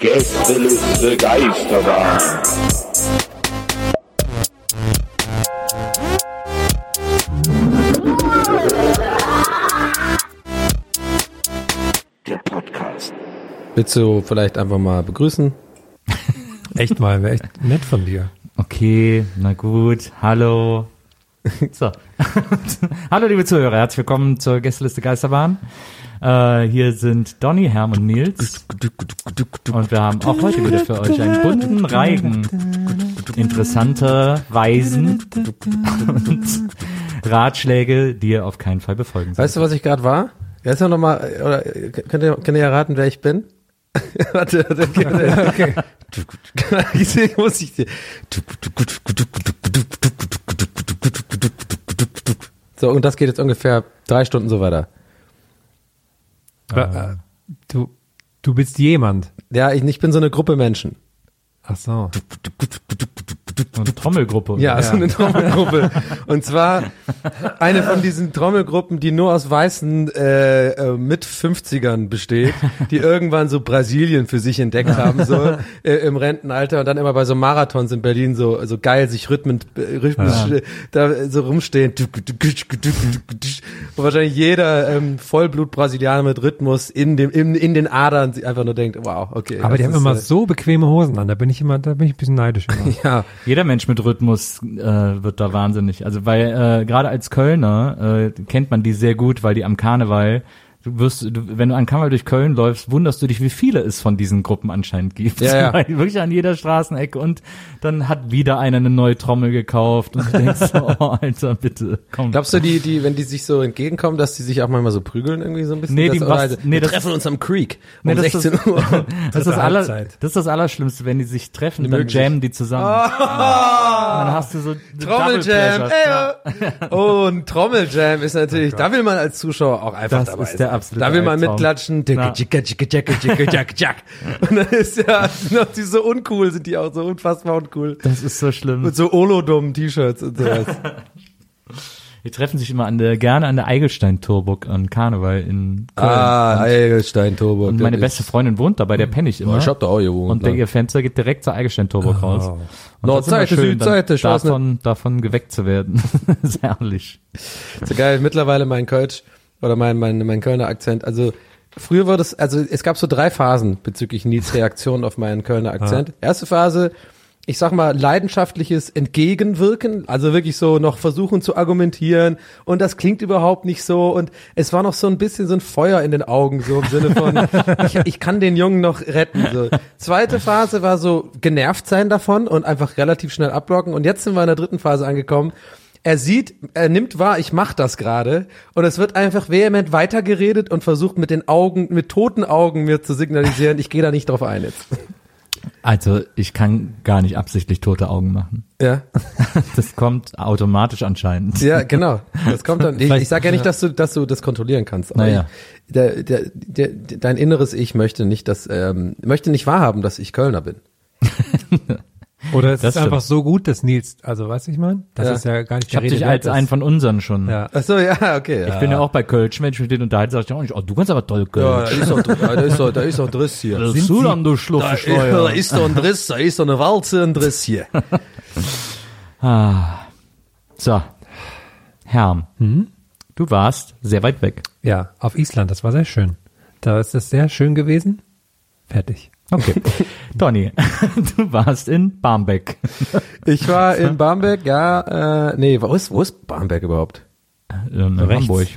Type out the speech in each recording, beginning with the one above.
Gästeliste Geisterbahn. Der Podcast. Willst du vielleicht einfach mal begrüßen? Echt mal, wäre echt nett von dir. Okay, na gut. Hallo. So. Hallo, liebe Zuhörer. Herzlich willkommen zur Gästeliste Geisterbahn. Äh, hier sind Donny, Herm und Nils. Und wir haben auch heute wieder für euch einen bunten Reigen interessante Weisen und Ratschläge, die ihr auf keinen Fall befolgen sollt. Weißt du, was ich gerade war? Jetzt noch mal, oder könnt ihr, könnt ihr erraten, wer ich bin? warte, warte, okay. Deswegen muss ich dir. So, und das geht jetzt ungefähr drei Stunden so weiter. Äh, du, du bist jemand. Ja, ich, ich bin so eine Gruppe Menschen. Ach so. Eine Trommelgruppe. Ja, so eine Trommelgruppe. Und zwar eine von diesen Trommelgruppen, die nur aus weißen äh, äh, mit 50ern besteht, die irgendwann so Brasilien für sich entdeckt haben, so äh, im Rentenalter und dann immer bei so Marathons in Berlin so so geil sich rhythmen, äh, rhythmisch Ja. äh, da so rumstehen. Und wahrscheinlich jeder ähm, Vollblut-Brasilianer mit Rhythmus in dem in, in den Adern einfach nur denkt, wow, okay. Aber die haben immer äh, so bequeme Hosen an. Da bin ich immer, da bin ich ein bisschen neidisch immer. ja, Jeder Mensch mit Rhythmus äh, wird da wahnsinnig. Also weil äh, gerade als Kölner äh, kennt man die sehr gut, weil die am Karneval Du wirst, du, wenn du an Karneval durch Köln läufst, wunderst du dich, wie viele es von diesen Gruppen anscheinend gibt. Ja, ja. Wirklich an jeder Straßenecke und dann hat wieder einer eine neue Trommel gekauft und du denkst so, oh Alter, bitte, komm. Glaubst du, die, die, wenn die sich so entgegenkommen, dass die sich auch manchmal so prügeln irgendwie so ein bisschen? Nee, die das, was- also, nee, wir das- treffen uns am Creek um Nee, das ist- 16 Uhr. das, ist das, aller, Halbzeit. das ist das Allerschlimmste, wenn die sich treffen, dann jammen die zusammen. Und dann hast du so Trommeljam, ey, oh, ein Trommeljam ist natürlich, da will man als Zuschauer auch einfach Das dabei ist der sein. Absolute Da will man mitklatschen, Ja. tschicka. und dann ist ja, noch die so uncool sind die auch so unfassbar uncool. Das ist so schlimm. Mit so Olodom-T-Shirts und sowas. Die treffen sich immer an der, gerne an der Eigelstein-Turburg an Karneval in Köln. ah, Eigelstein, Turbo. und meine beste Freundin wohnt da, bei der penne ich immer. Ich hab da auch gewohnt. und der, ihr Fenster geht direkt zur Eigelstein-Turburg raus. Und das ist immer Nordseite, schön, Südseite, weiß davon, davon geweckt zu werden. ist herrlich. So geil, mittlerweile mein Kölsch oder mein, mein, mein Kölner Akzent. Also früher war das, also es gab so drei Phasen bezüglich Nils Reaktion auf meinen Kölner Akzent. Erste Phase, ich sag mal, leidenschaftliches Entgegenwirken, also wirklich so noch versuchen zu argumentieren und das klingt überhaupt nicht so und es war noch so ein bisschen so ein Feuer in den Augen, so im Sinne von, ich, ich kann den Jungen noch retten. So. Zweite Phase war so genervt sein davon und einfach relativ schnell abblocken und jetzt sind wir in der dritten Phase angekommen, er sieht, er nimmt wahr, ich mach das gerade und es wird einfach vehement weitergeredet und versucht mit den Augen, mit toten Augen mir zu signalisieren, ich gehe da nicht drauf ein jetzt. Also, ich kann gar nicht absichtlich tote Augen machen. Ja, Das kommt automatisch anscheinend. ja, genau. Das kommt dann. Ich, ich sage ja nicht, dass du, dass du das kontrollieren kannst. Aber Naja. ich, der, der, der, dein inneres Ich möchte nicht, dass, ähm, möchte nicht wahrhaben, dass ich Kölner bin. Oder es Das ist einfach so gut, dass Nils, also weißt du, ich meine? Das Ja. ist ja gar nicht Ich habe dich als einen von unseren schon. Ja. Ach so, ja, okay. Ja. Ich bin ja auch bei Kölsch, wenn ich mit denen unterhalte, sag ich auch nicht, oh, du kannst aber toll ja, da Kölsch. ist doch, da ist doch, da ist doch Driss hier. Was Sind du Sie- dann, du Da, Schluffsteuer? da ist doch ein Driss, da ist doch eine Walze, ein Driss hier. Ah. So. Herm, Hm? du warst sehr weit weg. Ja, auf Island, das war sehr schön. Da ist es sehr schön gewesen. Fertig. Okay. Donny, du warst in Barmbek. Ich war in Bamberg, ja, äh, nee, wo ist, wo ist Bamberg überhaupt? In Rechts. Hamburg.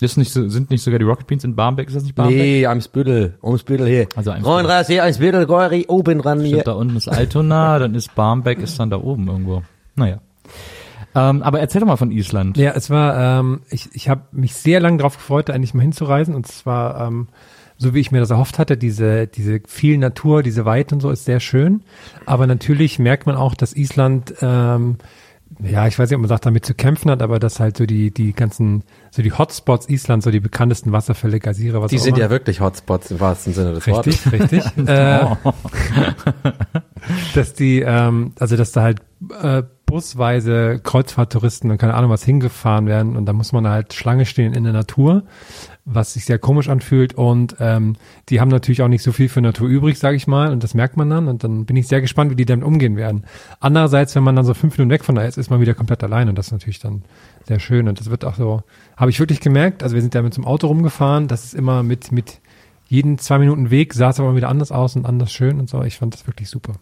Ist nicht so, sind nicht sogar die Rocket Beans in Barmbek? Ist das nicht Barmbek? Nee, Eimsbüttel, Eimsbüttel hier. Also Eimsbüttel. 39, hier, Eimsbüttel, Gori, oben dran Stimmt, hier. da unten ist Altona, dann ist Barmbek, ist dann da oben irgendwo. Naja. Ähm, aber erzähl doch mal von Island. Ja, es war, ähm, ich, ich habe mich sehr lange darauf gefreut, da endlich mal hinzureisen. Und zwar, ähm, so wie ich mir das erhofft hatte, diese, diese viel Natur, diese Weite und so ist sehr schön. Aber natürlich merkt man auch, dass Island, ähm, ja, ich weiß nicht, ob man sagt, damit zu kämpfen hat, aber dass halt so die, die ganzen, so die Hotspots Islands, so die bekanntesten Wasserfälle, Geysire, was Die auch sind immer. ja wirklich Hotspots im wahrsten Sinne des Wortes. Richtig, richtig. äh, dass die, ähm, also dass da halt äh, busweise Kreuzfahrttouristen und keine Ahnung was hingefahren werden und da muss man halt Schlange stehen in der Natur, was sich sehr komisch anfühlt und ähm, die haben natürlich auch nicht so viel für Natur übrig, sage ich mal, und das merkt man dann und dann bin ich sehr gespannt, wie die damit umgehen werden. Andererseits, wenn man dann so fünf Minuten weg von da ist, ist man wieder komplett allein und das ist natürlich dann sehr schön und das wird auch so, habe ich wirklich gemerkt, also wir sind da mit zum Auto rumgefahren, das ist immer mit, mit jeden zwei Minuten Weg sah es aber wieder anders aus und anders schön und so. Ich fand das wirklich super.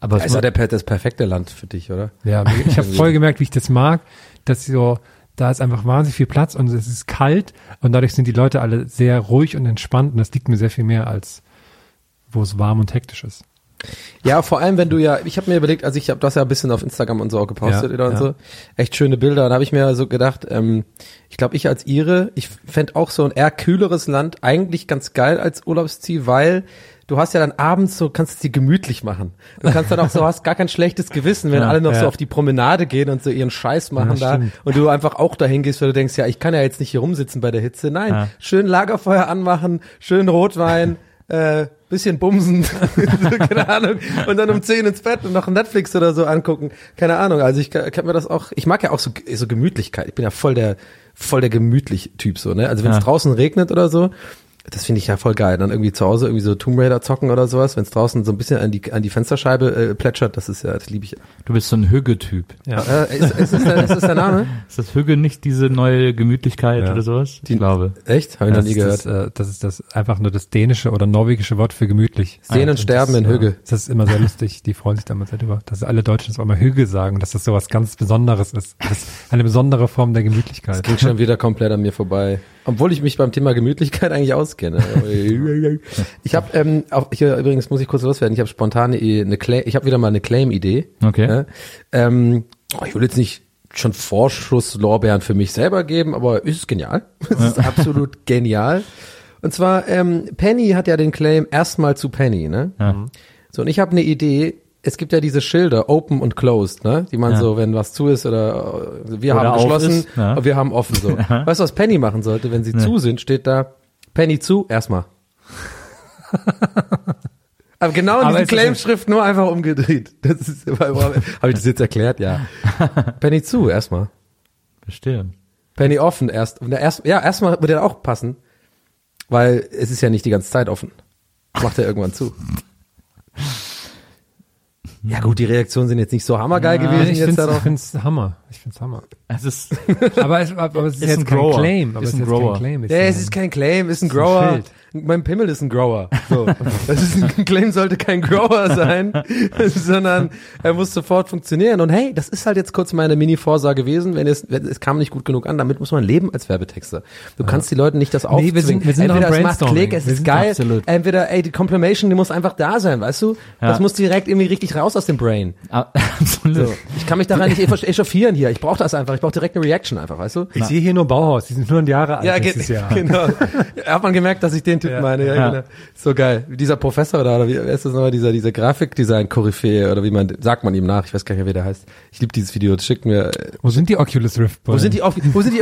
Aber Das ist ja der, das perfekte Land für dich, oder? Ja, ich habe voll gemerkt, wie ich das mag, dass so, da ist einfach wahnsinnig viel Platz und es ist kalt und dadurch sind die Leute alle sehr ruhig und entspannt und das liegt mir sehr viel mehr als wo es warm und hektisch ist. Ja, vor allem, wenn du ja, ich habe mir überlegt, also ich habe das ja ein bisschen auf Instagram und so auch gepostet Ja, oder und ja. so, echt schöne Bilder. Und da habe ich mir so gedacht, ähm, ich glaube, ich als Ire, ich fänd auch so ein eher kühleres Land eigentlich ganz geil als Urlaubsziel, weil du hast ja dann abends so, kannst es dir gemütlich machen. Du kannst dann auch so, hast gar kein schlechtes Gewissen, wenn Ja, alle noch ja. so auf die Promenade gehen und so ihren Scheiß machen Ja, da stimmt. und du einfach auch dahin gehst, weil du denkst, ja, ich kann ja jetzt nicht hier rumsitzen bei der Hitze. Nein, schön Lagerfeuer anmachen, schön Rotwein, äh, bisschen bumsen, keine Ahnung, und dann um 10 ins Bett und noch Netflix oder so angucken, keine Ahnung. Also ich kann, kann mir das auch, ich mag ja auch so, so Gemütlichkeit. Ich bin ja voll der, voll der gemütlich Typ so, ne? Also wenn es draußen regnet oder so, das finde ich ja voll geil. Dann irgendwie zu Hause irgendwie so Tomb Raider zocken oder sowas, wenn es draußen so ein bisschen an die, an die Fensterscheibe äh, plätschert, das ist ja, das liebe ich. du bist so ein Hügge-Typ. Ja. Äh, ist, ist, ist, der, ist das der Name? Ist das Hügge nicht diese neue Gemütlichkeit Ja. oder sowas? Ich glaube. Echt? Habe ich noch das, nie ist gehört. das, äh, das ist das einfach nur das dänische oder norwegische Wort für gemütlich. Sehen und Und sterben das, in äh, Hügge. Das ist immer sehr lustig. Die freuen sich damals darüber, dass alle Deutschen das auch mal Hügge sagen, dass das so was ganz Besonderes ist. Das ist eine besondere Form der Gemütlichkeit. Ging schon wieder komplett an mir vorbei. Obwohl ich mich beim Thema Gemütlichkeit eigentlich auskenne. Ich habe ähm, auch hier übrigens muss ich kurz loswerden. Ich habe spontan eine, Claim, ich habe wieder mal eine Claim-Idee. Okay. Ja? Ähm, oh, ich will jetzt nicht schon Vorschusslorbeeren für mich selber geben, aber es ist genial. Es ist absolut genial. Und zwar ähm, Penny hat ja den Claim erstmal zu Penny, ne? Ja. So, und ich habe eine Idee. Es gibt ja diese Schilder, open und closed, ne? Die man Ja. so, wenn was zu ist oder äh, wir Oder haben geschlossen ist, und wir haben offen so. Weißt du, was Penny machen sollte, wenn sie zu sind, steht da Penny zu, erstmal. Aber genau in das Claim-Schrift nur einfach umgedreht. Das ist, habe ich das jetzt erklärt? Ja. Penny zu, erstmal. Verstehe. Penny offen, erst, erst ja, erstmal würde er auch passen, weil es ist ja nicht die ganze Zeit offen. Macht er irgendwann zu. Ja gut, die Reaktionen sind jetzt nicht so hammergeil Ja, gewesen ich jetzt finde es Hammer. Ich finde es Hammer. Es ist, Aber es, aber es ist, Ist jetzt ein kein Grower. Claim. Aber Ist es ein ist kein Claim. Ja, es ist kein Claim, ist ein Grower. Mein Pimmel ist ein Grower. So. Das ist ein Claim sollte kein Grower sein, sondern er muss sofort funktionieren. Und hey, das ist halt jetzt kurz meine Mini-Vorsage gewesen, wenn es, wenn, es kam nicht gut genug an, damit muss man leben als Werbetexter. Du kannst die Leute nicht das aufzwingen. wir sind- wir sind Entweder es macht. Klick, es Wir ist geil. absolut. Entweder, ey, die Complimation, die muss einfach da sein, weißt du? Das muss direkt irgendwie richtig raus aus dem Brain. Absolut. So. Ich kann mich daran nicht echauffieren hier. Ich brauche das einfach. Ich brauche direkt eine Reaction einfach, weißt du? Ich sehe hier nur Bauhaus. Die sind nur ein Jahre alt Ja, nächstes Jahr. genau. Hat man gemerkt, dass ich den Typ Ja. meine. Ja, Ja. Genau. So geil. Dieser Professor da, oder wie ist das nochmal, dieser, dieser Grafikdesign-Koryphäe, oder wie man, sagt man ihm nach, ich weiß gar nicht mehr, wie der heißt. Ich liebe dieses Video, das schickt mir, äh, Wo sind die Oculus Rift? wo sind die, wo sind die,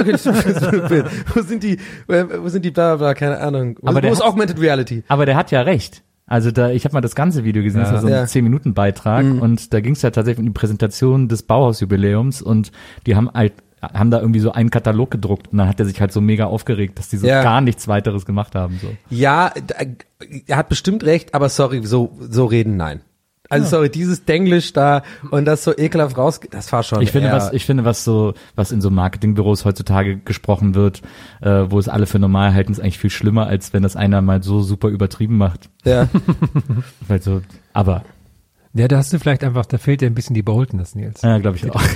wo sind die, wo sind die, bla, bla, keine Ahnung. Wo, Aber wo ist hat- Augmented Reality? Aber der hat ja recht. Also da, ich habe mal das ganze Video gesehen, Ja. das war so ein Ja. Mhm. 10-Minuten-Beitrag und da ging es ja tatsächlich um die Präsentation des Bauhausjubiläums und die haben halt haben da irgendwie so einen Katalog gedruckt und dann hat er sich halt so mega aufgeregt, dass die so Ja. gar nichts weiteres gemacht haben. So. Ja, er hat bestimmt recht, aber sorry, so, so reden, nein. Also sorry, dieses Denglisch da und das so ekelhaft raus, das war schon Ich finde, eher- was ich finde, was so, was in so Marketingbüros heutzutage gesprochen wird, äh, wo es alle für normal halten, ist eigentlich viel schlimmer, als wenn das einer mal so super übertrieben macht. ja. Weil so, aber Ja, da hast du vielleicht einfach, da fehlt dir ein bisschen die Boldness, Nils. ja, glaube ich auch.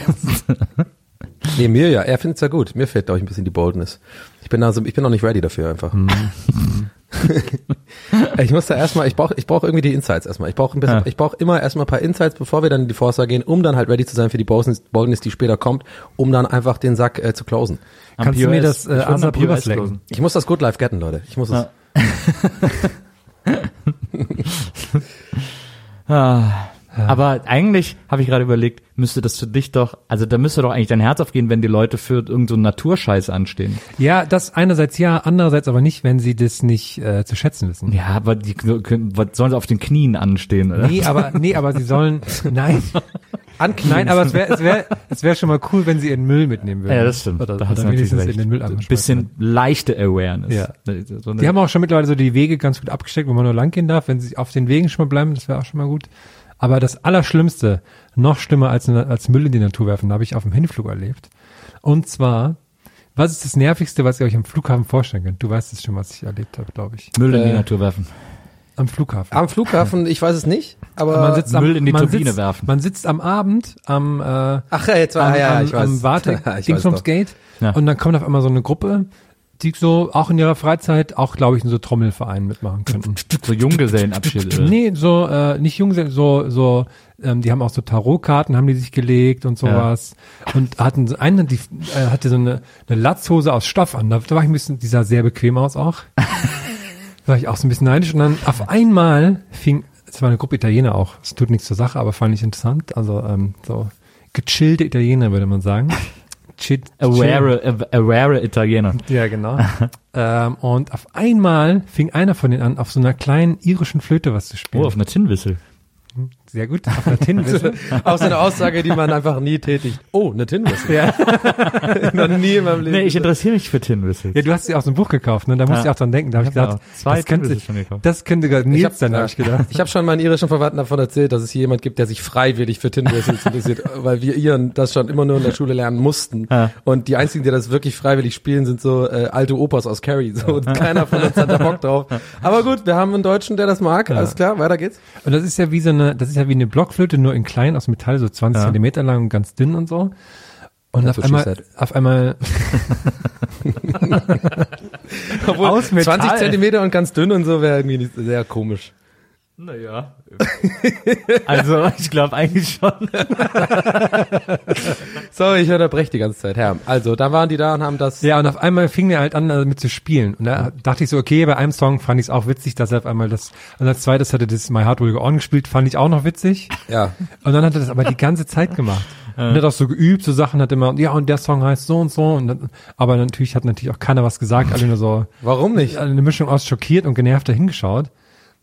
Nee, mir ja. Er findet es ja gut. Mir fehlt, glaube ich, ein bisschen die Boldness. Ich bin also, ich bin noch nicht ready dafür einfach. ich muss da erstmal, ich brauche ich brauch irgendwie die Insights erstmal. Ich brauche ein bisschen, Ja. ich brauche immer erstmal ein paar Insights, bevor wir dann in die Forza gehen, um dann halt ready zu sein für die Boldness, Boldness die später kommt, um dann einfach den Sack äh, zu closen. Am Kannst du mir POS. das, äh, ASAP POS closen. Ich muss das Good Life getten, Leute. Ich muss es. Ja. Ah, Aber eigentlich habe ich gerade überlegt, müsste das für dich doch, also da müsste doch eigentlich dein Herz aufgehen, wenn die Leute für irgendeinen so Naturscheiß anstehen. Ja, das einerseits ja, andererseits aber nicht, wenn sie das nicht äh, zu schätzen wissen. Ja, aber die können- was sollen sie auf den Knien anstehen, oder? Nee, aber nee, aber sie sollen nein. Nein, aber es wäre es wäre es wäre schon mal cool, wenn sie ihren Müll mitnehmen würden. Ja, das stimmt. Oder, da oder du natürlich recht. in den Müll bisschen leichte Awareness. Ja. So Die haben auch schon mittlerweile so die Wege ganz gut abgesteckt, wo man nur lang gehen darf. Wenn sie auf den Wegen schon mal bleiben, das wäre auch schon mal gut. Aber das Allerschlimmste, noch schlimmer als, als Müll in die Natur werfen, habe ich auf dem Hinflug erlebt. Und zwar, was ist das Nervigste, was ihr euch am Flughafen vorstellen könnt? Du weißt es schon, was ich erlebt habe, glaube ich. Müll in die Äh, Natur werfen. Am Flughafen. Am Flughafen, ich weiß es nicht, aber man sitzt Müll in die Turbine sitzt, werfen. Man sitzt am Abend am, äh, ach ja, jetzt war am, ja, ja, am, ich weiß. am Warte, ich weiß Dingsbums. Gate. Ja. Und dann kommt auf einmal so eine Gruppe, die so auch in ihrer Freizeit auch, glaube ich, in so Trommelvereinen mitmachen könnten. So Junggesellenabschied. oder? Nee, so, äh, nicht jung, so, so, ähm, die haben auch so Tarotkarten, haben die sich gelegt und sowas. Und hatten so eine, die äh, hatte so eine, eine Latzhose aus Stoff an. Da, da war ich ein bisschen, die sah sehr bequem aus auch. da war ich auch so ein bisschen neidisch. Und dann auf einmal fing, es war eine Gruppe Italiener auch, es tut nichts zur Sache, aber fand ich interessant. Also ähm, so gechillte Italiener, würde man sagen. Chill, Aware, aw- aware Italiener. ja, genau. ähm, und auf einmal fing einer von denen an, auf so einer kleinen irischen Flöte was zu spielen. Oh, auf einer Tinnwissel. Sehr gut. Auf einer Tinnwissel. Auch so eine Aussage, die man einfach nie tätigt. Oh, eine Tinwissel. Ja. Noch nie in meinem Leben. Nee, ich interessiere mich für Tinnwissel. ja, du hast sie aus dem Buch gekauft, ne? Da musst Ja. du auch dran denken. Da habe ich Ich hab gedacht, zwei das könnte, schon gekauft. das könnte gerade Ich Nils hab, sein, habe ich gedacht. Ich habe schon meinen irischen Verwandten davon erzählt, dass es hier jemand gibt, der sich freiwillig für Tin Whistles interessiert, weil wir Iren das schon immer nur in der Schule lernen mussten. Ja. Und die einzigen, die das wirklich freiwillig spielen, sind so äh, alte Opas aus Carrie. So, und keiner von uns hat da Bock drauf. Aber gut, wir haben einen Deutschen, der das mag. Alles klar, weiter geht's. Und das ist ja wie so eine, das ist ja wie eine Blockflöte, nur in klein aus Metall, so 20 Ja. Zentimeter lang und ganz dünn und so. Und That's auf einmal, auf einmal, Aus Metall. 20 Zentimeter und ganz dünn und so wäre irgendwie sehr komisch. Naja. also, ich glaube eigentlich schon. Sorry, ich unterbreche die ganze Zeit. Herr, also, da waren die da und haben das... ja, und auf einmal fing er halt an, damit zu spielen. Und da dachte ich so, okay, bei einem Song fand ich es auch witzig, dass er auf einmal das, und als zweites hatte das My Heart Will Go On gespielt, fand ich auch noch witzig. Ja. Und dann hat er das aber die ganze Zeit gemacht. Und hat auch so geübt, so Sachen hat immer, ja, und der Song heißt so und so. Und dann, aber natürlich hat natürlich auch keiner was gesagt, alle nur so, Warum nicht? eine Mischung aus schockiert und genervt dahingeschaut.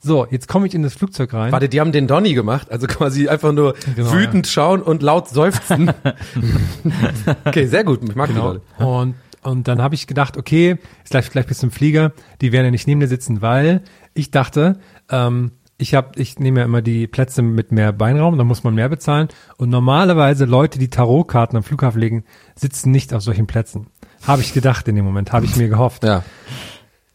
So, jetzt komme ich in das Flugzeug rein. Warte, die haben den Donny gemacht, also quasi einfach nur Genau, wütend schauen und laut seufzen. okay, sehr gut, ich mag die Genau. Leute. Und, und dann habe ich gedacht, okay, jetzt gleich, gleich bis zum Flieger, die werden ja nicht neben dir sitzen, weil ich dachte, ähm, ich habe, ich nehme ja immer die Plätze mit mehr Beinraum, da muss man mehr bezahlen. Und normalerweise Leute, die Tarotkarten am Flughafen legen, sitzen nicht auf solchen Plätzen. Habe ich gedacht in dem Moment, habe ich mir gehofft. Ja.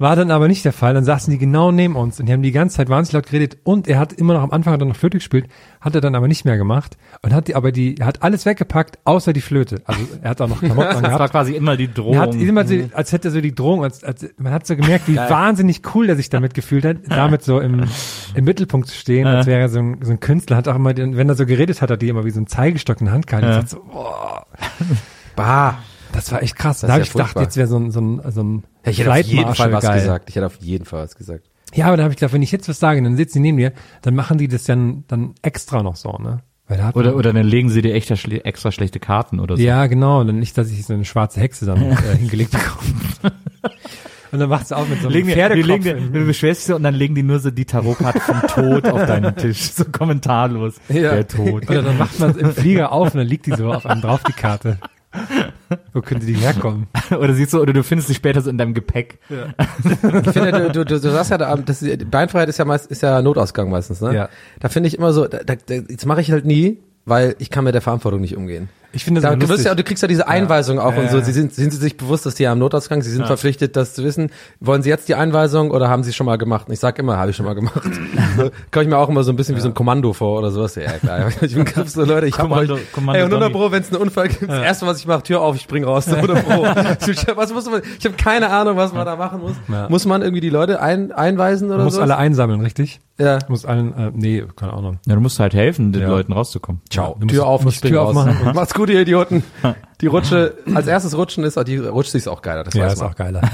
War dann aber nicht der Fall. Dann saßen die genau neben uns und die haben die ganze Zeit wahnsinnig laut geredet und er hat immer noch am Anfang hat er noch Flöte gespielt, hat er dann aber nicht mehr gemacht und hat die aber die er hat alles weggepackt außer die Flöte. Also er hat auch noch Klamotten Das war angehabt. quasi immer die Drohung. Er hat immer so, als hätte er so die Drohung, als, als man hat so gemerkt, wie wahnsinnig cool er sich damit gefühlt hat, damit so im, im Mittelpunkt zu stehen, als wäre er so ein, so ein Künstler, hat auch immer, den, wenn er so geredet hat, hat die immer wie so einen Zeigestock in der Hand gehalten. Ja. So, boah, Bah. Das war echt krass. Das Da habe ist ich ja gedacht, furchtbar. jetzt wäre so ein, so ein, so ein Ich hätte auf jeden Fall was geil. gesagt. Ich hätte auf jeden Fall was gesagt. Ja, aber dann habe ich gedacht, wenn ich jetzt was sage, dann sitzen die neben dir, dann machen die das dann, dann extra noch so, ne? Weil da oder, man- oder dann legen sie dir echt schle extra schlechte Karten oder so. Ja, genau. Und dann nicht, dass ich so eine schwarze Hexe dann äh, hingelegt bekomme. Und dann macht's auch mit so einem Legen, die, die Pferdekopf. legen, du beschwerst dich und dann legen die nur so die Tarotkarte vom Tod auf deinen Tisch. So kommentarlos. Ja. Der Tod. Oder dann macht man im Flieger auf und dann liegt die so auf einem drauf, die Karte. Wo könnte die herkommen? Oder siehst du, oder du findest sie später so in deinem Gepäck. Ich finde, du, du, du, du sagst ja, da, das, Beinfreiheit ist ja meist, ist ja Notausgang meistens, ne? Ja. Da finde ich immer so, da, da, jetzt mache ich halt nie, weil ich kann mit der Verantwortung nicht umgehen. Ich finde Da, du, wirst ja, du kriegst ja diese Einweisung auch Ja, und so. ja. Sie sind, sind sie sich bewusst, dass die am Notausgang, sie sind verpflichtet, das zu wissen. Wollen sie jetzt die Einweisung oder haben sie schon mal gemacht? Und ich sag immer, habe ich schon mal gemacht. so, Komme ich mir auch immer so ein bisschen wie so ein Kommando vor oder sowas. Ja, klar. Ich bin Griff so, Leute, ich habe euch. Kommando- Ey, und 100 Donny. Pro, wenn es einen Unfall gibt, das erste, was ich mache, Tür auf, ich spring raus. 100 Pro. was muss man, ich habe keine Ahnung, was man da machen muss. Ja. Muss man irgendwie die Leute ein, einweisen Man oder muss so? alle einsammeln, richtig? Ja. Muss allen, äh, nee, keine Ahnung. Ja, du musst halt helfen, den Ja. Leuten rauszukommen. Ciao. Du Tür musst- auf und musst Tür raus. aufmachen. Macht's gut, ihr Idioten. Die Rutsche, als erstes Rutschen ist, die Rutsche ist auch geiler, das Ja, weiß ist man. auch geiler.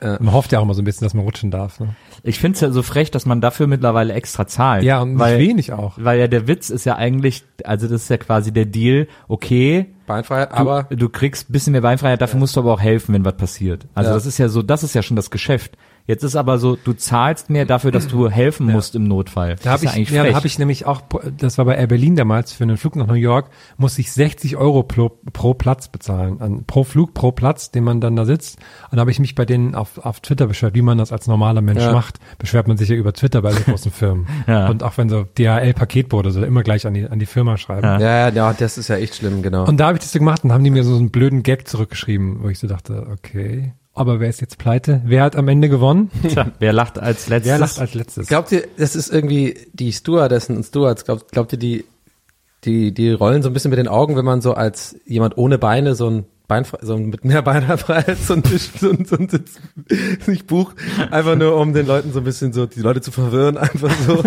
Man hofft ja auch immer so ein bisschen, dass man rutschen darf. Ne? Ich finde es ja so frech, dass man dafür mittlerweile extra zahlt. Ja, und weil, nicht wenig auch. Weil ja der Witz ist ja eigentlich, also das ist ja quasi der Deal, okay, Beinfreiheit, du, aber du kriegst ein bisschen mehr Beinfreiheit, dafür musst du aber auch helfen, wenn was passiert. Also Ja. das ist ja so, das ist ja schon das Geschäft. Jetzt ist aber so, du zahlst mehr dafür, dass du helfen musst im Notfall. Da das habe ist ja ich, ja, da hab ich nämlich auch, das war bei Air Berlin damals, für einen Flug nach New York, musste ich 60 Euro pro, pro Platz bezahlen. An, pro Flug, pro Platz, den man dann da sitzt. Und da habe ich mich bei denen auf, auf Twitter beschwert, wie man das als normaler Mensch Ja. macht. Beschwert man sich ja über Twitter bei so großen Firmen. Ja. Und auch wenn so DHL-Paketbote so immer gleich an die, an die Firma schreiben. Ja. ja, ja, ja, das ist ja echt schlimm, genau. Und da habe ich das so gemacht und haben die mir so einen blöden Gag zurückgeschrieben, wo ich so dachte, okay, aber wer ist jetzt pleite? Wer hat am Ende gewonnen? Tja, wer lacht als letztes? Wer lacht als letztes? Glaubt ihr, das ist irgendwie die Stewardessen und Stewards, glaubt, glaubt ihr, die, die, die rollen so ein bisschen mit den Augen, wenn man so als jemand ohne Beine so ein Bein, so ein mit mehr Beinfreiheit so ein Tisch, so ein, so ein Sitz sich bucht, einfach nur um den Leuten so ein bisschen so, die Leute zu verwirren, einfach so.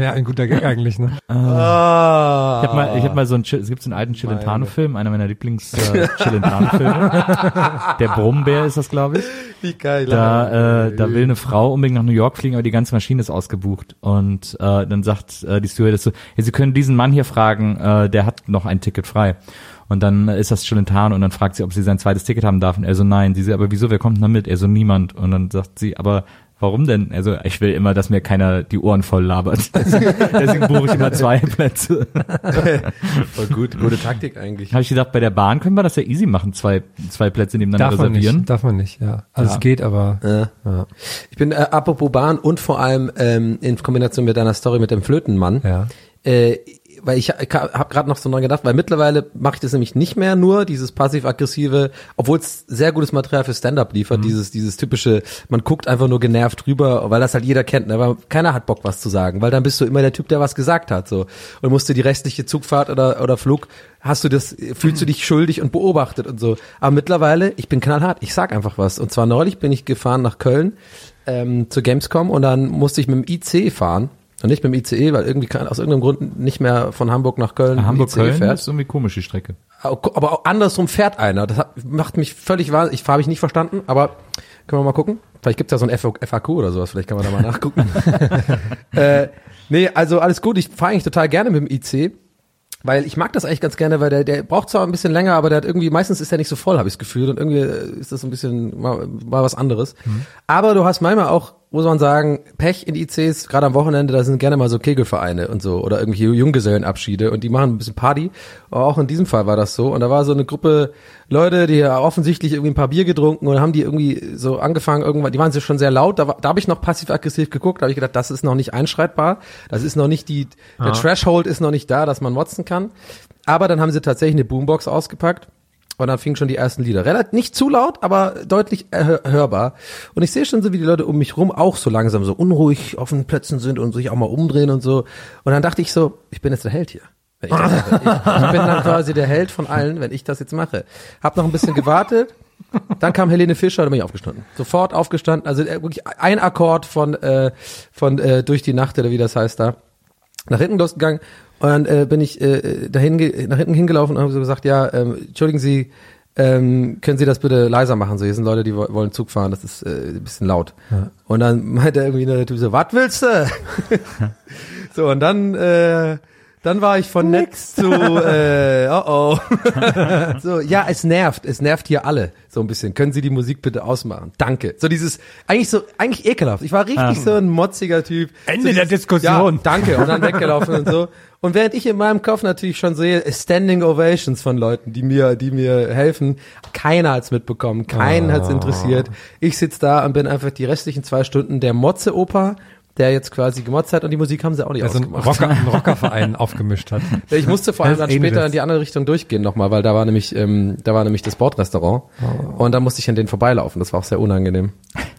ja, ein guter Gag eigentlich, ne? Ah. Ich habe mal, ich hab mal so einen, Chill- es gibt so einen alten Chilentano-Film, einer meiner Lieblings äh, Chilentano-Filme. Der Brummbär ist das, glaube ich. Wie geil. Da, äh, da will eine Frau unbedingt nach New York fliegen, aber die ganze Maschine ist ausgebucht. Und äh, dann sagt äh, die Stewardess so, ja, Sie können diesen Mann hier fragen, äh, der hat noch ein Ticket frei. Und dann ist das Chilentano und dann fragt sie, ob sie sein zweites Ticket haben darf. Und er so, nein. Sie so, aber wieso, wer kommt denn da mit? Er so, niemand. Und dann sagt sie, aber warum denn? Also ich will immer, dass mir keiner die Ohren voll labert. Deswegen buche ich immer zwei Plätze. Voll gut, gute Taktik eigentlich. Habe ich gedacht, bei der Bahn können wir das ja easy machen, zwei, zwei Plätze nebeneinander Darf man reservieren. nicht, darf man nicht, ja. Also Ja. es geht, aber Ja. ja. Ich bin äh, apropos Bahn und vor allem ähm, in Kombination mit deiner Story mit dem Flötenmann. Ja. Äh, weil ich, ich habe gerade noch so dran gedacht, weil mittlerweile mache ich das nämlich nicht mehr nur, dieses passiv-aggressive, obwohl es sehr gutes Material für Stand-up liefert, dieses, dieses typische, man guckt einfach nur genervt rüber, weil das halt jeder kennt, ne? aber keiner hat Bock was zu sagen, weil dann bist du immer der Typ, der was gesagt hat, so. Und musst du die restliche Zugfahrt oder, oder Flug, hast du das, fühlst du dich schuldig und beobachtet und so. Aber mittlerweile, ich bin knallhart, ich sag einfach was. Und zwar neulich bin ich gefahren nach Köln, ähm, zur Gamescom und dann musste ich mit dem IC fahren. Und nicht mit dem ICE, weil irgendwie kann, aus irgendeinem Grund nicht mehr von Hamburg nach Köln Hamburg-Köln ICE fährt. ist irgendwie komisch, die Strecke. Aber auch andersrum fährt einer. Das hat, macht mich völlig wahnsinnig. Ich habe ich nicht verstanden, aber können wir mal gucken. Vielleicht gibt's ja so ein FAQ oder sowas. Vielleicht kann man da mal nachgucken. äh, nee, also alles gut. Ich fahre eigentlich total gerne mit dem IC. Weil ich mag das eigentlich ganz gerne, weil der, der braucht zwar ein bisschen länger, aber der hat irgendwie, meistens ist der nicht so voll, habe ich das Gefühl. Und irgendwie äh, ist das so ein bisschen mal, mal was anderes. Aber du hast manchmal auch, muss man sagen, Pech in ICs, gerade am Wochenende, da sind gerne mal so Kegelvereine und so oder irgendwie Junggesellenabschiede und die machen ein bisschen Party. Aber auch in diesem Fall war das so. Und da war so eine Gruppe Leute, die ja offensichtlich irgendwie ein paar Bier getrunken und haben die irgendwie so angefangen, irgendwann, die waren so schon sehr laut, da, war- da habe ich noch passiv-aggressiv geguckt, da habe ich gedacht, das ist noch nicht einschreitbar, das ist noch nicht die, der Threshold ist noch nicht da, dass man motzen kann. Aber dann haben sie tatsächlich eine Boombox ausgepackt und dann fingen schon die ersten Lieder. Relativ nicht zu laut, aber deutlich erhör- hörbar. Und ich sehe schon so, wie die Leute um mich rum auch so langsam so unruhig auf den Plätzen sind und sich auch mal umdrehen und so. Und dann dachte ich so, ich bin jetzt der Held hier. Ich, das ich, ich bin dann quasi der Held von allen, wenn ich das jetzt mache. Hab noch ein bisschen gewartet. Dann kam Helene Fischer, da bin ich aufgestanden. Sofort aufgestanden. Also äh, wirklich ein Akkord von, äh, von äh, Durch die Nacht oder wie das heißt da nach hinten losgegangen und dann äh, bin ich äh, dahin nach hinten hingelaufen und habe so gesagt, ja, ähm, entschuldigen Sie, ähm, können Sie das bitte leiser machen? So, hier sind Leute, die wo- wollen Zug fahren, das ist äh, ein bisschen laut. Und dann meinte irgendwie der Typ so, was willst du? so, und dann äh, dann war ich von nix zu äh, oh oh. so, ja, es nervt, es nervt hier alle so ein bisschen. Können Sie die Musik bitte ausmachen? Danke. So dieses eigentlich so eigentlich ekelhaft. Ich war richtig so ein motziger Typ. Ende so der Diskussion. Ja, danke und dann weggelaufen und so. Und während ich in meinem Kopf natürlich schon sehe Standing Ovations von Leuten, die mir die mir helfen, keiner hat's mitbekommen, keinen hat's interessiert. Ich sitz da und bin einfach die restlichen zwei Stunden der Motze Opa der jetzt quasi gemotzt hat und die Musik haben sie auch nicht Also ein, ausgemacht. Rocker, ein Rockerverein aufgemischt hat. Ich musste vor allem dann später in die andere Richtung durchgehen nochmal, weil da war nämlich, ähm, da war nämlich das Bordrestaurant und da musste ich an denen vorbeilaufen. Das war auch sehr unangenehm.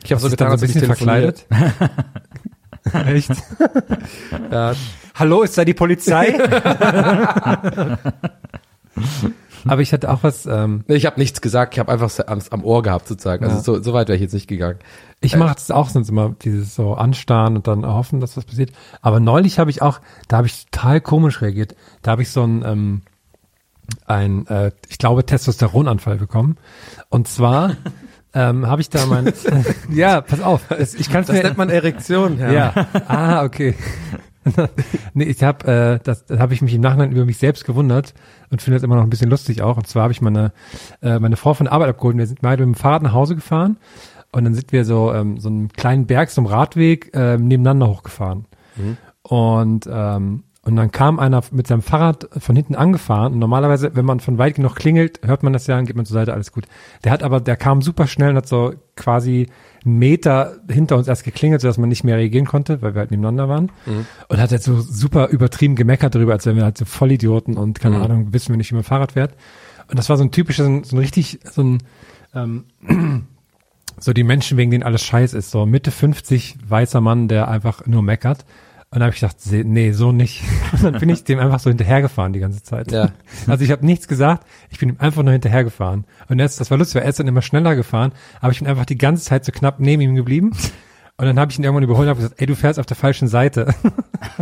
Ich habe so getan, als so ein bisschen verkleidet? Echt? Ja, Hallo, ist da die Polizei? Aber ich hatte auch was, ähm, ich habe nichts gesagt, ich habe einfach am, am Ohr gehabt sozusagen. Also Ja. so, so weit wäre ich jetzt nicht gegangen. ich mache es auch sonst immer, dieses so anstarren und dann hoffen, dass was passiert. Aber neulich habe ich auch, da habe ich total komisch reagiert. Da habe ich so ein, ähm, ein, äh, ich glaube, Testosteronanfall bekommen. Und zwar ähm, habe ich da mein, ja, pass auf, ich kann es Das mir, nennt man Erektion, ja. ja, ah, okay. nee, ich habe, äh, das, das habe ich mich im Nachhinein über mich selbst gewundert und finde das immer noch ein bisschen lustig auch. Und zwar habe ich meine, äh, meine Frau von der Arbeit abgeholt. und Wir sind beide mit dem Fahrrad nach Hause gefahren und dann sind wir so ähm, so einen kleinen Berg, so einem Radweg ähm, nebeneinander hochgefahren. Und ähm, und dann kam einer mit seinem Fahrrad von hinten angefahren. Und normalerweise, wenn man von weit genug klingelt, hört man das ja, dann geht man zur Seite, alles gut. Der hat aber, der kam super schnell und hat so quasi einen Meter hinter uns erst geklingelt, sodass man nicht mehr reagieren konnte, weil wir halt nebeneinander waren. Und hat jetzt so super übertrieben gemeckert darüber, als wären wir halt so Vollidioten und keine Ahnung, wissen wir nicht, wie man Fahrrad fährt. Und das war so ein typischer, so ein, so ein richtig, so ein, ähm, so die Menschen, wegen denen alles scheiß ist. So Mitte 50 weißer Mann, der einfach nur meckert. Und dann habe ich gedacht, nee, so nicht. Und dann bin ich dem einfach so hinterhergefahren die ganze Zeit. Ja. Also ich habe nichts gesagt, ich bin ihm einfach nur hinterhergefahren. Und jetzt, das war lustig, weil er ist dann immer schneller gefahren, aber ich bin einfach die ganze Zeit so knapp neben ihm geblieben. Und dann habe ich ihn irgendwann überholt und habe gesagt, ey, du fährst auf der falschen Seite.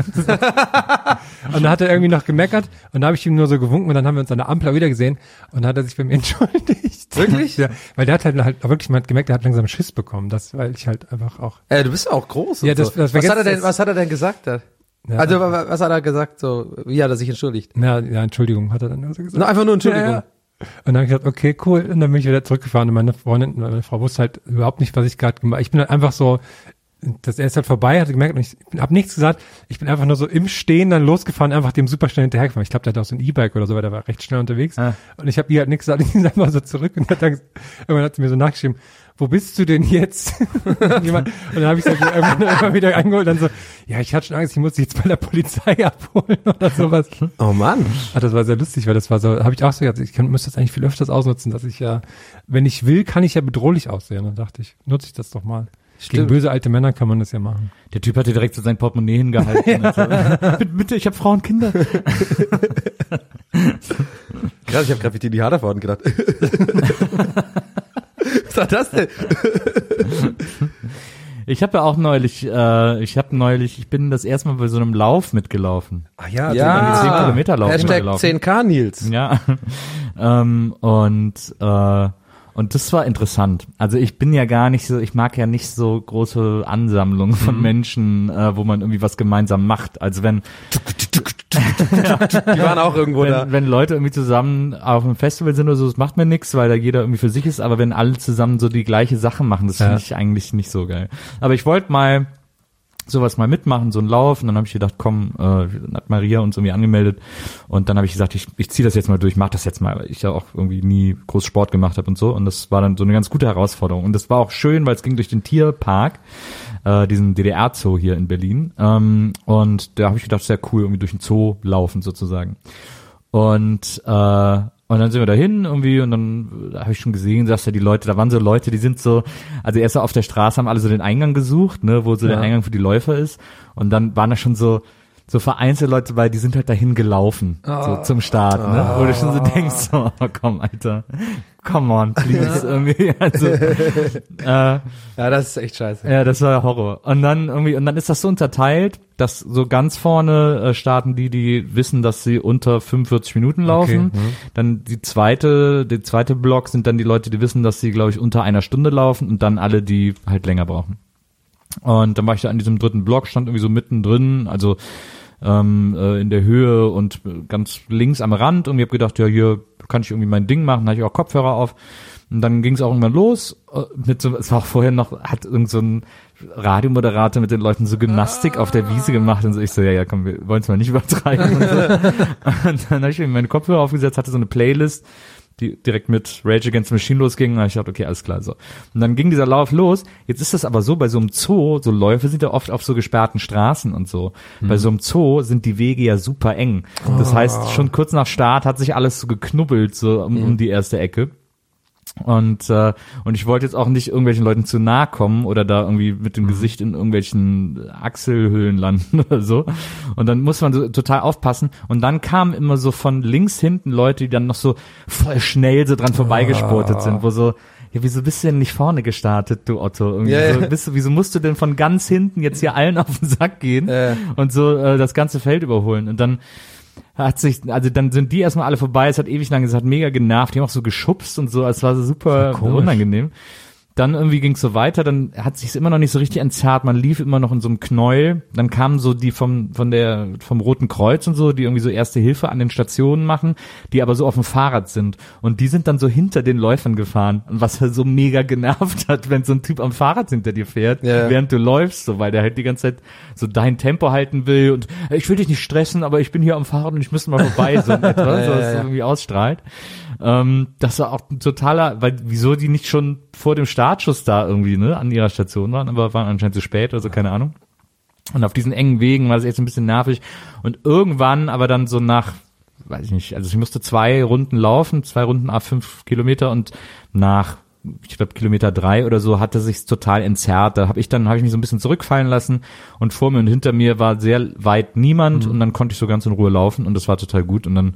und dann hat er irgendwie noch gemeckert und da habe ich ihm nur so gewunken und dann haben wir uns an der Ampel wieder gesehen und dann hat er sich bei mir entschuldigt. Wirklich? Ja, weil der hat halt, halt wirklich mal gemerkt, der hat langsam Schiss bekommen, das, weil ich halt einfach auch. Äh, du bist auch groß. Ja, das- so. das was, hat er denn, was hat er denn gesagt? Da? Ja, Also, wa- wa- was hat er gesagt? So, wie hat er sich entschuldigt? ja, ja, Entschuldigung, hat er dann nur so gesagt. Na, einfach nur Entschuldigung. Ja, ja. Und dann habe ich gesagt, okay, cool. Und dann bin ich wieder zurückgefahren und meine Freundin, meine Frau wusste halt überhaupt nicht, was ich gerade gemacht Ich bin halt einfach so, das er ist halt vorbei, hat gemerkt und ich habe nichts gesagt. Ich bin einfach nur so im Stehen dann losgefahren, einfach dem super schnell hinterhergefahren. Ich glaube, der hat auch so ein E-Bike oder so, weil der war recht schnell unterwegs. Ah. Und ich habe ihr halt nichts gesagt. Ich bin einfach so zurück und hat dann, irgendwann hat sie mir so nachgeschrieben, wo bist du denn jetzt? Und dann habe ich so irgendwann immer wieder eingeholt und dann so, ja, ich hatte schon Angst, ich muss dich jetzt bei der Polizei abholen oder sowas. Oh Mann. Ah, das war sehr lustig, weil das war so, habe ich auch so gedacht, ich kann, müsste das eigentlich viel öfters ausnutzen, dass ich ja, wenn ich will, kann ich ja bedrohlich aussehen. Dann dachte ich, nutze ich das doch mal. Gegen Stimmt. böse alte Männer kann man das ja machen. Der Typ hatte direkt so sein Portemonnaie hingehalten. und so. bitte, bitte, ich habe Frauen, Kinder. Krass, ich habe gerade wie Tini Hadervorden gedacht. Was war das denn? Ich habe ja auch neulich, äh, ich habe neulich, ich bin das erste Mal bei so einem Lauf mitgelaufen. Ach ja, die 10 Kilometer laufen Hashtag gelaufen. 10k Nils. Ja. ähm, und äh, und das war interessant. Also ich bin ja gar nicht so, ich mag ja nicht so große Ansammlungen von Menschen, äh, wo man irgendwie was gemeinsam macht. Also wenn Die waren auch irgendwo da. wenn, wenn Leute irgendwie zusammen auf einem Festival sind oder so, das macht mir nichts, weil da jeder irgendwie für sich ist, aber wenn alle zusammen so die gleiche Sache machen, das Ja. finde ich eigentlich nicht so geil. Aber ich wollte mal sowas mal mitmachen, so ein Lauf, und dann habe ich gedacht, komm, äh, hat Maria uns irgendwie angemeldet. Und dann habe ich gesagt, ich, ich ziehe das jetzt mal durch, mach das jetzt mal, weil ich ja auch irgendwie nie groß Sport gemacht habe und so. Und das war dann so eine ganz gute Herausforderung. Und das war auch schön, weil es ging durch den Tierpark, äh, diesen DDR-Zoo hier in Berlin. Ähm, und da habe ich gedacht, sehr cool, irgendwie durch den Zoo laufen sozusagen. Und äh, und dann sind wir dahin irgendwie und dann habe ich schon gesehen, dass ja die Leute, da waren so Leute, die sind so, also erst so auf der Straße haben alle so den Eingang gesucht, ne, wo so der Ja. Eingang für die Läufer ist. Und dann waren da schon so so vereinzelte Leute bei, die sind halt dahin gelaufen so zum Start, ne, wo du schon so denkst, so, oh, komm, Alter, come on, please, irgendwie, also, äh, Ja, das ist echt scheiße. ja, das war Horror. Und dann irgendwie, und dann ist das so unterteilt, dass so ganz vorne äh, starten die, die wissen, dass sie unter 45 Minuten laufen. Okay, mhm. Dann die zweite, der zweite Block sind dann die Leute, die wissen, dass sie, glaube ich, unter einer Stunde laufen und dann alle, die halt länger brauchen. Und dann war ich da an diesem dritten Block, stand irgendwie so mittendrin, also ähm, äh, in der Höhe und ganz links am Rand und ich habe gedacht, ja, hier kann ich irgendwie mein Ding machen, da hatte ich auch Kopfhörer auf. Und dann ging es auch irgendwann los. äh, Mit so, es war auch vorher noch, hat irgend so ein Radiomoderator mit den Leuten so Gymnastik auf der Wiese gemacht und so. Ich so, ja, ja, komm, wir wollen es mal nicht übertreiben. Und, so. und dann habe ich mir meine Kopfhörer aufgesetzt, hatte so eine Playlist, die direkt mit Rage Against the Machine losging. Und ich dachte, okay, alles klar, so. Und dann ging dieser Lauf los. Jetzt ist das aber so, bei so einem Zoo, so Läufe sind ja oft auf so gesperrten Straßen und so. Bei so einem Zoo sind die Wege ja super eng. Das heißt, schon kurz nach Start hat sich alles so geknubbelt, so um, um die erste Ecke. Und, äh, und ich wollte jetzt auch nicht irgendwelchen Leuten zu nahe kommen oder da irgendwie mit dem Gesicht in irgendwelchen Achselhöhlen landen oder so. Und dann muss man so total aufpassen. Und dann kamen immer so von links hinten Leute, die dann noch so voll schnell so dran vorbeigesportet sind, wo so, ja, wieso bist du denn nicht vorne gestartet, du Otto? Irgendwie Ja, so, bist du, wieso musst du denn von ganz hinten jetzt hier allen auf den Sack gehen Ja. und so äh, das ganze Feld überholen? Und dann hat sich, also dann sind die erstmal alle vorbei, es hat ewig lang, es hat mega genervt, die haben auch so geschubst und so, es war so super komisch. unangenehm. Dann irgendwie ging es so weiter, dann hat sich's immer noch nicht so richtig entzerrt, man lief immer noch in so einem Knäuel, dann kamen so die vom, von der, vom Roten Kreuz und so, die irgendwie so Erste Hilfe an den Stationen machen, die aber so auf dem Fahrrad sind und die sind dann so hinter den Läufern gefahren und was halt so mega genervt hat, wenn so ein Typ am Fahrrad hinter dir fährt, Ja. während du läufst, so, weil der halt die ganze Zeit so dein Tempo halten will und "Äh, ich will dich nicht stressen, aber ich bin hier am Fahrrad und ich müsste mal vorbei, so etwa, so, ja, dass es ja. irgendwie ausstrahlt. Ähm, das war auch ein totaler, weil wieso die nicht schon vor dem Startschuss da irgendwie ne an ihrer Station waren, aber waren anscheinend zu spät oder so, keine Ahnung. Und auf diesen engen Wegen war das echt so ein bisschen nervig. Und irgendwann, aber dann so nach, weiß ich nicht, also ich musste zwei Runden laufen, zwei Runden ab fünf Kilometer und nach ich glaube Kilometer drei oder so hatte sich's total entzerrt. Da habe ich dann habe ich mich so ein bisschen zurückfallen lassen und vor mir und hinter mir war sehr weit niemand und dann konnte ich so ganz in Ruhe laufen und das war total gut und dann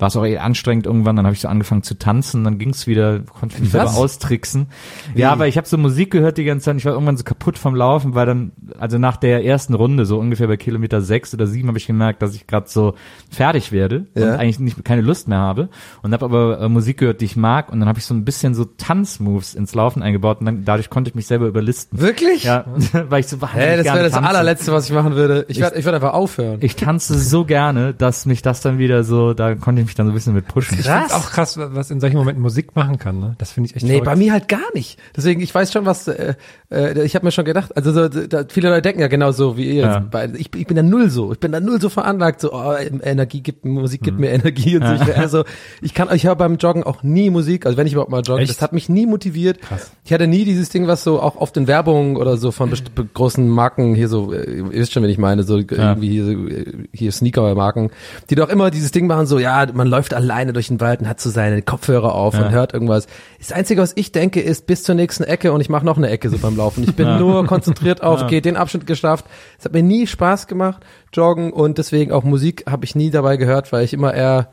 war es auch eher anstrengend irgendwann, dann habe ich so angefangen zu tanzen, dann ging's wieder, konnte ich mich selber austricksen. Ja, aber ich habe so Musik gehört die ganze Zeit, ich war irgendwann so kaputt vom Laufen, weil dann, also nach der ersten Runde, so ungefähr bei Kilometer sechs oder sieben, habe ich gemerkt, dass ich gerade so fertig werde Ja. und eigentlich nicht keine Lust mehr habe und habe aber äh, Musik gehört, die ich mag und dann habe ich so ein bisschen so Tanzmoves ins Laufen eingebaut und dann, dadurch konnte ich mich selber überlisten. Wirklich? Ja, weil ich so wahnsinnig Hey, das wäre das tanze. allerletzte, was ich machen würde. Ich werde ich werd einfach aufhören. Ich tanze so gerne, dass mich das dann wieder so, da konnte ich mich dann so ein bisschen mit pushen. Ich find's auch krass, was in solchen Momenten Musik machen kann. Ne? Das finde ich echt Nee, verrückt. bei mir halt gar nicht. Deswegen, ich weiß schon, was, äh, äh, ich habe mir schon gedacht, also so, da, viele Leute denken ja genau so wie ihr. Ja. Ich, ich bin da null so. Ich bin da null so veranlagt, so, oh, Energie gibt, Musik Mhm. gibt mir Energie und so. Ich, also, ich kann, ich höre beim Joggen auch nie Musik, also wenn ich überhaupt mal jogge, Echt? das hat mich nie motiviert. Krass. Ich hatte nie dieses Ding, was so auch oft in Werbung oder so von großen Marken hier so, äh, ihr wisst schon, wen ich meine, so irgendwie hier, äh, hier Sneaker-Marken, die doch immer dieses Ding machen, so, ja, man läuft alleine durch den Wald und hat so seine Kopfhörer auf Ja. und hört irgendwas. Das Einzige, was ich denke, ist bis zur nächsten Ecke und ich mache noch eine Ecke so beim Laufen. Ich bin nur konzentriert auf, okay, den Abschnitt geschafft. Es hat mir nie Spaß gemacht, joggen und deswegen auch Musik habe ich nie dabei gehört, weil ich immer eher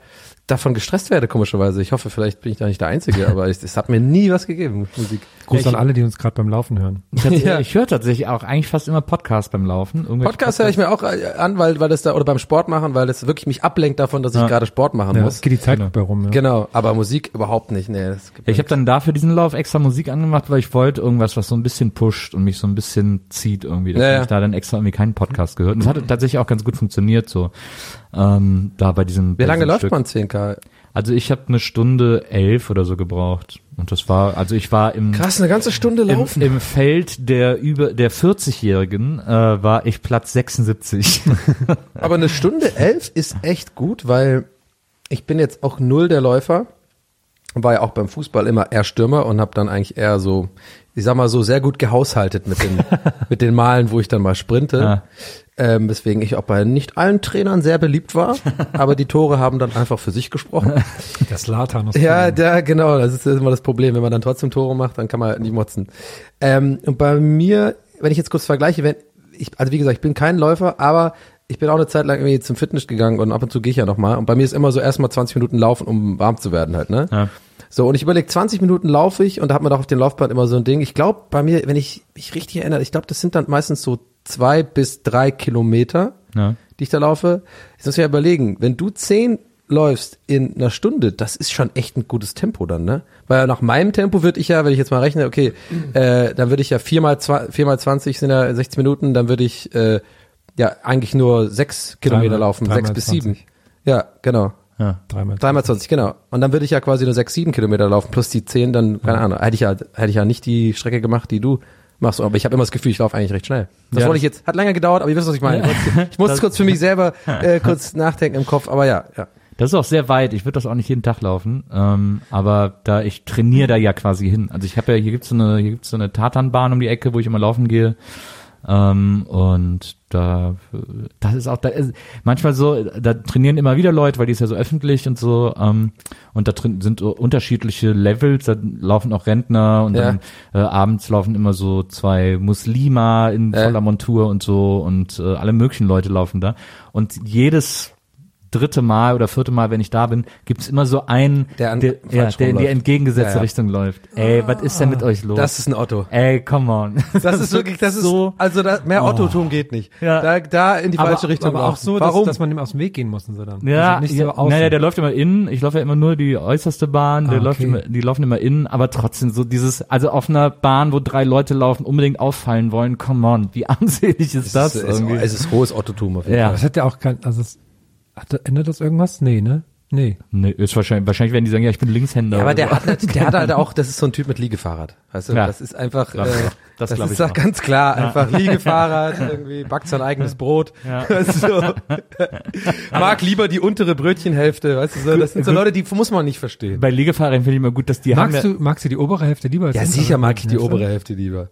davon gestresst werde, komischerweise. Ich hoffe, vielleicht bin ich da nicht der Einzige, aber es, es hat mir nie was gegeben, Musik. Gruß Ja, an ich- alle, die uns gerade beim Laufen hören. Ich, Ja. ich höre tatsächlich auch eigentlich fast immer Podcast beim Laufen. Irgendwelche Podcast höre ich mir auch äh, an, weil, weil das da, oder beim Sport machen, weil das wirklich mich ablenkt davon, dass ich Ja. gerade Sport machen Ja, muss. geht die Zeit bei rum. Ja. Genau, aber Musik überhaupt nicht. Nee, das gibt Ja, ich habe dann dafür diesen Lauf extra Musik angemacht, weil ich wollte irgendwas, was so ein bisschen pusht und mich so ein bisschen zieht irgendwie. Ja, ja. habe ich da dann extra irgendwie keinen Podcast gehört. Und das hat tatsächlich auch ganz gut funktioniert so. Ähm, da bei diesem Wie lange läuft man 10K? Also ich habe eine Stunde elf oder so gebraucht. Und das war, also ich war im Krass, eine ganze Stunde im, laufen. im Feld der über der 40-Jährigen äh, war ich Platz 76. Aber eine Stunde elf ist echt gut, weil ich bin jetzt auch null der Läufer. War ja auch beim Fußball immer eher Stürmer und habe dann eigentlich eher so, ich sag mal so, sehr gut gehaushaltet mit den, mit den Malen, wo ich dann mal sprinte. Ja. Ähm, weswegen ich auch bei nicht allen Trainern sehr beliebt war. Aber die Tore haben dann einfach für sich gesprochen. Das Latan aus Ja, da, genau, das ist immer das Problem. Wenn man dann trotzdem Tore macht, dann kann man halt nicht motzen. Ähm, und bei mir, wenn ich jetzt kurz vergleiche, wenn ich, also wie gesagt, ich bin kein Läufer, aber ich bin auch eine Zeit lang irgendwie zum Fitness gegangen und ab und zu gehe ich ja nochmal. Und bei mir ist immer so erstmal 20 Minuten laufen, um warm zu werden halt, ne? Ja. So, und ich überlege, 20 Minuten laufe ich und da hat man doch auf dem Laufband immer so ein Ding. Ich glaube, bei mir, wenn ich mich richtig erinnere, ich glaube, das sind dann meistens so zwei bis drei Kilometer ja. die ich da laufe. Jetzt muss ich ja überlegen, wenn du zehn läufst in einer Stunde, das ist schon echt ein gutes Tempo dann, ne? Weil nach meinem Tempo würde ich ja, wenn ich jetzt mal rechne, okay, äh, dann würde ich ja viermal, zwei, viermal 20 sind ja 60 Minuten, dann würde ich äh, ja eigentlich nur sechs Kilometer laufen, sechs bis 20. sieben. Ja, genau. Ja. Dreimal. Dreimal 20, genau. Und dann würde ich ja quasi nur sechs, sieben Kilometer laufen, plus die zehn, dann, keine Ahnung, hätte ich ja, hätte ich ja nicht die Strecke gemacht, die du machst, aber ich habe immer das Gefühl, ich laufe eigentlich recht schnell. Das Ja, wollte ich jetzt, hat länger gedauert, aber ihr wisst, was ich meine. Ich muss kurz für mich selber äh, kurz nachdenken im Kopf, aber ja, ja. Das ist auch sehr weit. Ich würde das auch nicht jeden Tag laufen. Ähm, aber da ich trainiere da ja quasi hin. Also ich habe ja, hier gibt's so eine, hier gibt's so eine Tatanbahn um die Ecke, wo ich immer laufen gehe. Ähm, und da, das ist auch, da ist manchmal so, da trainieren immer wieder Leute, weil die ist ja so öffentlich und so. Ähm, und da drin sind so unterschiedliche Levels. Da laufen auch Rentner und Ja. dann äh, abends laufen immer so zwei Muslima in Ja. voller Montur und so und äh, alle möglichen Leute laufen da. Und jedes dritte Mal oder vierte Mal, wenn ich da bin, gibt's immer so einen, Der an- der, ja, der in die entgegengesetzte Ja, ja. Richtung läuft. Ey, was ist denn mit euch los? Das ist ein Otto. Ey, come on. Das ist wirklich, das ist so. also da, mehr Otto-Tum geht nicht. Ja. Da, da in die falsche aber, Richtung aber auch so, dass, Warum? dass man ihm aus dem Weg gehen muss und so dann. Ja, also nicht ja so außen. naja, der läuft immer innen. Ich laufe ja immer nur die äußerste Bahn. Der Ah, läuft okay. immer, die laufen immer innen, aber trotzdem so dieses, also auf einer Bahn, wo drei Leute laufen, unbedingt auffallen wollen. Come on, wie armselig ist das? es, ist, irgendwie? es ist hohes Otto-Tum auf jeden Ja. Aber es hat ja auch kein, also es, hat, ändert das irgendwas? Nee, ne? Nee. nee, ist wahrscheinlich, wahrscheinlich werden die sagen, ja, ich bin Linkshänder. Ja, aber der so. hat, halt- der hat halt auch, das ist so ein Typ mit Liegefahrrad. Weißt du, Ja. das ist einfach, äh, das, Das ist ich doch auch. ganz klar, einfach Liegefahrrad, irgendwie backt sein eigenes Brot. Ja. So. Mag lieber die untere Brötchenhälfte, weißt du, so. das sind so Leute, die muss man nicht verstehen. Bei Liegefahrern finde ich immer gut, dass die Magst haben du, magst du die obere Hälfte lieber als Ja, sicher mag ich die obere Hälfte lieber.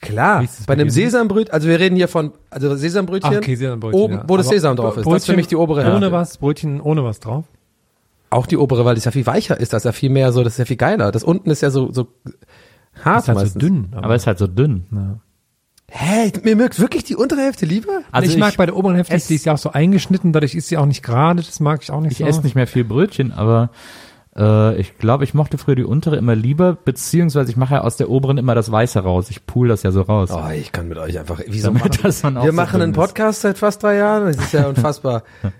Klar, bei einem? Sesambrötchen, also wir reden hier von, also Sesambrötchen, Ach, okay, Sesambrötchen, oben, ja. wo das Aber Sesam drauf ist, das ist für Brötchen mich die obere Hälfte. Ohne was, Brötchen ohne was drauf? Auch die obere, weil das ja viel weicher ist, das ist ja viel mehr so, das ist ja viel geiler. Das unten ist ja so, so hart ist halt meistens. so dünn. aber ist halt so dünn. Hä, mir mögt wirklich die untere Hälfte lieber? Also ich, mag bei der oberen Hälfte, die ist ja auch so eingeschnitten, dadurch ist sie auch nicht gerade, das mag ich auch nicht Ich so. esse nicht mehr viel Brötchen, aber äh, ich glaube, ich mochte früher die untere immer lieber, beziehungsweise ich mache ja aus der oberen immer das Weiße raus. Ich pool das ja so raus. Oh, ich kann mit euch einfach, wieso Damit machen das man auch Wir machen einen ist. Podcast seit fast drei Jahren, das ist ja unfassbar.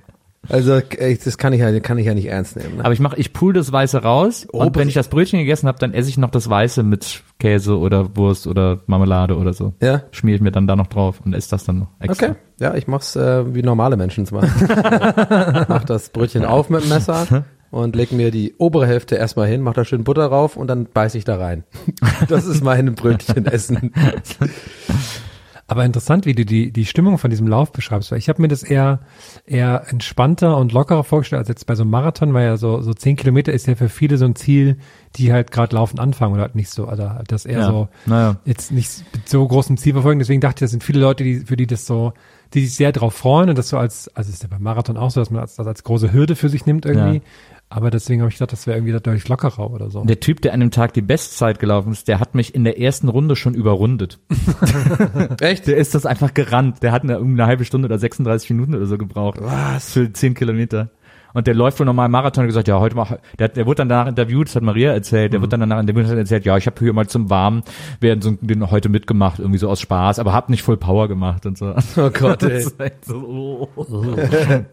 Also, das kann ich ja, kann ich ja nicht ernst nehmen. Ne? Aber ich mache, ich pool das Weiße raus und Obere- wenn ich das Brötchen gegessen habe, dann esse ich noch das Weiße mit Käse oder Wurst oder Marmelade oder so. Ja. Schmier ich mir dann da noch drauf und esse das dann noch extra. Okay. Ja, ich mach's äh, wie normale Menschen es machen. mach das Brötchen auf mit dem Messer und leg mir die obere Hälfte erstmal hin, mach da schön Butter drauf und dann beiß ich da rein. Das ist mein Brötchenessen. Aber interessant, wie du die, die Stimmung von diesem Lauf beschreibst, weil ich habe mir das eher, eher entspannter und lockerer vorgestellt als jetzt bei so einem Marathon, weil ja so, so zehn Kilometer ist ja für viele so ein Ziel, die halt gerade laufen anfangen oder halt nicht so, also das eher Ja. so Naja. jetzt nicht mit so großem Ziel verfolgen. Deswegen dachte ich, das sind viele Leute, die, für die das so, die sich sehr drauf freuen und das so als, also ist ja beim Marathon auch so, dass man das als, als große Hürde für sich nimmt irgendwie. Ja. Aber deswegen habe ich gedacht, das wäre irgendwie dadurch lockerer oder so. Der Typ, der an dem Tag die Bestzeit gelaufen ist, der hat mich in der ersten Runde schon überrundet. Echt? Der ist das einfach gerannt. Der hat eine, eine halbe Stunde oder 36 Minuten oder so gebraucht. Was? Für 10 Kilometer. Und der läuft wohl normal Marathon und gesagt, ja, heute mach, der, der wurde dann danach interviewt, das hat Maria erzählt, der wird dann danach interviewt und hat erzählt, ja, ich habe hier mal zum Warmen werden so den heute mitgemacht, irgendwie so aus Spaß, aber hab nicht Full Power gemacht und so. Oh Gott, ey. Das war echt so, oh.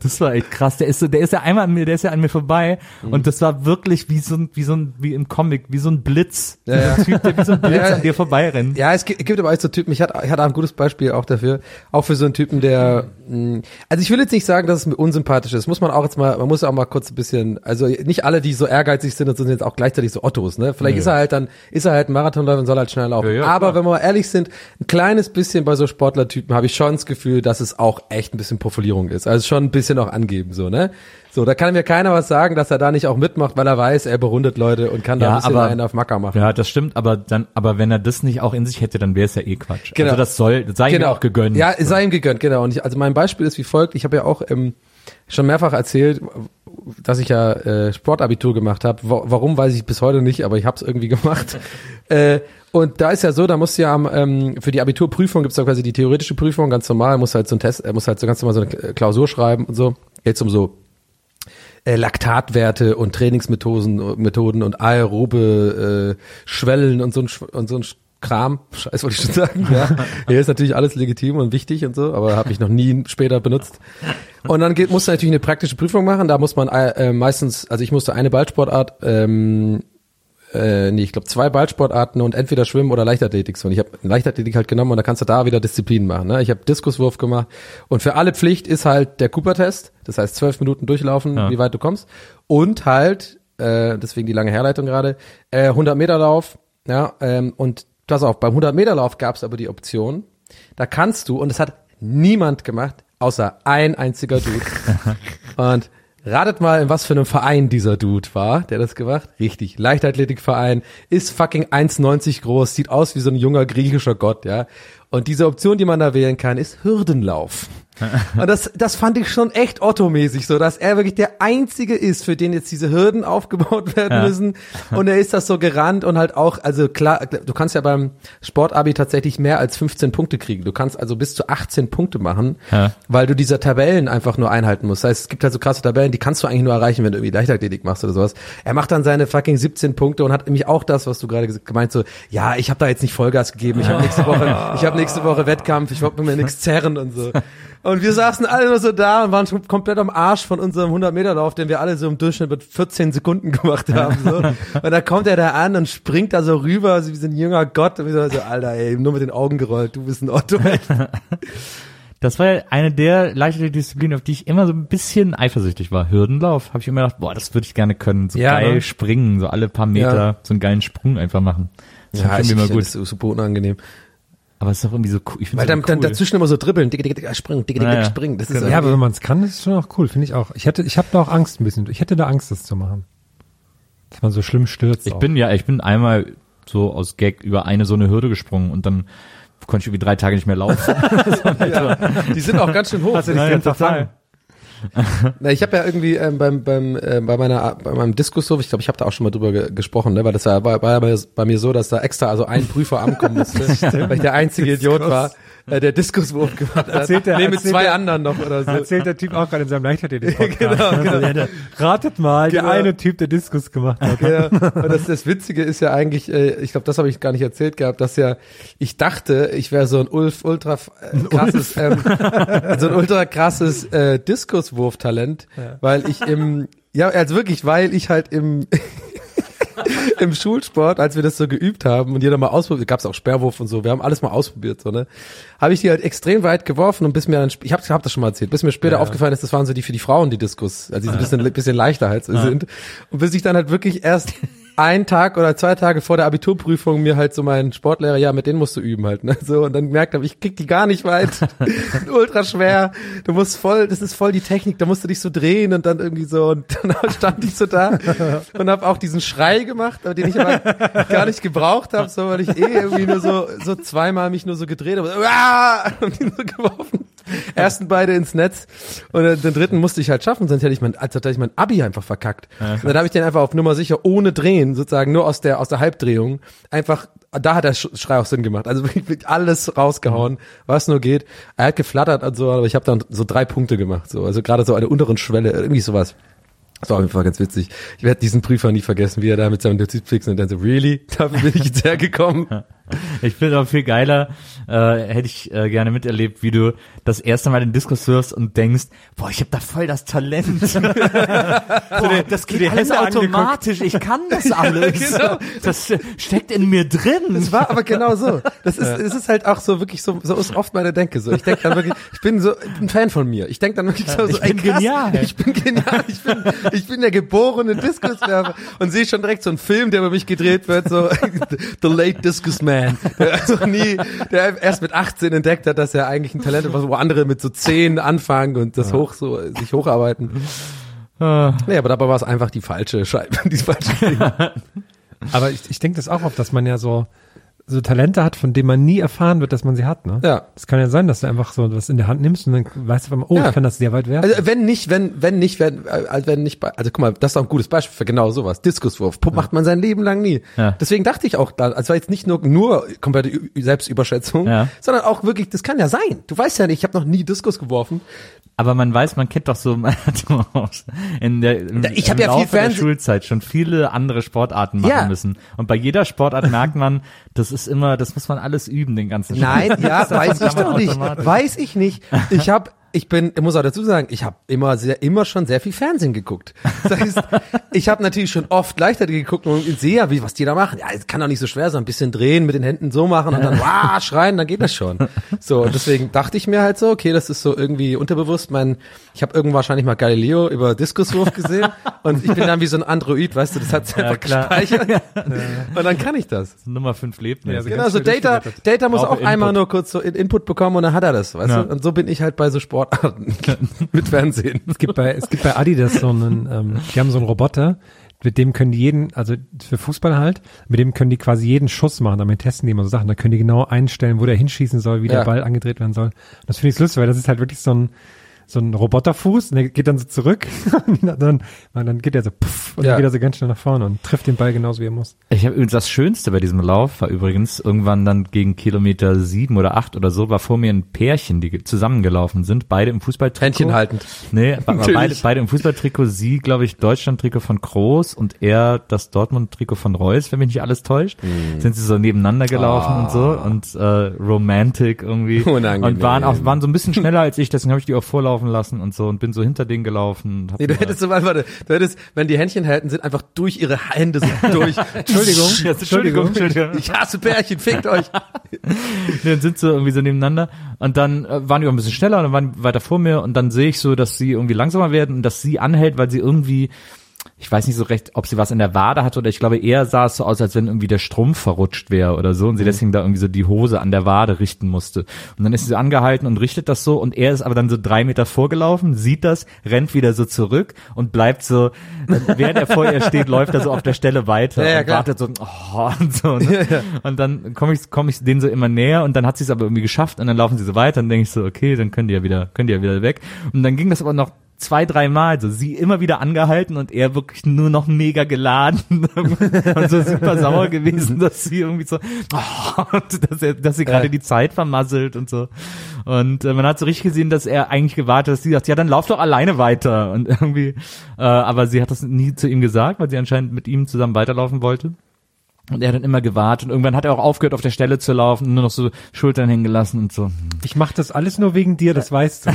Das war echt krass. Der ist so, der ist ja einmal an mir, der ist ja an mir vorbei und das war wirklich wie so ein, wie so ein, wie im Comic, wie so ein Blitz. Ja, ja. Typ, der wie so ein Blitz Ja, an dir vorbeirennt. Ja, es gibt, gibt aber auch so Typen, ich hatte, ich hatte ein gutes Beispiel auch dafür, auch für so einen Typen, der, mh, also ich will jetzt nicht sagen, dass es mir unsympathisch ist, muss man auch jetzt mal, man muss auch mal kurz ein bisschen, also nicht alle, die so ehrgeizig sind, sind jetzt auch gleichzeitig so Ottos, ne? Vielleicht ist er halt dann, ist er halt ein Marathonläufer und soll halt schnell laufen. Ja, ja, aber klar. wenn wir mal ehrlich sind, ein kleines bisschen bei so Sportlertypen habe ich schon das Gefühl, dass es auch echt ein bisschen Profilierung ist. Also schon ein bisschen auch angeben, so, ne? So, da kann mir keiner was sagen, dass er da nicht auch mitmacht, weil er weiß, er berundet Leute und kann da Ja, ein bisschen aber- einen auf Macker machen. Ja, das stimmt, aber dann, aber wenn er das nicht auch in sich hätte, dann wäre es ja eh Quatsch. Genau. Also das soll, das sei ihm auch gegönnt. Ja, sei ihm gegönnt, genau. Und ich, also mein Beispiel ist wie folgt. Ich habe ja auch ähm, schon mehrfach erzählt, dass ich ja äh, Sportabitur gemacht habe. Wa warum, weiß ich bis heute nicht, aber ich habe es irgendwie gemacht. äh, und da ist ja so, da musst du ja am, ähm, für die Abiturprüfung gibt's da quasi die theoretische Prüfung, ganz normal, muss halt so ein Test, er muss halt so ganz normal so eine Klausur schreiben und so. Jetzt um so äh, Laktatwerte und Trainingsmethoden Methoden und aerobe äh, Schwellen und so ein, und so ein Kram, Scheiß wollte ich schon sagen, ja. Hier ist natürlich alles legitim und wichtig und so, aber habe ich noch nie später benutzt. Und dann geht, musst du natürlich eine praktische Prüfung machen, da muss man äh, meistens, also ich musste eine Ballsportart, ähm, äh, nee, ich glaube zwei Ballsportarten und entweder Schwimmen oder Leichtathletik. So, Und ich habe Leichtathletik halt genommen und da kannst du da wieder Disziplinen machen. Ne? Ich habe Diskuswurf gemacht und für alle Pflicht ist halt der Cooper-Test, das heißt zwölf Minuten durchlaufen, Ja. wie weit du kommst und halt, äh, deswegen die lange Herleitung gerade, äh, 100 Meter Lauf, ja, ähm, und pass auf, beim 100 Meter Lauf gab es aber die Option, da kannst du, und das hat niemand gemacht, außer ein einziger Dude. und ratet mal, in was für einem Verein dieser Dude war, der das gemacht. Richtig, Leichtathletikverein, ist fucking 1,90 groß, sieht aus wie so ein junger griechischer Gott, ja. Und diese Option, die man da wählen kann, ist Hürdenlauf. Und das, das fand ich schon echt Otto-mäßig, so dass er wirklich der Einzige ist, für den jetzt diese Hürden aufgebaut werden Ja. müssen. Und er ist das so gerannt und halt auch, also klar, du kannst ja beim Sportabi tatsächlich mehr als 15 Punkte kriegen. Du kannst also bis zu 18 Punkte machen, Ja. weil du diese Tabellen einfach nur einhalten musst. Das heißt, es gibt halt so krasse Tabellen, die kannst du eigentlich nur erreichen, wenn du irgendwie Leichtathletik machst oder sowas. Er macht dann seine fucking 17 Punkte und hat nämlich auch das, was du gerade gemeint so, ja, ich habe da jetzt nicht Vollgas gegeben, ich habe nächste Woche, ich habe nächste Woche Wettkampf, ich wollte mir nichts zerren und so. Und wir saßen alle nur so da und waren schon komplett am Arsch von unserem 100-Meter-Lauf, den wir alle so im Durchschnitt mit 14 Sekunden gemacht haben. So. Und da kommt er da an und springt da so rüber, so wie so ein junger Gott. Und wir so, so, Alter, ey, nur mit den Augen gerollt, du bist ein Otto. Das war ja eine der Leichtathletik-Disziplinen, auf die ich immer so ein bisschen eifersüchtig war. Hürdenlauf. Habe ich immer gedacht, boah, das würde ich gerne können. So Ja, geil ne? springen, so alle paar Meter, Ja. so einen geilen Sprung einfach machen. Das Ja, ich immer gut. das super unangenehm. Aber es ist doch irgendwie so cool. Ich Weil finde dann, so dann cool. dazwischen immer so dribbeln, dicke, dicke, dicke, springen, dicke, dicke, Ja, ja. springen. Das ist Ja, aber wenn man es kann, ist es schon auch cool, finde ich auch. Ich hätte, ich habe da auch Angst ein bisschen. Ich hätte da Angst, das zu machen. Dass man so schlimm stürzt. Ich auch. bin ja, ich bin einmal so aus Gag über eine so eine Hürde gesprungen und dann konnte ich irgendwie drei Tage nicht mehr laufen. die sind auch ganz schön hoch. Hast du dich Ja, ganz ja, total. verfangen? Na, ich habe ja irgendwie ähm, beim beim äh, bei meiner bei meinem Diskushof, ich glaube, ich habe da auch schon mal drüber ge gesprochen, ne, weil das war, war, bei, bei mir so, dass da extra also ein Prüfer ankommen musste, weil ich der einzige Idiot war, äh, der Diskuswurf gemacht hat. Erzählt der- nee, mit zwei der- anderen noch oder so. Erzählt der Typ auch gerade in seinem Leichtathletik-Podcast. Genau, genau. Also, ja, Ratet mal, Genau. der eine Typ, der Diskus gemacht hat. Ja, und das, das Witzige ist ja eigentlich, äh, ich glaube, das habe ich gar nicht erzählt gehabt, dass ja, ich dachte, ich wäre so ein Ulf, ultra äh, krasses, ähm, so ein ultra krasses äh, Diskuswurftalent, weil ich im, ja, also wirklich, weil ich halt im im Schulsport, als wir das so geübt haben und jeder mal ausprobiert, gab es auch Sperrwurf und so, wir haben alles mal ausprobiert, so, ne? Habe ich die halt extrem weit geworfen und bis mir dann, ich habe hab das schon mal erzählt, bis mir später aufgefallen ist, das waren so die für die Frauen, die Diskus, also die so ein bisschen, bisschen leichter halt sind. Und bis ich dann halt wirklich erst einen Tag oder zwei Tage vor der Abiturprüfung mir halt so mein Sportlehrer, ja, mit denen musst du üben halt, ne? So, und dann gemerkt habe, ich krieg die gar nicht weit. Ultra schwer. Du musst voll, das ist voll die Technik, da musst du dich so drehen und dann irgendwie so, und dann stand ich so da und habe auch diesen Schrei gemacht, den ich aber gar nicht gebraucht habe, so, weil ich eh irgendwie nur so, so zweimal mich nur so gedreht habe, ah! und ihn so geworfen. Ersten beide ins Netz und den den dritten musste ich halt schaffen, sonst hätte ich mein, als hätte ich mein Abi einfach verkackt. und dann habe ich den einfach auf Nummer sicher ohne Drehen, sozusagen nur aus der aus der Halbdrehung, einfach da hat der Sch- Schrei auch Sinn gemacht. Also wirklich alles rausgehauen, was nur geht. Er hat geflattert und so, aber ich habe dann so drei Punkte gemacht, so also gerade so der unteren Schwelle, irgendwie sowas. Das war auf jeden Fall ganz witzig. Ich werde diesen Prüfer nie vergessen, wie er da mit seinem Notizpix und dann so, really? Dafür bin ich jetzt hergekommen. Ich finde auch viel geiler, äh, hätte ich äh, gerne miterlebt, wie du das erste Mal den Diskus wirfst und denkst, boah, ich habe da voll das Talent. boah, das geht die alles automatisch, ich kann das alles. genau. Das steckt in mir drin. Es war aber genau so. Das ist, es ist halt auch so wirklich so, so ist oft meine Denke so. Ich denke dann wirklich, ich bin so ein Fan von mir. Ich denke dann wirklich so, so Ich bin ey, krass, genial. Ich bin genial. Ich bin, ich bin der geborene Diskuswerfer und sehe schon direkt so einen Film, der über mich gedreht wird, so The Late Discus Man, der also nie, der erst mit 18 entdeckt hat, dass er eigentlich ein Talent hat, wo andere mit so 10 anfangen und das hoch so sich hocharbeiten. Ah. Nee, aber dabei war es einfach die falsche Scheibe, die falsche. Aber ich, ich denke das auch oft, dass man ja so, so Talente hat, von denen man nie erfahren wird, dass man sie hat, ne? Ja. Es kann ja sein, dass du einfach so was in der Hand nimmst und dann weißt du auf einmal, oh, Ja. ich kann das sehr weit werfen. Also wenn nicht, wenn, wenn nicht, wenn, äh, also wenn nicht, bei- also guck mal, das ist auch ein gutes Beispiel für genau sowas. Diskuswurf Pup macht man sein Leben lang nie. Ja. Deswegen dachte ich auch, da, also war jetzt nicht nur nur komplette Selbstüberschätzung, Ja. sondern auch wirklich, das kann ja sein. Du weißt ja nicht, ich habe noch nie Diskus geworfen. Aber man weiß, man kennt doch so in der, im, ich im ja viel Laufe der Schulzeit schon viele andere Sportarten machen Ja. müssen. Und bei jeder Sportart merkt man, das ist immer, das muss man alles üben, den ganzen Nein, Sport. ja, Das weiß ich doch nicht. Weiß ich nicht. Ich habe ich bin, ich muss auch dazu sagen, ich habe immer sehr, immer schon sehr viel Fernsehen geguckt. Das heißt, ich habe natürlich schon oft Leichtathletik geguckt und sehe ja, wie, was die da machen. Ja, es kann doch nicht so schwer sein, ein bisschen drehen, mit den Händen so machen und dann wah, schreien, dann geht das schon. So, und deswegen dachte ich mir halt so, okay, das ist so irgendwie unterbewusst. Mein, ich habe irgendwann wahrscheinlich mal Galileo über Diskuswurf gesehen und ich bin dann wie so ein Android, weißt du, das hat sich einfach klar. gespeichert. Und dann kann ich das. Nummer 5 lebt nicht. Ja, so Genau, so Data. Data muss auch einmal Input. nur kurz so in- Input bekommen und dann hat er das, weißt Ja. du? Und so bin ich halt bei so Sportarten mit Fernsehen. Es gibt bei, es gibt bei Adidas so einen, ähm, die haben so einen Roboter, mit dem können die jeden, also für Fußball halt, mit dem können die quasi jeden Schuss machen, damit testen die immer so Sachen. Da können die genau einstellen, wo der hinschießen soll, wie Ja. der Ball angedreht werden soll. Das finde ich lustig, weil das ist halt wirklich so ein, so ein Roboterfuß und der geht dann so zurück und dann, und dann geht er so puff und Ja. dann geht er so ganz schnell nach vorne und trifft den Ball genauso wie er muss. Ich habe übrigens das Schönste bei diesem Lauf war übrigens irgendwann dann gegen Kilometer sieben oder acht oder so, war vor mir ein Pärchen, die zusammengelaufen sind, beide im Fußballtrikot. Händchen haltend. Nee, beide, beide im Fußballtrikot, sie, glaube ich, Deutschland-Trikot von Kroos und er das Dortmund-Trikot von Reus, wenn mich nicht alles täuscht. Mhm. Sind sie so nebeneinander gelaufen und so und äh, romantic irgendwie. Unangenehm. Und waren auch waren so ein bisschen schneller als ich, deswegen habe ich die auch vorlaufen lassen und so und bin so hinter denen gelaufen. Nee, du hättest so, warte, du hättest, wenn die Händchen halten, sind einfach durch ihre Hände so durch. Entschuldigung. Ja, Entschuldigung, Entschuldigung. Ich hasse Pärchen, fickt euch. dann sind sie irgendwie so nebeneinander und dann äh, waren die auch ein bisschen schneller und dann waren die weiter vor mir und dann sehe ich so, dass sie irgendwie langsamer werden und dass sie anhält, weil sie irgendwie ich weiß nicht so recht, ob sie was in der Wade hatte oder ich glaube eher sah es so aus, als wenn irgendwie der Strumpf verrutscht wäre oder so und sie deswegen da irgendwie so die Hose an der Wade richten musste. Und dann ist sie so angehalten und richtet das so und er ist aber dann so drei Meter vorgelaufen, sieht das, rennt wieder so zurück und bleibt so, während er vor ihr steht, läuft er so auf der Stelle weiter Ja, ja, und klar. wartet so, oh, und so. Ne? Und dann komme ich, komme ich denen so immer näher und dann hat sie es aber irgendwie geschafft und dann laufen sie so weiter und denke ich so, okay, dann können die ja wieder, können die ja wieder weg. Und dann ging das aber noch zwei, drei Mal so. Sie immer wieder angehalten und er wirklich nur noch mega geladen und so super sauer gewesen, dass sie irgendwie so, oh, dass, er, dass sie gerade Ja. die Zeit vermasselt und so. Und äh, man hat so richtig gesehen, dass er eigentlich gewartet, dass sie sagt, ja, dann lauf doch alleine weiter. Und irgendwie, äh, aber sie hat das nie zu ihm gesagt, weil sie anscheinend mit ihm zusammen weiterlaufen wollte. Und er hat dann immer gewartet und irgendwann hat er auch aufgehört, auf der Stelle zu laufen, nur noch so Schultern hängen gelassen und so. Ich mache das alles nur wegen dir, das weißt du.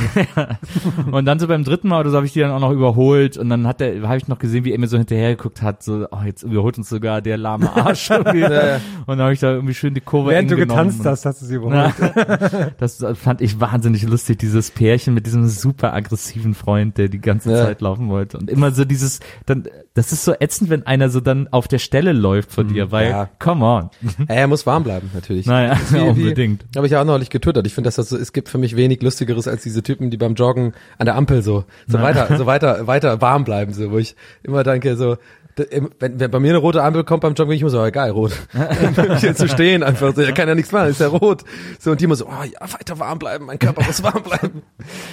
Und dann so beim dritten Mal oder so habe ich die dann auch noch überholt und dann hat der, habe ich noch gesehen, wie er mir so hinterher geguckt hat, so, oh, jetzt überholt uns sogar der lahme Arsch. irgendwie. ja. Und dann habe ich da irgendwie schön die Kurve Während du getanzt hast, hast du sie überholt. Das fand ich wahnsinnig lustig, dieses Pärchen mit diesem super aggressiven Freund, der die ganze Ja. Zeit laufen wollte. Und immer so dieses, dann, das ist so ätzend, wenn einer so dann auf der Stelle läuft von dir, weil, Ja. come on. Er muss warm bleiben, natürlich. Naja, Wie- unbedingt. Habe ich ja auch neulich getwittert. Ich finde, dass das so, es gibt für mich wenig Lustigeres als diese Typen, die beim Joggen an der Ampel so, so weiter, so weiter, weiter warm bleiben, so, wo ich immer denke, so, wenn, wenn bei mir eine rote Ampel kommt beim Joggen, ich immer so, geil, rot. Hier zu stehen einfach so, er kann ja nichts machen, ist ja rot. So, und die immer so, oh ja, weiter warm bleiben, mein Körper muss warm bleiben.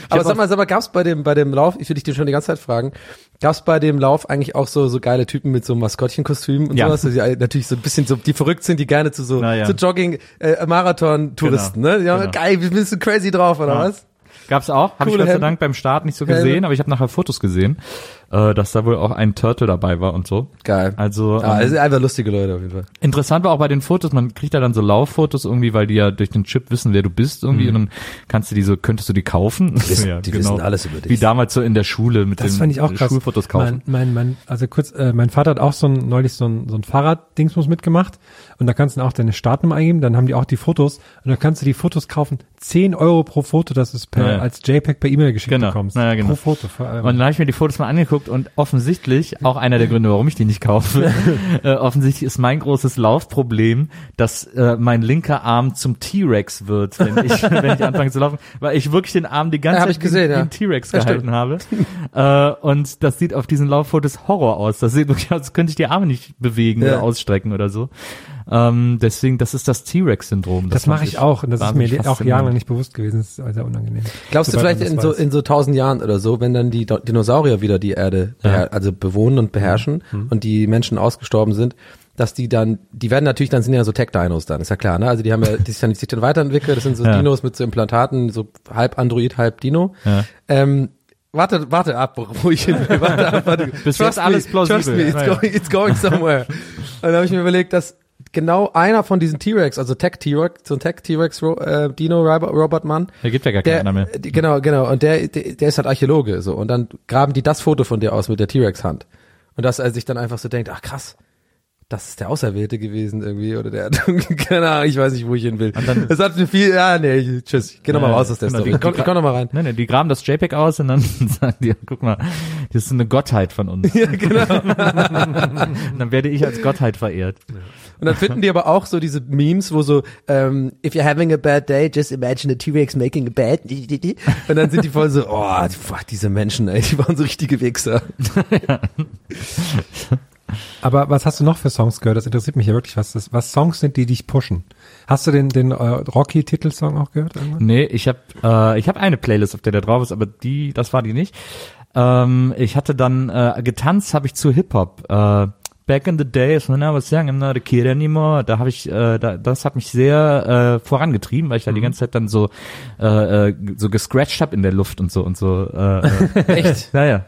Aber sag mal, sag mal, gab's bei dem, bei dem Lauf, ich will dich den schon die ganze Zeit fragen, gab's bei dem Lauf eigentlich auch so, so geile Typen mit so Maskottchenkostümen und Ja. sowas, die natürlich so ein bisschen so, die verrückt sind, die gerne zu so, ja. zu Jogging, äh, Marathon-Touristen, Genau. ne? Ja, Genau. geil, wie bist du crazy drauf, oder Ja. was? Gab's auch, habe ich Coole Gott sei. Dank beim Start nicht so gesehen, aber ich habe nachher Fotos gesehen, äh, dass da wohl auch ein Turtle dabei war und so. Geil. Also Ah, ähm, es sind einfach lustige Leute auf jeden Fall. Interessant war auch bei den Fotos, man kriegt ja dann so Lauffotos irgendwie, weil die ja durch den Chip wissen, wer du bist irgendwie und dann kannst du die so, könntest du die kaufen? Mhm. wissen- die wissen alles über dich. Wie damals so in der Schule mit Das den fand ich auch krass. Schulfotos kaufen. Mein, mein, mein, also kurz, äh, mein Vater hat auch so ein, neulich so ein, so ein Fahrrad-Dingsmus mitgemacht und da kannst du dann auch deine Startnummer eingeben, dann haben die auch die Fotos und dann kannst du die Fotos kaufen. 10 Euro pro Foto, das ist per, Ja, ja. als JPEG per E-Mail geschickt Genau. bekommst. Ja, ja, genau. Pro Foto. Vor allem. Und dann habe ich mir die Fotos mal angeguckt und offensichtlich, auch einer der Gründe, warum ich die nicht kaufe, äh, offensichtlich ist mein großes Laufproblem, dass äh, mein linker Arm zum T-Rex wird, wenn ich, wenn ich anfange zu laufen, weil ich wirklich den Arm die ganze Ja, Zeit gesehen, ja. T-Rex gehalten habe. äh, und das sieht auf diesen Lauffotos Horror aus. Das sieht wirklich aus, als könnte ich die Arme nicht bewegen Ja. oder ausstrecken oder so. Ähm, deswegen, das ist das T-Rex-Syndrom. das fand mache ich auch und das ist mir auch jahrelang nicht bewusst gewesen. Das ist sehr unangenehm. Glaubst du Sobald vielleicht man in das so, in so tausend Jahren oder so, wenn dann die Dinosaurier wieder die Erde beher also bewohnen und beherrschen Mhm. und die Menschen ausgestorben sind, dass die dann, die werden natürlich, dann sind ja so Tech-Dinos dann, ist ja klar, ne? Also die haben ja, die sich dann, die sich dann weiterentwickelt, das sind so Ja. Dinos mit so Implantaten, so halb Android, halb Dino. Ja. Ähm, warte, warte ab, wo ich hin will. Warte ab, warte. Bis Trust jetzt alles plausibel. Trust me, it's, Ja, ja. going, it's going somewhere. und dann habe ich mir überlegt, dass genau einer von diesen T-Rex, also Tech-T-Rex, so ein Tech-T-Rex äh, Dino-Robot-Mann, Da gibt ja gar der, keiner mehr. genau, genau. Und der, der, der ist halt Archäologe, so. Und dann graben die das Foto von dir aus mit der T-Rex-Hand. Und dass er sich dann einfach so denkt, ach krass, das ist der Auserwählte gewesen irgendwie, oder der, keine Ahnung, ich weiß nicht, wo ich hin will. dann- das hat mir viel, ja, nee, tschüss, ich geh noch mal Ja, raus aus der genau, Story. die- Ich komm, ich komm noch mal rein. Nein, nein, die graben das JPEG aus und dann sagen die, guck mal, das ist eine Gottheit von uns. Ja, genau. Und dann werde ich als Gottheit verehrt. Und dann finden die aber auch so diese Memes, wo so, ähm, if you're having a bad day, just imagine a T-Rex making a bad. Und dann sind die voll so, oh, fuck, diese Menschen, ey, die waren so richtige Wichser. Aber was hast du noch für Songs gehört? Das interessiert mich ja wirklich, was das, was Songs sind, die dich pushen. Hast du den, den äh, Rocky-Titelsong auch gehört? Irgendwann? Nee, ich habe äh, ich hab eine Playlist, auf der der drauf ist, aber die, das war die nicht. Ähm, ich hatte dann äh, getanzt, habe ich zu Hip Hop. Äh, Back in the days when I was young, I'm not a kid anymore. Da habe ich, äh, da, das hat mich sehr äh, vorangetrieben, weil ich da die ganze Zeit dann so äh, äh, so gescratcht habe in der Luft und so und so. Äh, äh. Echt? Ja, ja.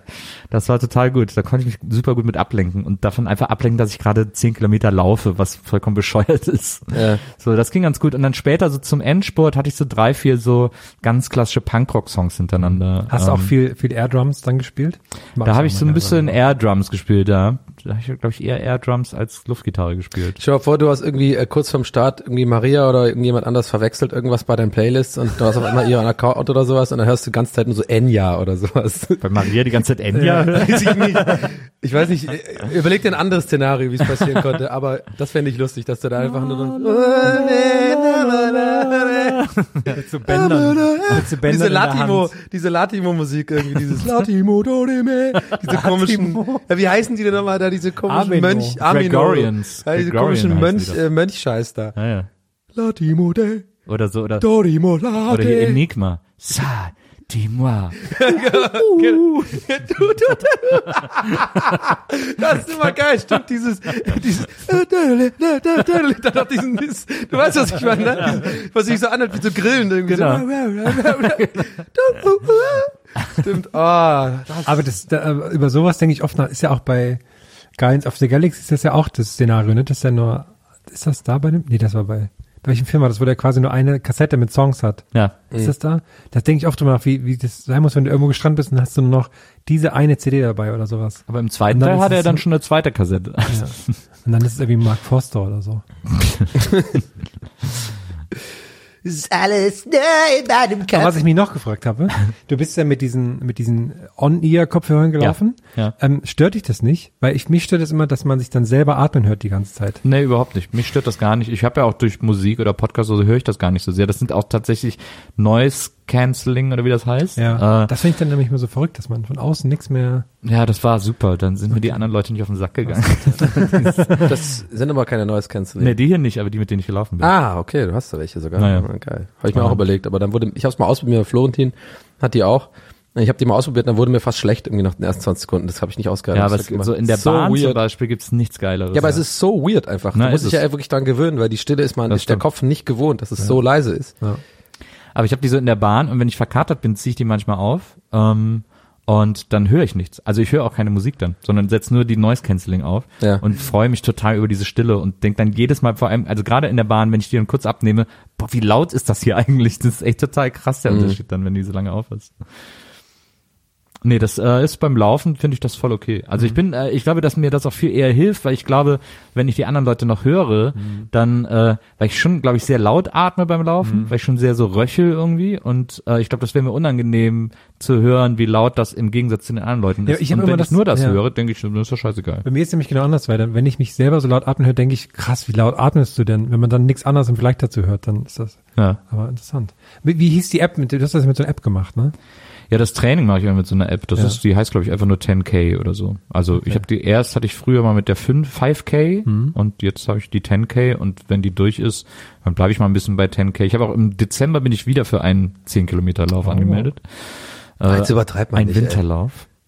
Das war total gut. Da konnte ich mich super gut mit ablenken und davon einfach ablenken, dass ich gerade zehn Kilometer laufe, was vollkommen bescheuert ist. Ja. So, das ging ganz gut. Und dann später so zum Endspurt hatte ich so drei, vier so ganz klassische Punkrock-Songs hintereinander. Hast du auch Ähm, viel, viel Air Drums dann gespielt? Mach Da habe auch ich so ein bisschen gerne. Air Drums gespielt, ja. Da habe ich, glaube ich, eher Air Drums als Luftgitarre gespielt. Stell dir mal vor, du hast irgendwie äh, kurz vorm Start irgendwie Maria oder irgendjemand anders verwechselt irgendwas bei deinen Playlists und du hast auf einmal ihren Account oder sowas und dann hörst du die ganze Zeit nur so Enya oder sowas. Bei Maria die ganze Zeit Enya. Weiß ich nicht. Ich weiß nicht, äh, überleg dir ein anderes Szenario, wie es passieren konnte, aber das fände ich lustig, dass du da einfach nur Mit so Bändern. Mit so Bändern diese Latimo, diese Latimo-Musik irgendwie, dieses Latimo, do, re, me, diese komischen, ja, wie heißen die denn nochmal da, diese komischen Amino. Mönch, Amino, Gregorians. ja, diese Gregorian komischen Mönch, die äh, Mönchscheiß da. Ja, ja. Latimo, de, Oder so, oder, dorimo, oder hier late. Enigma. Sa, dis-moi. Das ist immer geil, stimmt, dieses, dieses, dann noch diesen, du weißt, was ich meine, ne? Was sich so anhört, wie so Grillen irgendwie. Genau. So. Stimmt, ah, das, Aber das, da, über sowas denke ich oft nach, ist ja auch bei Guardians of the Galaxy ist das ja auch das Szenario, ne? Das ist ja nur, ist das da bei dem? Nee, das war bei, bei welchem Film war das, wo der quasi nur eine Kassette mit Songs hat? Ja. Ist das da? Das denke ich oft drüber nach, wie, wie das sein muss, wenn du irgendwo gestrandet bist und hast du nur noch diese eine CD dabei oder sowas. Aber im zweiten Teil hat er dann schon eine zweite Kassette. Ja. Und dann ist es irgendwie Mark Foster oder so. ist alles neu in meinem Aber was ich mich noch gefragt habe, du bist ja mit diesen, mit diesen On-Ear-Kopfhörern gelaufen. ja. Ähm, stört dich das nicht? Weil ich, mich stört es immer, dass man sich dann selber atmen hört die ganze Zeit. Nee, überhaupt nicht. Mich stört das gar nicht. Ich habe ja auch durch Musik oder Podcast oder so höre ich das gar nicht so sehr. Das sind auch tatsächlich Noise Cancelling oder wie das heißt. Ja. Äh, das finde ich dann nämlich immer so verrückt, dass man von außen nichts mehr. ja, das war super. Dann sind mir die anderen Leute nicht auf den Sack gegangen. Das sind aber keine Noise Cancelling. nee, die hier nicht, aber die, mit denen ich gelaufen bin. Ah, okay, du hast da welche sogar. Naja. Ah, Geil. Habe ich mir Ja. auch überlegt, aber dann wurde, ich habe es mal ausprobiert, Florentin hat die auch. Ich habe die mal ausprobiert, dann wurde mir fast schlecht irgendwie nach den ersten 20 Sekunden. Das habe ich nicht ausgehalten. ja, aber es, so in der so Bahn zum weird. Beispiel gibt's nichts Geileres. Ja, aber es ist so weird einfach. Na, du musst ist dich ja wirklich dran gewöhnen, weil die Stille ist man, Das ist der. Kopf nicht gewohnt, dass es so leise ist. Aber ich habe die so in der Bahn und wenn ich verkatert bin, ziehe ich die manchmal auf ähm, und dann höre ich nichts. Also ich höre auch keine Musik dann, sondern setze nur die Noise Cancelling auf Ja. und freue mich total über diese Stille und denk dann jedes Mal vor allem, also gerade in der Bahn, wenn ich die dann kurz abnehme, boah, wie laut ist das hier eigentlich? Das ist echt total krass der Unterschied dann, wenn die so lange auf ist. Nee, das äh, ist beim Laufen, finde ich das voll okay. Also ich bin, äh, ich glaube, dass mir das auch viel eher hilft, weil ich glaube, wenn ich die anderen Leute noch höre, dann, äh, weil ich schon, glaube ich, sehr laut atme beim Laufen, weil ich schon sehr so röchel irgendwie und äh, ich glaube, das wäre mir unangenehm zu hören, wie laut das im Gegensatz zu den anderen Leuten Ja, ist. ich hab und wenn das- ich nur das ja. höre, denke ich, das ist doch scheißegal. Bei mir ist nämlich genau anders, weil dann, wenn ich mich selber so laut atmen höre, denke ich, krass, wie laut atmest du denn? Wenn man dann nichts anderes im Vergleich dazu hört, dann ist das Ja. aber interessant. Wie, wie hieß die App? Mit, du hast das mit so einer App gemacht, ne? Ja, das Training mache ich immer mit so einer App. Das Ja. ist, die heißt, glaube ich, einfach nur 10K oder so. Also ich habe die erst hatte ich früher mal mit der 5, 5K Mhm. und jetzt habe ich die 10K und wenn die durch ist, dann bleibe ich mal ein bisschen bei 10K. Ich habe auch im Dezember bin ich wieder für einen 10 Kilometer Lauf angemeldet. Äh, Jetzt übertreibt man ein nicht, ey.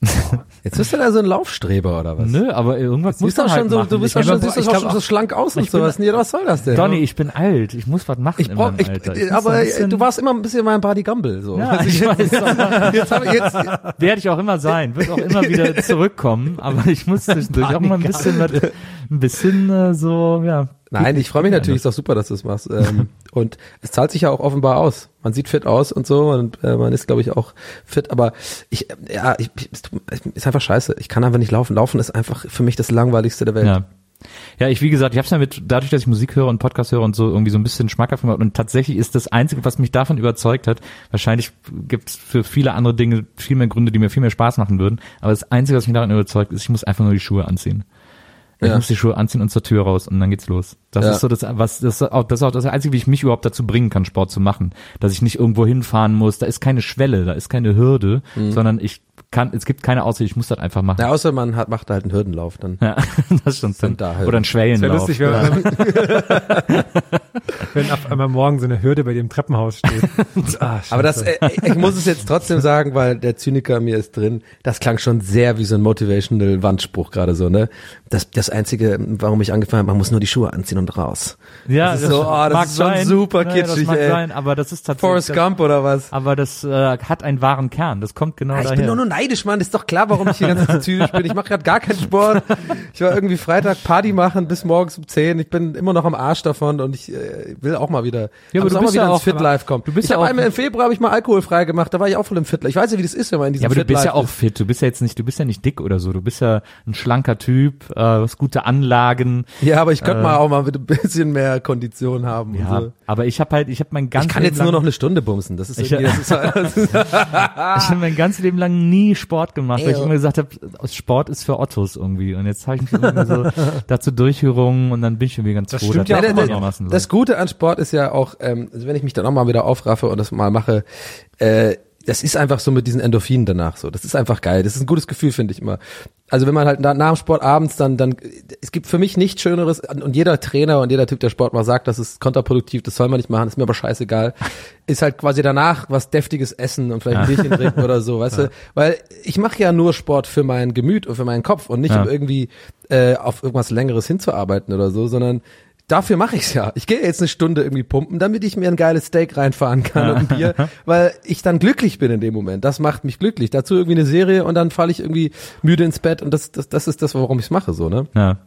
Jetzt bist du da so ein Laufstreber oder was? Nö, aber irgendwas muss doch man schon halt so, machen. du bist doch schon, siehst doch schon so schlank aus und sowas. Nee, was soll das denn? Donny, ich bin alt. Ich muss was machen ich brauch, ich, Alter. Ich aber du warst immer ein bisschen mein Buddy Gumble, so. Ja, Also ich jetzt, weiß. jetzt, hab jetzt, Werde ich auch immer sein, wird auch immer wieder zurückkommen, aber ich muss zwischendurch auch mal ein bisschen, was- ein bisschen äh, so, ja. Nein, ich freue mich natürlich, ist doch super, dass du es machst. Ähm, und es zahlt sich ja auch offenbar aus. Man sieht fit aus und so und äh, man ist, glaube ich, auch fit. Aber ich, äh, ja, ich, ich, ist einfach scheiße. Ich kann einfach nicht laufen. Laufen ist einfach für mich das langweiligste der Welt. Ja. Ja, ich wie gesagt, ich habe es ja mit dadurch, dass ich Musik höre und Podcast höre und so irgendwie so ein bisschen schmackhaft gemacht und tatsächlich ist das einzige, was mich davon überzeugt hat. Wahrscheinlich gibt es für viele andere Dinge viel mehr Gründe, die mir viel mehr Spaß machen würden, aber das einzige, was mich daran überzeugt, ist, ich muss einfach nur die Schuhe anziehen. Ich Ja. muss die Schuhe anziehen und zur Tür raus und dann geht's los. Das Ja. ist so das, was, das ist auch, das ist auch das Einzige, wie ich mich überhaupt dazu bringen kann, Sport zu machen. Dass ich nicht irgendwo hinfahren muss, da ist keine Schwelle, da ist keine Hürde, sondern ich kann, es gibt keine Ausrede, ich muss das einfach machen. Na, außer man hat, macht halt einen Hürdenlauf dann. Ja, das stimmt. Sind da halt. Oder ein Wäre Schwellenlauf. lustig, wenn, wenn auf einmal morgen so eine Hürde bei dir im Treppenhaus steht. ah, Aber das, äh, ich muss es jetzt trotzdem sagen, weil der Zyniker mir ist drin. Das klang schon sehr wie so ein motivational Wandspruch gerade so, ne? Das, das einzige, warum ich angefangen habe, man muss nur die Schuhe anziehen und raus. ja, das ist so, oh, das mag ist schon sein. super Ja, Das kitschig, mag ey. sein, aber das ist tatsächlich. Forrest das, Gump oder was? Aber das äh, hat einen wahren Kern. Das kommt genau Ah, ich daher. bin nur nur neidisch, Mann. Ist doch klar, warum ich hier ganz so zynisch bin. Ich mache gerade gar keinen Sport. Ich war irgendwie Freitag Party machen bis morgens um 10. Ich bin immer noch am Arsch davon und ich äh, will auch mal wieder, Ja, aber du bist wieder ja ins auch- Fit Life kommen. du bist ich ja auch- einmal im Februar habe ich mal alkoholfrei gemacht. Da war ich auch voll im Fit. Ich weiß ja, wie das ist, wenn man in diesem Ja, aber du bist ja auch fit. Du bist ja jetzt nicht, du bist ja nicht dick oder so. Du bist ja ein schlanker Typ, äh, hast gute Anlagen. Ja, aber ich könnte mal auch mal mit ein bisschen mehr Kondition haben. Ja, und so. aber ich habe halt, ich habe mein ganzes Ich kann Leben jetzt nur noch eine Stunde bumsen. Das ist Ich- das ist das ist, ich habe mein ganzes Leben lang nie Sport gemacht, weil ich Ey, immer gesagt habe, Sport ist für Ottos irgendwie. Und jetzt habe ich mich irgendwie so dazu durchgerungen und dann bin ich irgendwie ganz Das froh, stimmt dass ja das einigermaßen Das Gute an Sport ist ja auch, ähm, also wenn ich mich dann auch mal wieder aufraffe und das mal mache, äh, das ist einfach so mit diesen Endorphinen danach so. Das ist einfach geil. Das ist ein gutes Gefühl, finde ich immer. Also wenn man halt na- nach dem Sport abends dann, dann, es gibt für mich nichts Schöneres und jeder Trainer und jeder Typ, der Sport macht, sagt, das ist kontraproduktiv, das soll man nicht machen, ist mir aber scheißegal. Ist halt quasi danach was deftiges essen und vielleicht ein Bierchen trinken oder so, weißt du? Weil ich mache ja nur Sport für mein Gemüt und für meinen Kopf und nicht Ja. um irgendwie äh, auf irgendwas Längeres hinzuarbeiten oder so, sondern Dafür mache ich's ja. Ich gehe jetzt eine Stunde irgendwie pumpen, damit ich mir ein geiles Steak reinfahren kann und ein Bier, weil ich dann glücklich bin in dem Moment. Das macht mich glücklich. Dazu irgendwie eine Serie und dann falle ich irgendwie müde ins Bett und das, das, das ist das, warum ich's mache, so, ne? Ja.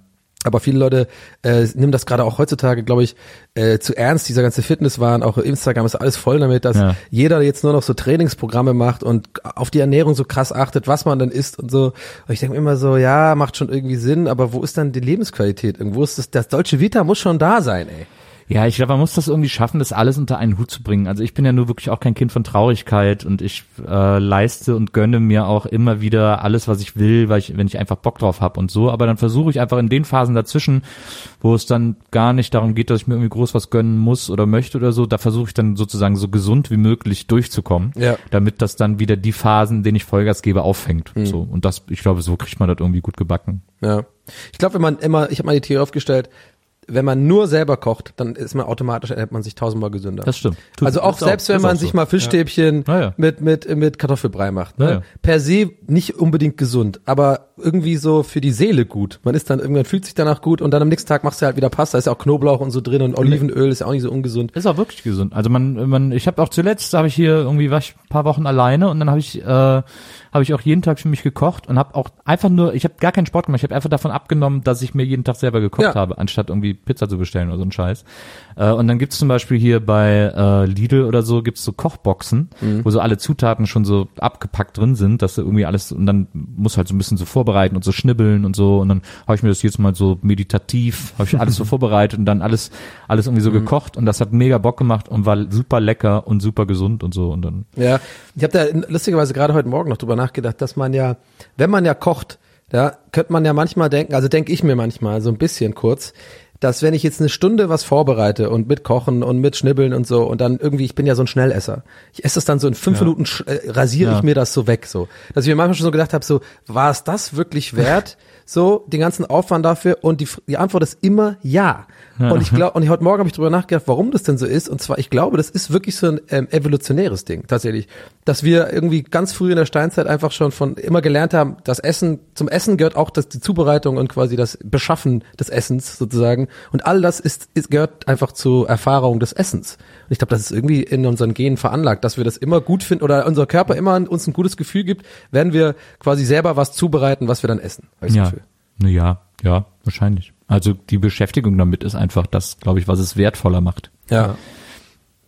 Aber viele Leute äh, nehmen das gerade auch heutzutage, glaube ich, äh, zu ernst. Dieser ganze Fitnesswahn, auch Instagram ist alles voll damit, dass Ja. jeder jetzt nur noch so Trainingsprogramme macht und auf die Ernährung so krass achtet, was man dann isst und so. Und ich denke mir immer so, ja, macht schon irgendwie Sinn, aber wo ist dann die Lebensqualität? Irgendwo ist das, das deutsche Vita muss schon da sein, ey. Ja, ich glaube, man muss das irgendwie schaffen, das alles unter einen Hut zu bringen. Also ich bin ja nur wirklich auch kein Kind von Traurigkeit und ich äh, leiste und gönne mir auch immer wieder alles, was ich will, weil ich, wenn ich einfach Bock drauf habe und so. Aber dann versuche ich einfach in den Phasen dazwischen, wo es dann gar nicht darum geht, dass ich mir irgendwie groß was gönnen muss oder möchte oder so, da versuche ich dann sozusagen so gesund wie möglich durchzukommen, Ja. damit das dann wieder die Phasen, denen ich Vollgas gebe, auffängt. So und das, ich glaube, so kriegt man das irgendwie gut gebacken. Ja. Ich glaube, wenn man immer, ich habe mal die Theorie aufgestellt, wenn man nur selber kocht, dann ist man automatisch, ernährt man sich tausendmal gesünder. Das stimmt. Tut- also auch ist auch- selbst wenn man sich so. mal Fischstäbchen Ja. Ja, mit mit mit Kartoffelbrei macht, ne? Per se nicht unbedingt gesund, aber irgendwie so für die Seele gut. Man ist dann irgendwann fühlt sich danach gut und dann am nächsten Tag machst du halt wieder Pasta, ist ja auch Knoblauch und so drin und Olivenöl ist ja auch nicht so ungesund. Ist auch wirklich gesund. Also man, man, ich habe auch zuletzt habe ich hier irgendwie war ich ein paar Wochen alleine und dann habe ich, äh, habe ich auch jeden Tag für mich gekocht und habe auch einfach nur, ich habe gar keinen Sport gemacht, ich habe einfach davon abgenommen, dass ich mir jeden Tag selber gekocht Ja. habe, anstatt irgendwie Pizza zu bestellen oder so ein Scheiß. Äh, und dann gibt's zum Beispiel hier bei äh, Lidl oder so gibt's so Kochboxen, wo so alle Zutaten schon so abgepackt drin sind, dass du irgendwie alles und dann muss halt so ein bisschen so vorbereiten und so schnibbeln und so. Und dann habe ich mir das jetzt mal so meditativ, habe ich alles so vorbereitet und dann alles alles irgendwie so gekocht. Und das hat mega Bock gemacht und war super lecker und super gesund und so. Und dann Ja, ich habe da lustigerweise gerade heute Morgen noch drüber nachgedacht, dass man ja, wenn man ja kocht, ja, könnte man ja manchmal denken, also denke ich mir manchmal so ein bisschen kurz, dass wenn ich jetzt eine Stunde was vorbereite und mit Kochen und mit Schnibbeln und so und dann irgendwie, ich bin ja so ein Schnellesser. Ich esse es dann so in fünf Minuten, sch- äh, rasiere Ja. ich mir das so weg, so. Dass ich mir manchmal schon so gedacht habe, so, war es das wirklich wert, so, den ganzen Aufwand dafür? Und die, die Antwort ist immer ja. Und ich glaube, und heute Morgen habe ich drüber nachgedacht, warum das denn so ist. Und zwar, ich glaube, das ist wirklich so ein ähm, evolutionäres Ding, tatsächlich. Dass wir irgendwie ganz früh in der Steinzeit einfach schon von immer gelernt haben, das Essen, zum Essen gehört auch das, die Zubereitung und quasi das Beschaffen des Essens sozusagen. Und all das ist, ist gehört einfach zur Erfahrung des Essens. Ich glaube, das ist irgendwie in unseren Genen veranlagt, dass wir das immer gut finden oder unser Körper immer uns ein gutes Gefühl gibt, wenn wir quasi selber was zubereiten, was wir dann essen. Ja, Gefühl. na ja, ja, wahrscheinlich. Also die Beschäftigung damit ist einfach das, glaube ich, was es wertvoller macht. Ja.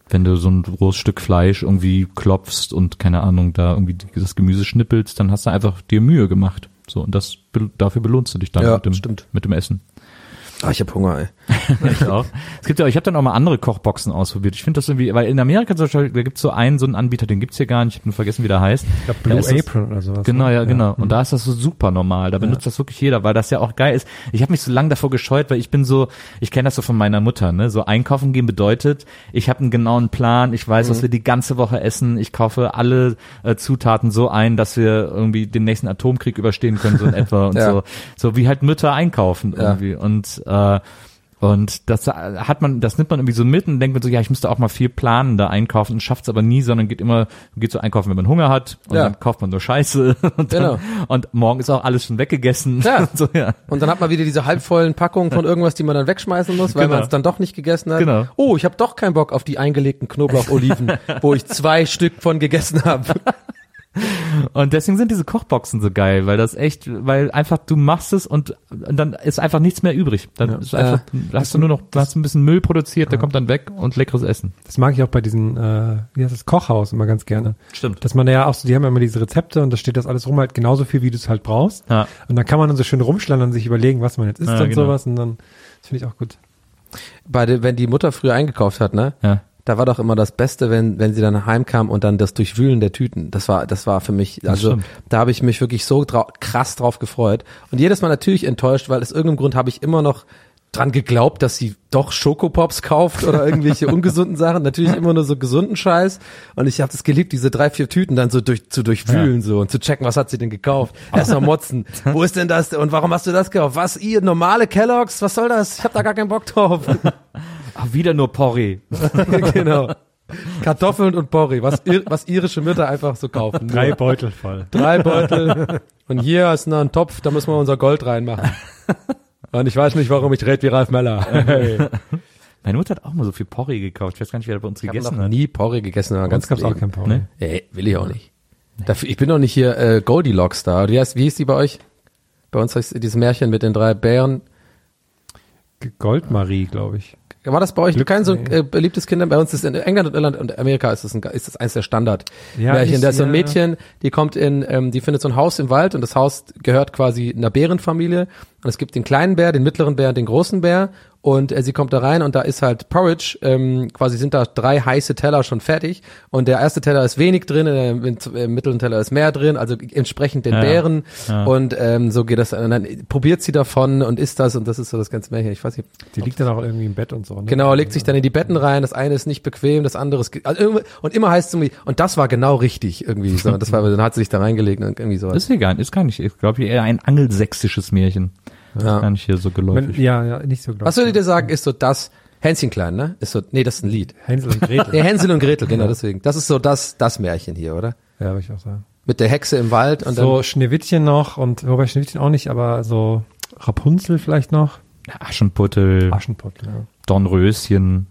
Wenn du so ein großes Stück Fleisch irgendwie klopfst und keine Ahnung, da irgendwie das Gemüse schnippelst, dann hast du einfach dir Mühe gemacht. So, und das dafür belohnst du dich dann Ja, mit, dem, stimmt. mit dem Essen. Ah, ich hab Hunger, ey. ich auch. Es gibt ja, ich habe dann auch mal andere Kochboxen ausprobiert. Ich finde das irgendwie, weil in Amerika zum Beispiel, da gibt's so einen, so einen Anbieter, den gibt's hier gar nicht, ich habe nur vergessen, wie der heißt. Ich glaube, Da Blue das- Apron oder sowas. Genau, ne? ja, genau. Und da ist das so super normal. Da benutzt das wirklich jeder, weil das ja auch geil ist. Ich habe mich so lange davor gescheut, weil ich bin so, ich kenne das so von meiner Mutter, ne? So einkaufen gehen bedeutet, ich habe einen genauen Plan, ich weiß, was wir die ganze Woche essen, ich kaufe alle äh, Zutaten so ein, dass wir irgendwie den nächsten Atomkrieg überstehen können, so in etwa und Ja. so. So wie halt Mütter einkaufen Ja. irgendwie. Und äh, und das hat man, das nimmt man irgendwie so mit und denkt man so, ja, ich müsste auch mal viel planen, da einkaufen und schafft es aber nie, sondern geht immer, geht so einkaufen, wenn man Hunger hat und Ja. dann kauft man nur Scheiße und, dann, Genau. und morgen ist auch alles schon weggegessen. Ja. so, ja. Und dann hat man wieder diese halbvollen Packungen von irgendwas, die man dann wegschmeißen muss, weil Genau. man es dann doch nicht gegessen hat. Genau. Oh, ich habe doch keinen Bock auf die eingelegten Knoblaucholiven, wo ich zwei Stück von gegessen habe. Und deswegen sind diese Kochboxen so geil, weil das echt, weil einfach du machst es und, und dann ist einfach nichts mehr übrig. Dann ist einfach, hast du nur noch, hast ein bisschen Müll produziert, der kommt dann weg und leckeres Essen. Das mag ich auch bei diesen, äh, wie heißt das, Kochhaus immer ganz gerne. Stimmt. Dass man ja auch so, die haben ja immer diese Rezepte und da steht das alles rum halt genauso viel, wie du es halt brauchst. Ja. Und dann kann man dann so schön rumschlendern und sich überlegen, was man jetzt isst Ja, und genau. sowas und dann, das finde ich auch gut. Bei der, wenn die Mutter früher eingekauft hat, ne? Ja. Da war doch immer das Beste, wenn, wenn sie dann heimkam und dann das Durchwühlen der Tüten. Das war, das war für mich, also da habe ich mich wirklich so drau krass drauf gefreut. Und jedes Mal natürlich enttäuscht, weil aus irgendeinem Grund habe ich immer noch dran geglaubt, dass sie doch Schokopops kauft oder irgendwelche ungesunden Sachen. Natürlich immer nur so gesunden Scheiß. Und ich habe das geliebt, diese drei, vier Tüten dann so durch, zu durchwühlen so und zu checken, was hat sie denn gekauft. Erstmal motzen. Wo ist denn das? Und warum hast du das gekauft? Was, ihr normale Kelloggs? Was soll das? Ich habe da gar keinen Bock drauf. Ach, wieder nur Porree. genau. Kartoffeln und Porree, was, ir was irische Mütter einfach so kaufen. Nur Drei Beutel voll. drei Beutel. Und hier ist noch ein Topf, da müssen wir unser Gold reinmachen. Und ich weiß nicht, warum ich red wie Ralf Meller. Hey. Meine Mutter hat auch mal so viel Porree gekauft. Ich weiß gar nicht, wer da bei uns Ich habe gegessen noch hat. nie Porree gegessen, aber Ganz gab's auch kein Porree. Ne? Ey, will ich auch nicht. Dafür, ich bin doch nicht hier äh, Goldilocks da. Wie heißt, wie hieß die bei euch? Bei uns heißt dieses Märchen mit den drei Bären. Goldmarie, glaube ich. War das bei euch kein so äh, beliebtes Kinder? Bei uns ist in England und Irland und Amerika ist das, ein, ist das eins der Standard. Ja, Märchen. ich- Da ist so ein. Mädchen, die kommt in, ähm, die findet so ein Haus im Wald und das Haus gehört quasi einer Bärenfamilie. Und es gibt den kleinen Bär, den mittleren Bär und den großen Bär. Und äh, sie kommt da rein und da ist halt Porridge, ähm, quasi sind da drei heiße Teller schon fertig. Und der erste Teller ist wenig drin, äh, im, im mittleren Teller ist mehr drin, also entsprechend den Ja. Bären. Ja. Und ähm, so geht das. Und dann probiert sie davon und isst das und das ist so das ganze Märchen. Ich weiß nicht, Die liegt dann auch irgendwie im Bett und so. Ne? Genau, legt sich dann in die Betten rein. Das eine ist nicht bequem, das andere ist also irgendwie, und immer heißt es irgendwie und das war genau richtig irgendwie so. Das war dann hat sie sich da reingelegt und irgendwie sowas. Ist egal, ist gar nicht, ich glaube eher ein angelsächsisches Märchen. Ja. Gar nicht hier so Wenn, geläufig. ja, ja, nicht so, glaub Was würdet ihr sagen, ist so das Hänschen klein, ne? Ist so nee, das ist ein Lied. Hänsel und Gretel. Nee, Hänsel und Gretel, genau deswegen. Das ist so das das Märchen hier, oder? ja, würde ich auch sagen. Mit der Hexe im Wald und so Schneewittchen noch und, wobei Schneewittchen auch nicht, aber so Rapunzel vielleicht noch. Aschenputtel, Aschenputtel, ja. Dornröschen.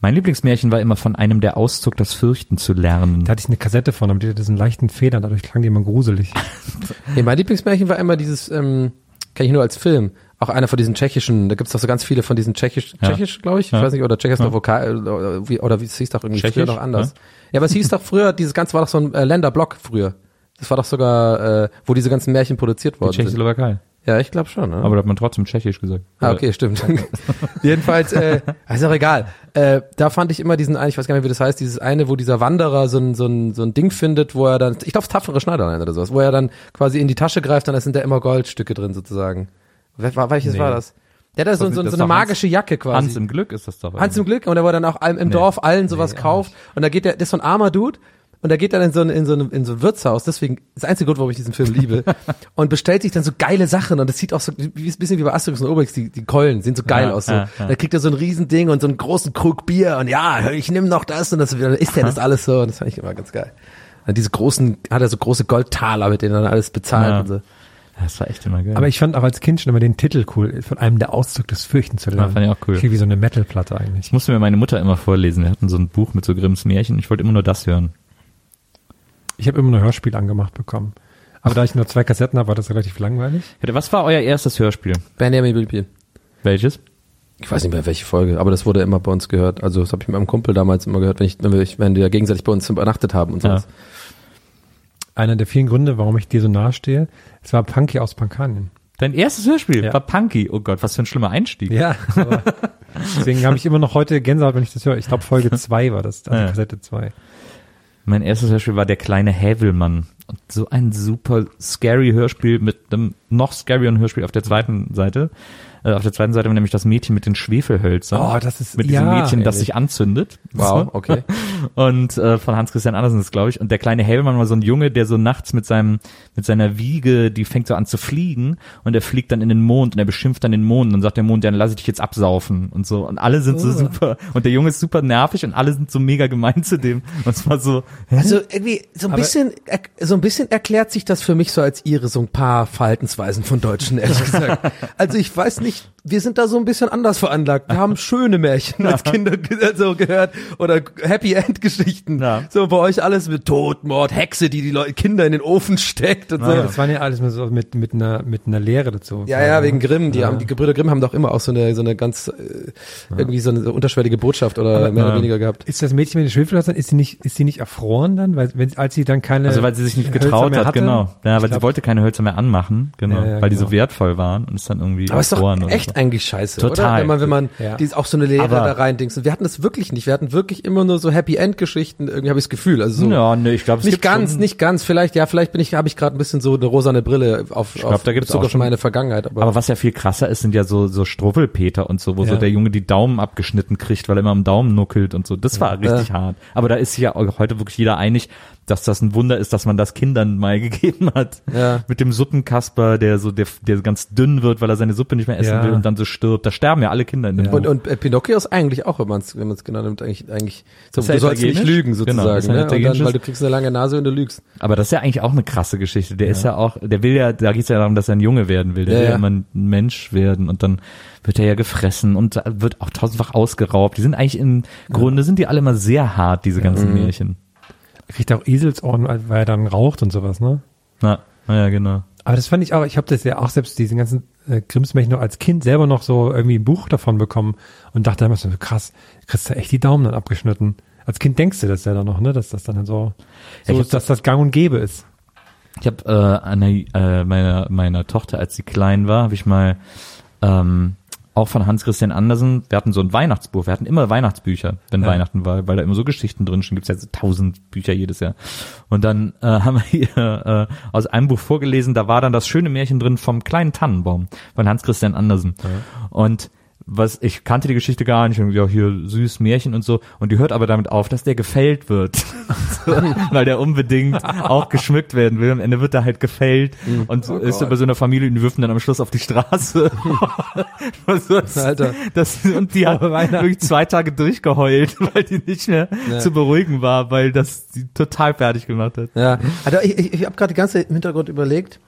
Mein Lieblingsmärchen war immer von einem, der auszog, das Fürchten zu lernen. Da hatte ich eine Kassette von, aber die hatte diesen leichten Federn, dadurch klang die immer gruselig. nee, mein Lieblingsmärchen war immer dieses ähm, kenne ich nur als Film. Auch einer von diesen tschechischen, da gibt's doch so ganz viele von diesen tschechisch, Ja. tschechisch, glaube ich, ich Ja. weiß nicht, oder Tschechoslowakei, oder wie, oder wie es hieß doch irgendwie früher Tschechisch, noch anders. Ja, aber es hieß doch früher, dieses ganze war doch so ein äh, Länderblock früher. Das war doch sogar, äh, wo diese ganzen Märchen produziert Die worden sind. Ja, ich glaube schon. Ne? Aber da hat man trotzdem Tschechisch gesagt. Ah, okay, stimmt. Jedenfalls, äh, ist auch egal. Äh, da fand ich immer diesen, einen, ich weiß gar nicht mehr, wie das heißt, dieses eine, wo dieser Wanderer so ein, so ein, so ein Ding findet, wo er dann, ich glaube, tapfere Schneiderlein oder sowas, wo er dann quasi in die Tasche greift, dann sind da immer Goldstücke drin sozusagen. Welches Nee. war das? Der hat da so, so, so eine doch Hans- magische Jacke quasi. Hans im Glück ist das doch. Hans im Glück und er war dann auch allem im Nee. Dorf allen sowas kauft und da geht der, das ist so ein armer Dude und da geht er in so ein, in so ein, in so ein Wirtshaus, deswegen das einzige Grund, warum ich diesen Film liebe und bestellt sich dann so geile Sachen und es sieht auch so wie, ein bisschen wie bei Asterix und Obelix, die, die Keulen sehen so geil Ja, aus so. ja, ja. Da kriegt er so ein Riesending und so einen großen Krug Bier und ja, ich nehme noch das und das dann isst er das alles so und das fand ich immer ganz geil. Und diese großen, hat er so große Goldtaler, mit denen er dann alles bezahlt Ja. und so. Das war echt immer geil. Aber ich fand auch als Kind schon immer den Titel cool, von einem der Auszug des Fürchten zu lernen. fand ich auch cool. Wie so eine Metalplatte eigentlich. ich musste mir meine Mutter immer vorlesen. Wir hatten so ein Buch mit so Grimms Märchen. Ich wollte immer nur das hören. Ich habe immer nur Hörspiel angemacht bekommen. Aber da ich nur zwei Kassetten habe, war das relativ langweilig. Was war euer erstes Hörspiel? Benjamin Blümchen. Welches? Ich weiß nicht mehr welche Folge, aber das wurde immer bei uns gehört. Also das habe ich mit meinem Kumpel damals immer gehört, wenn ich, wenn wir, wenn wir gegenseitig bei uns übernachtet haben und sowas. Einer der vielen Gründe, warum ich dir so nahe stehe, es war Punky aus Pankanien. Dein erstes Hörspiel Ja. war Punky. Oh Gott, was für ein schlimmer Einstieg. Ja, aber deswegen habe ich immer noch heute Gänsehaut, wenn ich das höre. Ich glaube, Folge 2 war das, also Ja. Kassette 2. Mein erstes Hörspiel war der kleine Hävelmann. Und so ein super scary Hörspiel mit einem noch scaryeren Hörspiel auf der zweiten Seite. Äh, auf der zweiten Seite nämlich das Mädchen mit den Schwefelhölzern. Oh, das ist- mit diesem ja, Mädchen, das sich anzündet. Wow, okay. Und äh, von Hans Christian Andersen ist, glaube ich. Und der kleine Hävelmann war so ein Junge, der so nachts mit seinem mit seiner Wiege, die fängt so an zu fliegen und er fliegt dann in den Mond und er beschimpft dann den Mond und sagt der Mond, ja, dann lass ich dich jetzt absaufen und so. Und alle sind so super und der Junge ist super nervig und alle sind so mega gemein zu dem. Und es war so, hä? Also irgendwie so ein Aber- bisschen, so ein bisschen erklärt sich das für mich so als ihre so ein paar Verhaltensweisen von Deutschen, ehrlich gesagt. Also ich weiß nicht, wir sind da so ein bisschen anders veranlagt. Wir haben schöne Märchen als Kinder ge- so gehört oder Happy End Geschichten. Ja. So bei euch alles mit Tod, Mord, Hexe, die die Leute, Kinder in den Ofen steckt und so. Ja, das waren ja alles mit, so mit, mit einer, mit einer Lehre dazu. Ja, ja, wegen Grimm. Die haben, die Gebrüder Grimm haben doch immer auch so eine, so eine ganz, äh, irgendwie so eine so unterschwellige Botschaft oder mehr oder ja. weniger gehabt. Ist das Mädchen mit den Schwefelhölzern, ist sie nicht, ist sie nicht erfroren dann? Weil, wenn, als sie dann keine. Also weil sie sich nicht Hölzer getraut hat, hatte? genau. Ja, Ich weil sie glaub- wollte keine Hölzer mehr anmachen, genau, Ja, ja, weil die so genau. wertvoll waren und ist dann irgendwie Aber ist erfroren oder echt so. eigentlich scheiße, Total. oder? Wenn man, wenn man, Ja. die ist auch so eine Lehre Aber- da rein dings. Und wir hatten das wirklich nicht. Wir hatten wirklich immer nur so Happy End Geschichten. Irgendwie habe ich das Gefühl. Also so. Ja, ne, ich glaube, Nicht ganz, schon, nicht ganz. Vielleicht, ja, vielleicht bin ich, habe ich gerade ein bisschen so eine rosane Brille auf, glaub, auf da gibt's auf schon- meine Vergangenheit. Aber, Aber was ja viel krasser ist, sind ja so, so Struwwelpeter und so, wo so Ja. der Junge die Daumen abgeschnitten kriegt, weil er immer am Daumen nuckelt und so. Das war richtig hart. Aber da ist sich ja heute wirklich jeder einig, dass das ein Wunder ist, dass man das Kindern mal gegeben hat. Ja. Mit dem Suppenkasper, der so, der, der ganz dünn wird, weil er seine Suppe nicht mehr essen Ja. will und dann so stirbt. Da sterben ja alle Kinder in dem Buch. und, und äh, Pinocchio ist eigentlich auch, wenn man es wenn man's genau nimmt, eigentlich, eigentlich so, ja du sollst nicht lügen Genau, sozusagen, ein ne? Und dann, weil du kriegst eine lange Nase und du lügst. Aber das ist ja eigentlich auch eine krasse Geschichte. Der ist ja auch, der will ja, da geht es ja darum, dass er ein Junge werden will. Der Ja, will ja ja. immer ein Mensch werden und dann wird er ja gefressen und wird auch tausendfach ausgeraubt. Die sind eigentlich im Grunde sind die alle immer sehr hart, diese ganzen Mhm. Märchen. Kriegt auch Eselsohren, weil er dann raucht und sowas, ne? Na, na ja, genau. Aber das fand ich auch, ich habe das ja auch selbst diesen ganzen äh, Grimmsmärchen noch als Kind selber noch so irgendwie ein Buch davon bekommen und dachte immer so, krass, kriegst du echt die Daumen dann abgeschnitten. Als Kind denkst du das ja dann noch, ne, dass das dann so, Ja, so ich ist, dass das gang und gäbe ist. Ich habe äh, einer, äh, meiner, meiner Tochter, als sie klein war, habe ich mal ähm, auch von Hans Christian Andersen, wir hatten so ein Weihnachtsbuch, wir hatten immer Weihnachtsbücher, wenn Ja. Weihnachten war, weil da immer so Geschichten drin stehen, gibt's ja so tausend Bücher jedes Jahr. Und dann äh, haben wir hier äh, aus einem Buch vorgelesen, da war dann das schöne Märchen drin vom kleinen Tannenbaum von Hans Christian Andersen. Und was ich kannte die Geschichte gar nicht und ja hier süß Märchen und so und die hört aber damit auf, dass der gefällt wird, so, weil der unbedingt auch geschmückt werden will. Am Ende wird er halt gefällt und so ist er bei so einer Familie und die wirfen dann am Schluss auf die Straße. Ist- Alter. Das, und die hat wirklich zwei Tage durchgeheult, weil die nicht mehr zu beruhigen war, weil das sie total fertig gemacht hat. Ja, also ich, ich, ich habe gerade die ganze Hintergrund überlegt,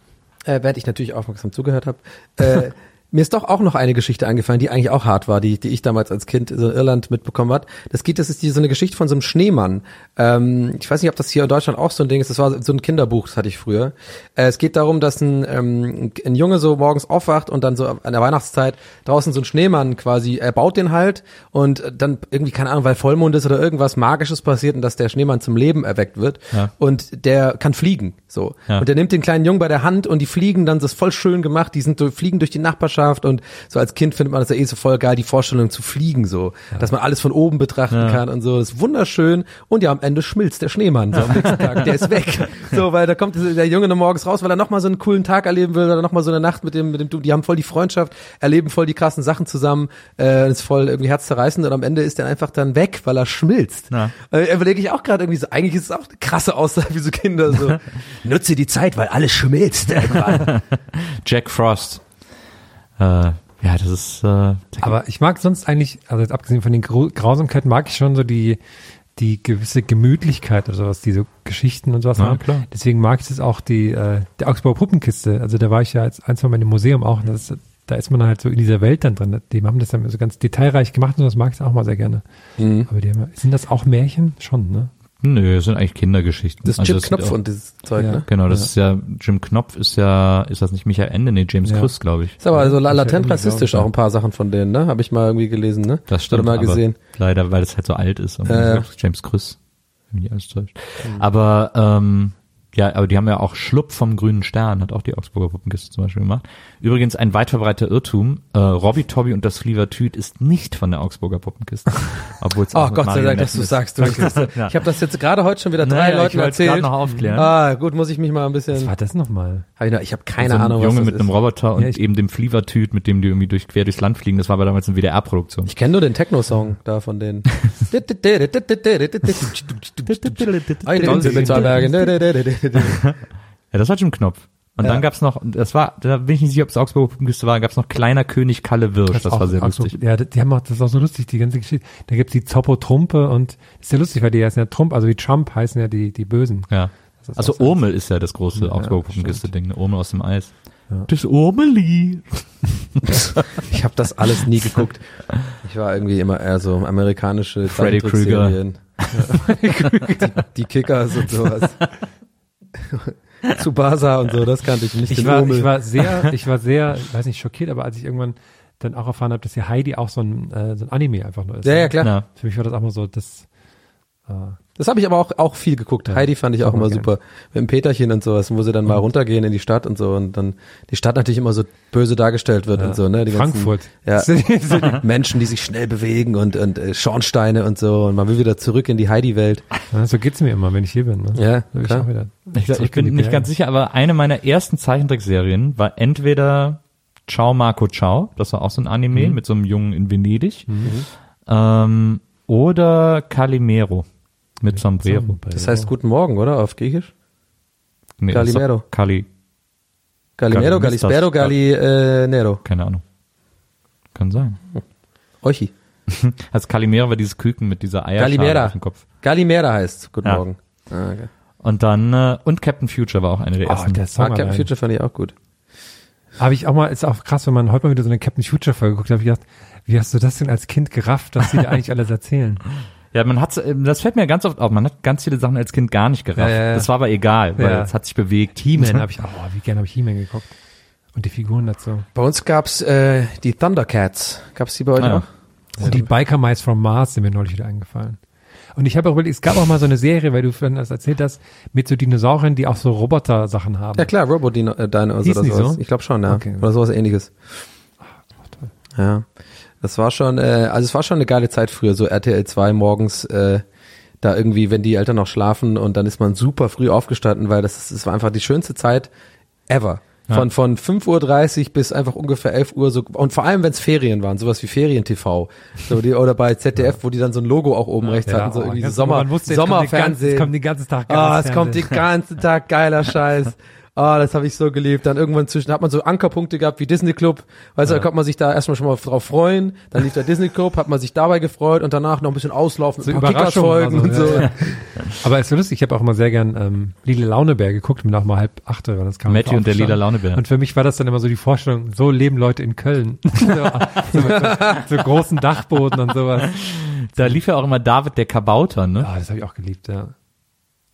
äh, während ich natürlich aufmerksam zugehört habe. Äh, mir ist doch auch noch eine Geschichte eingefallen, die eigentlich auch hart war, die, die ich damals als Kind so in Irland mitbekommen hat. Das geht, das ist die, so eine Geschichte von so einem Schneemann. Ähm, ich weiß nicht, ob das hier in Deutschland auch so ein Ding ist. Das war so ein Kinderbuch, das hatte ich früher. Äh, es geht darum, dass ein, ähm, ein Junge so morgens aufwacht und dann so an der Weihnachtszeit draußen so ein Schneemann quasi, er baut den halt und dann irgendwie, keine Ahnung, weil Vollmond ist oder irgendwas Magisches passiert und dass der Schneemann zum Leben erweckt wird. Ja. Und der kann fliegen, so. Ja. Und der nimmt den kleinen Jungen bei der Hand und die fliegen dann, das ist voll schön gemacht, die sind so, fliegen durch die Nachbarschaft und so als Kind findet man das ja eh so voll geil, die Vorstellung zu fliegen, so. Dass man alles von oben betrachten Ja. kann und so. Das ist wunderschön. Und ja, am Ende schmilzt der Schneemann, so am nächsten Tag. Der ist weg. So, weil da kommt der Junge dann morgens raus, weil er nochmal so einen coolen Tag erleben will oder nochmal so eine Nacht mit dem, mit dem Du. Die haben voll die Freundschaft, erleben voll die krassen Sachen zusammen, äh, ist voll irgendwie herzzerreißend und am Ende ist er einfach dann weg, weil er schmilzt. Ja. Äh, überlege ich auch gerade irgendwie so, eigentlich ist es auch eine krasse Aussage wie so Kinder, so. Nutze die Zeit, weil alles schmilzt. Jack Frost. Äh, ja, das ist äh, Aber ich mag sonst eigentlich, also jetzt abgesehen von den Grau Grausamkeiten, mag ich schon so die, die gewisse Gemütlichkeit oder sowas, diese Geschichten und sowas. Ja, haben. klar. Deswegen mag ich das auch, die, äh, der Augsburger Puppenkiste. Also da war ich ja als ein, zwei Mal im Museum auch. Und das ist, da ist man halt so in dieser Welt dann drin. Die haben das dann so ganz detailreich gemacht und das mag ich auch mal sehr gerne. Aber die haben, sind das auch Märchen? Schon, ne? Nö, das sind eigentlich Kindergeschichten. Das ist Also Jim sind Knopf auch- und dieses Zeug, Ja. ne? Genau, das ist ja, Jim Knopf ist ja, ist das nicht Michael Ende? Nee, James Ja. Chris, glaube ich. Ist aber so Ja, latent irgendwie, rassistisch ich, auch ein paar Sachen von denen, ne? Habe ich mal irgendwie gelesen, ne? Das stimmt, Oder mal aber gesehen. leider, weil es halt so alt ist. Und Ja, ja. James Chris, wenn mich nicht alles täuscht. Aber ähm, Ja, aber die haben ja auch Schlupp vom grünen Stern, hat auch die Augsburger Puppenkiste zum Beispiel gemacht. Übrigens ein weit verbreiteter Irrtum, äh, Robbie Tobby und das Flievertüt ist nicht von der Augsburger Puppenkiste. Obwohl es Oh auch mit Gott sei Dank, dass du sagst. Du, ich Ja. ich habe das jetzt gerade heute schon wieder drei Naja, ich Leuten gerade erzählt. noch aufklären. Ah, gut, muss ich mich mal ein Was bisschen. war das nochmal? Hab ich noch- Ich habe keine so ein Ahnung, Junge was das mit einem ist. Roboter und Ja, ich- eben dem Flievertüt, mit dem die irgendwie durch, quer durchs Land fliegen. Das war aber damals eine WDR-Produktion. Ich kenne nur den Techno-Song da von denen. Eine Insel mit zwei Bergen. Ja, das war Jim Knopf. Und Ja. dann gab's noch, das war, da bin ich nicht sicher, ob es Augsburger Puppenkiste war, gab's noch Kleiner König Kalle Wirsch. Das, auch- war sehr so- lustig. Ja, die haben auch, das ist auch so lustig, die ganze Geschichte. Da gibt's die Zoppo Trumpe und das ist ja lustig, weil die heißen ja Trump, also die Trump heißen ja die, die Bösen. Ja. Das Also Urmel ist ja das große Ja, Augsburger. Puppenkiste-Ding, ne? Urmel aus dem Eis. Ja. Das Urmeli. Ich habe das alles nie geguckt. Ich war irgendwie immer eher so amerikanische Freddy Zeichentrickserien. die, die Kickers und sowas. Tsubasa und so, das kannte ich nicht. Ich den war, Urmel. ich war sehr, ich war sehr, ich weiß nicht, schockiert, aber als ich irgendwann dann auch erfahren habe, dass hier Heidi auch so ein, äh, so ein Anime einfach nur ist. ja, ne? ja, klar. Ja. Für mich war das auch mal so, das, äh, Das habe ich aber auch, auch viel geguckt. Ja, Heidi fand ich auch immer gern. super. Mit dem Peterchen und sowas, wo sie dann mal runtergehen in die Stadt und so und dann die Stadt natürlich immer so böse dargestellt wird Ja. und so, ne? Die Frankfurt. Ganzen, ja, Menschen, die sich schnell bewegen und, und äh, Schornsteine und so und man will wieder zurück in die Heidi-Welt. ja, so geht's mir immer, wenn ich hier bin. Ne? Ja, ich klar. auch wieder Ich, ich bin nicht Berge. ganz sicher, aber eine meiner ersten Zeichentrickserien war entweder Ciao Marco Ciao, das war auch so ein Anime mit so einem Jungen in Venedig, ähm, oder Calimero mit Sombrero. Das heißt Guten Morgen, oder? Auf Griechisch? Nee, das ist doch Calimero. Cali, Galimero. Galispero, Galinero. keine Ahnung. Kann sein. Ochi. Also Calimero war dieses Küken mit dieser Eierschale Calimera. auf dem Kopf. Galimera heißt Guten Ja. Morgen. Ah, okay. Und dann, äh, und Captain Future war auch eine der Oh, ersten. der Song Ah, Captain allein. Future fand ich auch gut. Habe ich auch mal, ist auch krass, wenn man heute mal wieder so eine Captain Future Folge guckt, habe ich gedacht, wie hast du das denn als Kind gerafft, dass sie da eigentlich alles erzählen? Ja, man hat, das fällt mir ganz oft auf, man hat ganz viele Sachen als Kind gar nicht gerafft. Ja, ja, ja. Das war aber egal, weil Ja. es hat sich bewegt. He-Man habe ich, oh, wie gerne habe ich He-Man geguckt. Und die Figuren dazu. Bei uns gab's äh, die Thundercats. Gab's die bei euch Ah, ja. auch? Und die Biker Mice from Mars sind mir neulich wieder eingefallen. Und ich habe auch überlegt, es gab auch mal so eine Serie, weil du vorhin das erzählt hast, mit so Dinosauriern, die auch so Roboter-Sachen haben. Ja klar, Robodino äh, oder die sowas. so? Ich glaube schon, ja. Okay. Oder sowas ähnliches. toll. Ja. Das war schon, äh, also es war schon eine geile Zeit früher, so RTL 2 morgens, äh, da irgendwie, wenn die Eltern noch schlafen und dann ist man super früh aufgestanden, weil das, ist- das war einfach die schönste Zeit ever. Von, von 5.30 Uhr bis einfach ungefähr 11 Uhr so, und vor allem, wenn es Ferien waren, sowas wie Ferien-TV. So die, oder bei ZDF, wo die dann so ein Logo auch oben rechts hatten, so oh, irgendwie so Sommer, Sommerfernsehen. Es kommt den ganzen Tag Ah, geiles es kommt den ganzen Tag geiler Scheiß. Ah, das habe ich so geliebt. Dann irgendwann zwischen hat man so Ankerpunkte gehabt wie Disney Club. Weißt du, da konnte man sich da erstmal schon mal drauf freuen. Dann lief der Disney Club, hat man sich dabei gefreut und danach noch ein bisschen auslaufen So mit ein paar Kickers-Folgen also, und so. ja, ja. Aber es ist so lustig, ich habe auch immer sehr gern ähm, Lila Launebär geguckt, bin auch mal halb acht, weil das kam. Matthew und der lila. Launebär. Und für mich war das dann immer so die Vorstellung, so leben Leute in Köln. so, so, mit so, so großen Dachboden und sowas. Da lief ja auch immer David der Kabauter, ne? Ah, das habe ich auch geliebt, ja.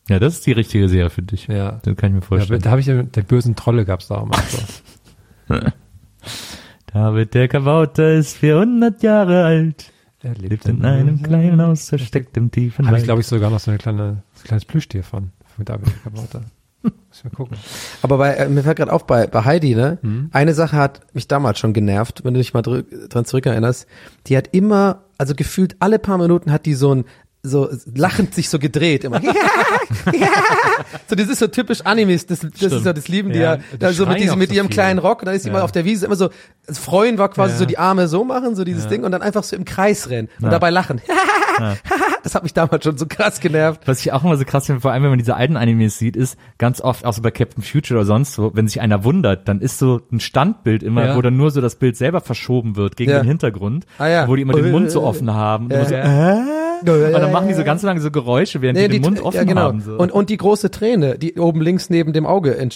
Ja, das ist die richtige Serie für dich. Ja. Das kann ich mir ja vorstellen. da habe ich ja, der bösen Trolle gab's da auch mal so. David der Kabauter ist 400 Jahre alt, Er lebt in einem kleinen Haus, versteckt im tiefen Habe ich, glaube ich, sogar noch so eine kleine, so ein kleines Plüschtier von, mit David Kabauter. Muss ich mal gucken. Aber bei, äh, mir fällt gerade auf, bei, bei Heidi, ne? Mhm. Eine Sache hat mich damals schon genervt, wenn du dich mal drü dran zurückerinnerst. Die hat immer, also gefühlt alle paar Minuten hat die so ein, so lachend sich so gedreht immer. so das ist so typisch Animes, das, das ist so das lieben die Ja, ja, die mit diesem mit so ihrem viel. kleinen Rock und dann ist sie Ja. mal auf der Wiese immer so das Freuen war quasi Ja. so die Arme so machen, so dieses Ja. Ding und dann einfach so im Kreis rennen und Ja. dabei lachen. das hat mich damals schon so krass genervt. Was ich auch immer so krass finde, vor allem wenn man diese alten Animes sieht, ist ganz oft auch so bei Captain Future oder sonst wo, wenn sich einer wundert, dann ist so ein Standbild immer, Ja. wo dann nur so das Bild selber verschoben wird gegen Ja. den Hintergrund, Ah ja. wo die immer den Äh, Mund so äh, offen haben. Und, Ja. immer so, äh? Und dann machen die so ganz lange so Geräusche, während die den Mund offen ja, genau. haben. So. Und, und die große Träne, die oben links neben dem Auge, äh,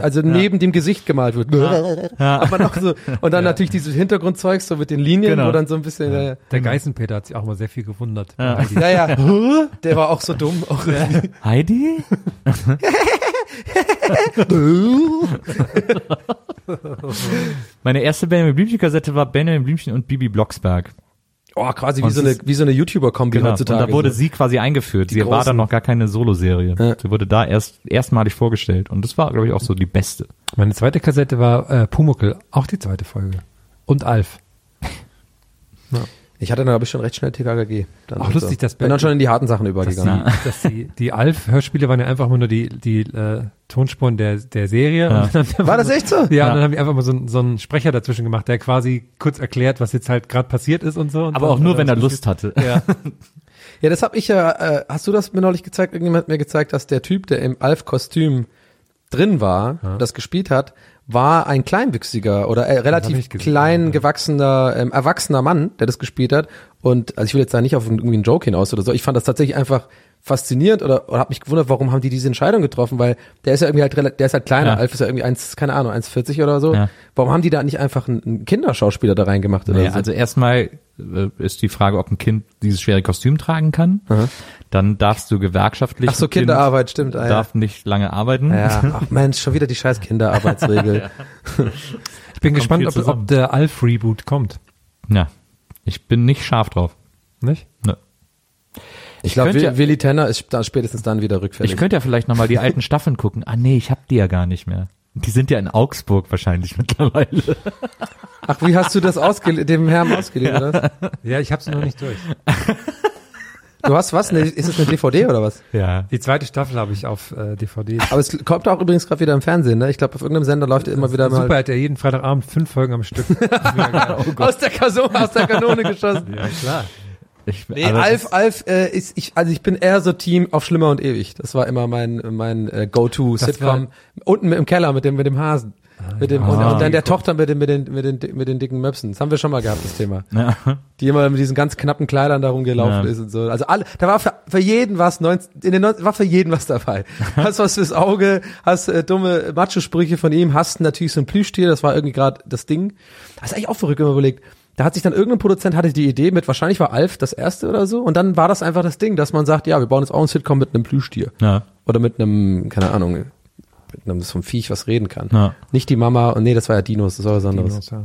also neben dem Gesicht gemalt wird. Ja. Aber noch so, und dann natürlich dieses Hintergrundzeug so mit den Linien, Genau. wo dann so ein bisschen, äh, Der Geißenpeter hat sich auch mal sehr viel gewundert. Ja. ja, ja, der war auch so dumm. Auch Heidi? Meine erste Benjamin Blümchen Kassette war Benjamin Blümchen und Bibi Blocksberg. Oh, quasi wie Und so eine, wie so eine YouTuber-Kombi Genau. Und heutzutage. da wurde so. sie quasi eingeführt. Die sie war großen. dann noch gar keine Solo-Serie. Ja. Sie wurde da erst erstmalig vorgestellt. Und das war, glaube ich, auch so die beste. Meine zweite Kassette war äh, Pumuckel, auch die zweite Folge. Und Alf. Ich hatte dann, glaube ich, schon recht schnell TKKG. Dann Auch und lustig, dass Bin dann schon in die harten Sachen Dass übergegangen. die, dass die, die Alf-Hörspiele waren ja einfach nur die, die äh, Tonspuren der, der Serie. Ja. Und dann, War das echt so? Ja, und Ja. dann haben die einfach mal so, einen- so einen Sprecher dazwischen gemacht, der quasi kurz erklärt, was jetzt halt gerade passiert ist und so. Und Aber dann auch nur, wenn er Lust hatte. Ja. Ja, das habe ich ja, äh, hast du das mir neulich gezeigt? Irgendjemand hat mir gezeigt, dass der Typ, der im Alf-Kostüm drin war, das gespielt hat, war ein kleinwüchsiger oder äh, relativ klein gewachsener, ähm, erwachsener Mann, der das gespielt hat. Und also ich will jetzt da nicht auf irgendwie einen Joke hinaus oder so. Ich fand das tatsächlich einfach faszinierend oder, oder habe mich gewundert, warum haben die diese Entscheidung getroffen, weil der ist ja irgendwie halt der ist halt kleiner, Ja. Alf ist ja irgendwie eins, keine Ahnung, 1,40 oder so. Ja. Warum haben die da nicht einfach einen, Kinderschauspieler da reingemacht oder Nee, so? also erstmal äh, ist die Frage, ob ein Kind dieses schwere Kostüm tragen kann. Dann darfst du gewerkschaftlich. Ach so, ein Kind Kinderarbeit, stimmt. Ah, ja. Darf nicht lange arbeiten. Ja, ach Mensch, schon wieder die scheiß Kinderarbeitsregel. Ich bin gespannt, ob, ob der Alf-Reboot kommt. Ja. Ich bin nicht scharf drauf. Nicht? Ne. Ich glaube, könnte ja- Willi Tenner ist da spätestens dann wieder rückfällig. Ich könnte ja vielleicht nochmal die alten Staffeln gucken. Ah nee, ich hab die ja gar nicht mehr. Die sind ja in Augsburg wahrscheinlich mittlerweile. Ach, wie hast du das ausgele dem Herrn ausgeliehen, oder? was? Ja, ich hab's noch nicht durch. Du hast was? Ne, ist es eine DVD oder was? Ja. Die zweite Staffel habe ich auf äh, DVD. Aber es kommt auch übrigens gerade wieder im Fernsehen, ne? Ich glaube, auf irgendeinem Sender läuft immer wieder Super, mal hat er jeden Freitagabend fünf Folgen am Stück. aus der Kanone, aus der Kanone geschossen. ja, klar. Ich, Nee, Alf, Alf äh, ist ich also ich bin eher so Team auf schlimmer und ewig. Das war immer mein mein äh, Go-to Das Sitcom unten im Keller mit dem mit dem Hasen. Mit dem, und, Ah. und dann der Tochter mit den, mit den, mit den, mit den dicken Möpsen. Das haben wir schon mal gehabt, das Thema. Ja. Die immer mit diesen ganz knappen Kleidern da rumgelaufen Ja. ist und so. Also alle, da war für, für jeden was, 19, in den 90, war für jeden was dabei. Hast was fürs Auge, hast äh, dumme Macho-Sprüche von ihm, hast natürlich so ein Plüschtier, das war irgendwie gerade das Ding. Das ist eigentlich auch verrückt, man überlegt. Da hat sich dann irgendein Produzent hatte die Idee mit, wahrscheinlich war Alf das erste oder so, und dann war das einfach das Ding, dass man sagt, ja, wir bauen jetzt auch ein Sitcom mit einem Plüschtier. Ja. Oder mit einem, keine Ahnung, mit einem so einem Viech, was reden kann. Ja. Nicht die Mama, und nee, das war ja Dinos, das war was anderes. Dinos, ja.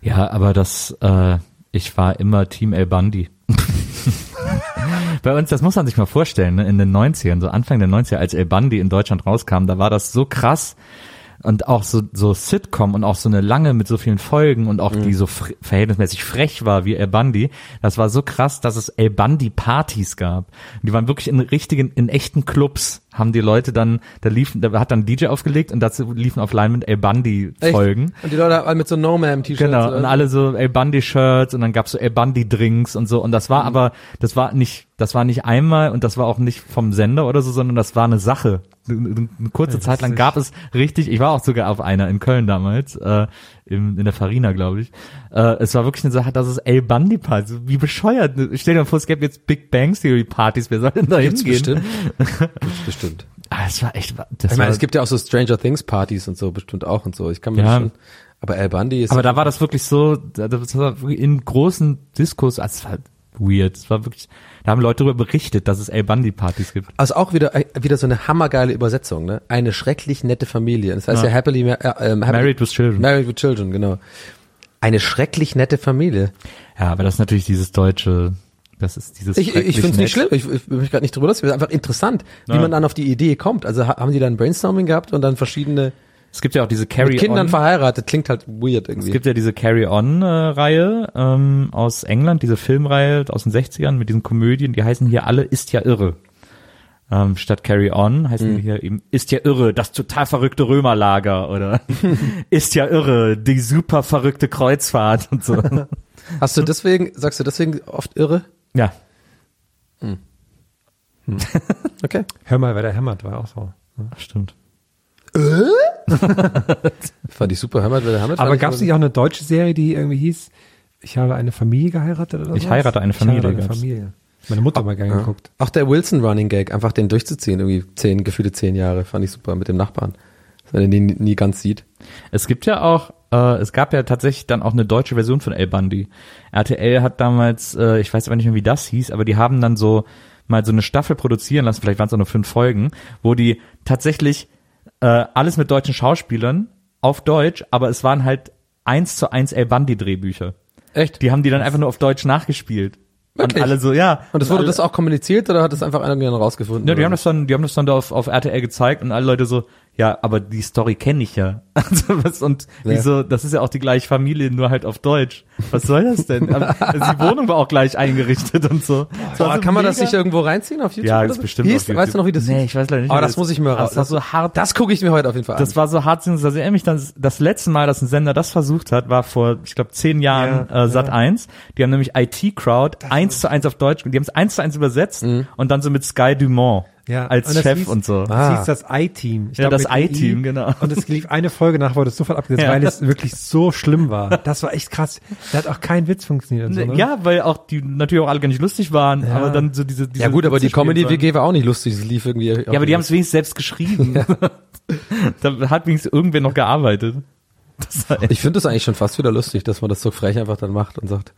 Ja, aber das, äh, ich war immer Team El Bandi. Bei uns, das muss man sich mal vorstellen, ne? in den 90ern, so Anfang der 90er, als El Bandi in Deutschland rauskam, da war das so krass und auch so, so Sitcom und auch so eine lange mit so vielen Folgen und auch die so verhältnismäßig frech war wie El Bandi. Das war so krass, dass es El Bandi Partys gab. Und die waren wirklich in richtigen, in echten Clubs haben die Leute dann, da liefen, da hat dann DJ aufgelegt und dazu liefen auf Leinwand El Echt? Folgen. Und die Leute alle mit so No-Man-T-Shirts. Genau, oder? und alle so El Bandi Shirts und dann gab's so El Bandi Drinks und so und das Mhm. war aber das war nicht das war nicht einmal und das war auch nicht vom Sender oder so, sondern das war eine Sache. Eine kurze Zeit lang gab es richtig, ich war auch sogar auf einer in Köln damals, äh, im, in der Farina, glaube ich. Äh, es war wirklich eine Sache, das ist El Bandi Party, wie bescheuert. Stell dir mal vor, es gäbe jetzt Big Bang Theory Partys, wer soll denn da Gibt's hingehen? bestimmt. Gibt's bestimmt. Ah, es war echt, das Ich meine, es gibt ja auch so Stranger Things Partys und so bestimmt auch und so. Ich kann mir Ja. schon. Aber Al Bundy ist. Aber da war das wirklich so, da- das war in großen Diskurs, also es war weird. Es war wirklich, da haben Leute darüber berichtet, dass es El Bandi Partys gibt. also auch wieder äh, wieder so eine hammergeile Übersetzung, ne? Eine schrecklich nette Familie. Das heißt ja, Ja. happily, äh, ähm, happily Married with Children. Married with Children, genau. Eine schrecklich nette Familie. Ja, aber das ist natürlich dieses deutsche, das ist dieses. Ich, ich finde es nicht schlimm. Ich, ich will mich gerade nicht drüber lustig. Es ist einfach interessant, wie Ja. man dann auf die Idee kommt. Also ha- haben die dann Brainstorming gehabt und dann verschiedene. Es gibt ja auch diese Carry mit Kindern On. verheiratet. Klingt halt weird irgendwie. Es gibt ja diese Carry-On-Reihe ähm, aus England, diese Filmreihe aus den 60ern mit diesen Komödien, die heißen hier alle Ist ja irre. Ähm, statt Carry-On heißen die hier eben Ist ja irre, das total verrückte Römerlager oder Ist ja irre, die super verrückte Kreuzfahrt und so. Hast du deswegen, sagst du deswegen oft irre? ja, Okay. Hör mal, wer der hämmert, war auch so. stimmt. Fand ich super. Wer Hammer Aber gab es nicht auch eine deutsche Serie, die irgendwie hieß, ich habe eine Familie geheiratet oder Ich sowas? heirate eine Familie, Ich heirate eine. Familie. Meine Mutter hat mal gerne geguckt. Auch der Wilson Running Gag, einfach den durchzuziehen, irgendwie zehn, gefühlte zehn Jahre, fand ich super mit dem Nachbarn. Dass man den nie, nie ganz sieht. Es gibt ja auch, äh, es gab ja tatsächlich dann auch eine deutsche Version von El Bandi. RTL hat damals, äh, ich weiß aber nicht mehr, wie das hieß, aber die haben dann so mal so eine Staffel produzieren lassen, vielleicht waren es auch nur fünf Folgen, wo die tatsächlich äh, alles mit deutschen Schauspielern auf Deutsch, aber es waren halt eins zu eins El Bandi Drehbücher. Echt? Die haben die dann einfach nur auf Deutsch nachgespielt. Und Wirklich? alle so, ja. Und das wurde alle, das auch kommuniziert oder hat das einfach einer rausgefunden? Ja, die haben das dann, die haben das dann da auf, auf RTL gezeigt und alle Leute so, ja, aber die Story kenne ich ja. Also was, und Ja. wieso, das ist ja auch die gleiche Familie, nur halt auf Deutsch. Was soll das denn? Also die Wohnung war auch gleich eingerichtet und so. Das war Boah, so kann man das nicht irgendwo reinziehen auf YouTube? Ja, das so? ist bestimmt Wie auf Weißt du noch, wie das Nee, hieß? ich weiß leider nicht. Aber wie das muss ich mir raus. Das war so hart. Das gucke ich mir heute auf jeden Fall Das an. war so hart, also erinnere mich dann, das letzte Mal, dass ein Sender das versucht hat, war vor, ich glaube, zehn Jahren Ja, äh, Sat 1. Die haben nämlich IT Crowd eins zu eins auf Deutsch, die haben es eins zu eins übersetzt und dann so mit Sky Dumont Ja, als und das Chef hieß- und so. Das Ah. hieß das I-Team. Ich Ja, glaub, das I-Team, genau. Und es lief eine Folge nach, wurde es sofort abgesetzt, Ja. weil es wirklich so schlimm war. Das war echt krass. Da hat auch kein Witz funktioniert. Und so, ne? Ja, weil auch die natürlich auch alle gar nicht lustig waren, Ja. aber dann so diese, diese Ja gut, aber die Witze spielen Comedy sollen. WG war auch nicht lustig. Es lief irgendwie. Ja, aber die haben es wenigstens selbst geschrieben. da hat wenigstens irgendwer noch gearbeitet. Das Ich finde das eigentlich schon fast wieder lustig, dass man das so frech einfach dann macht und sagt.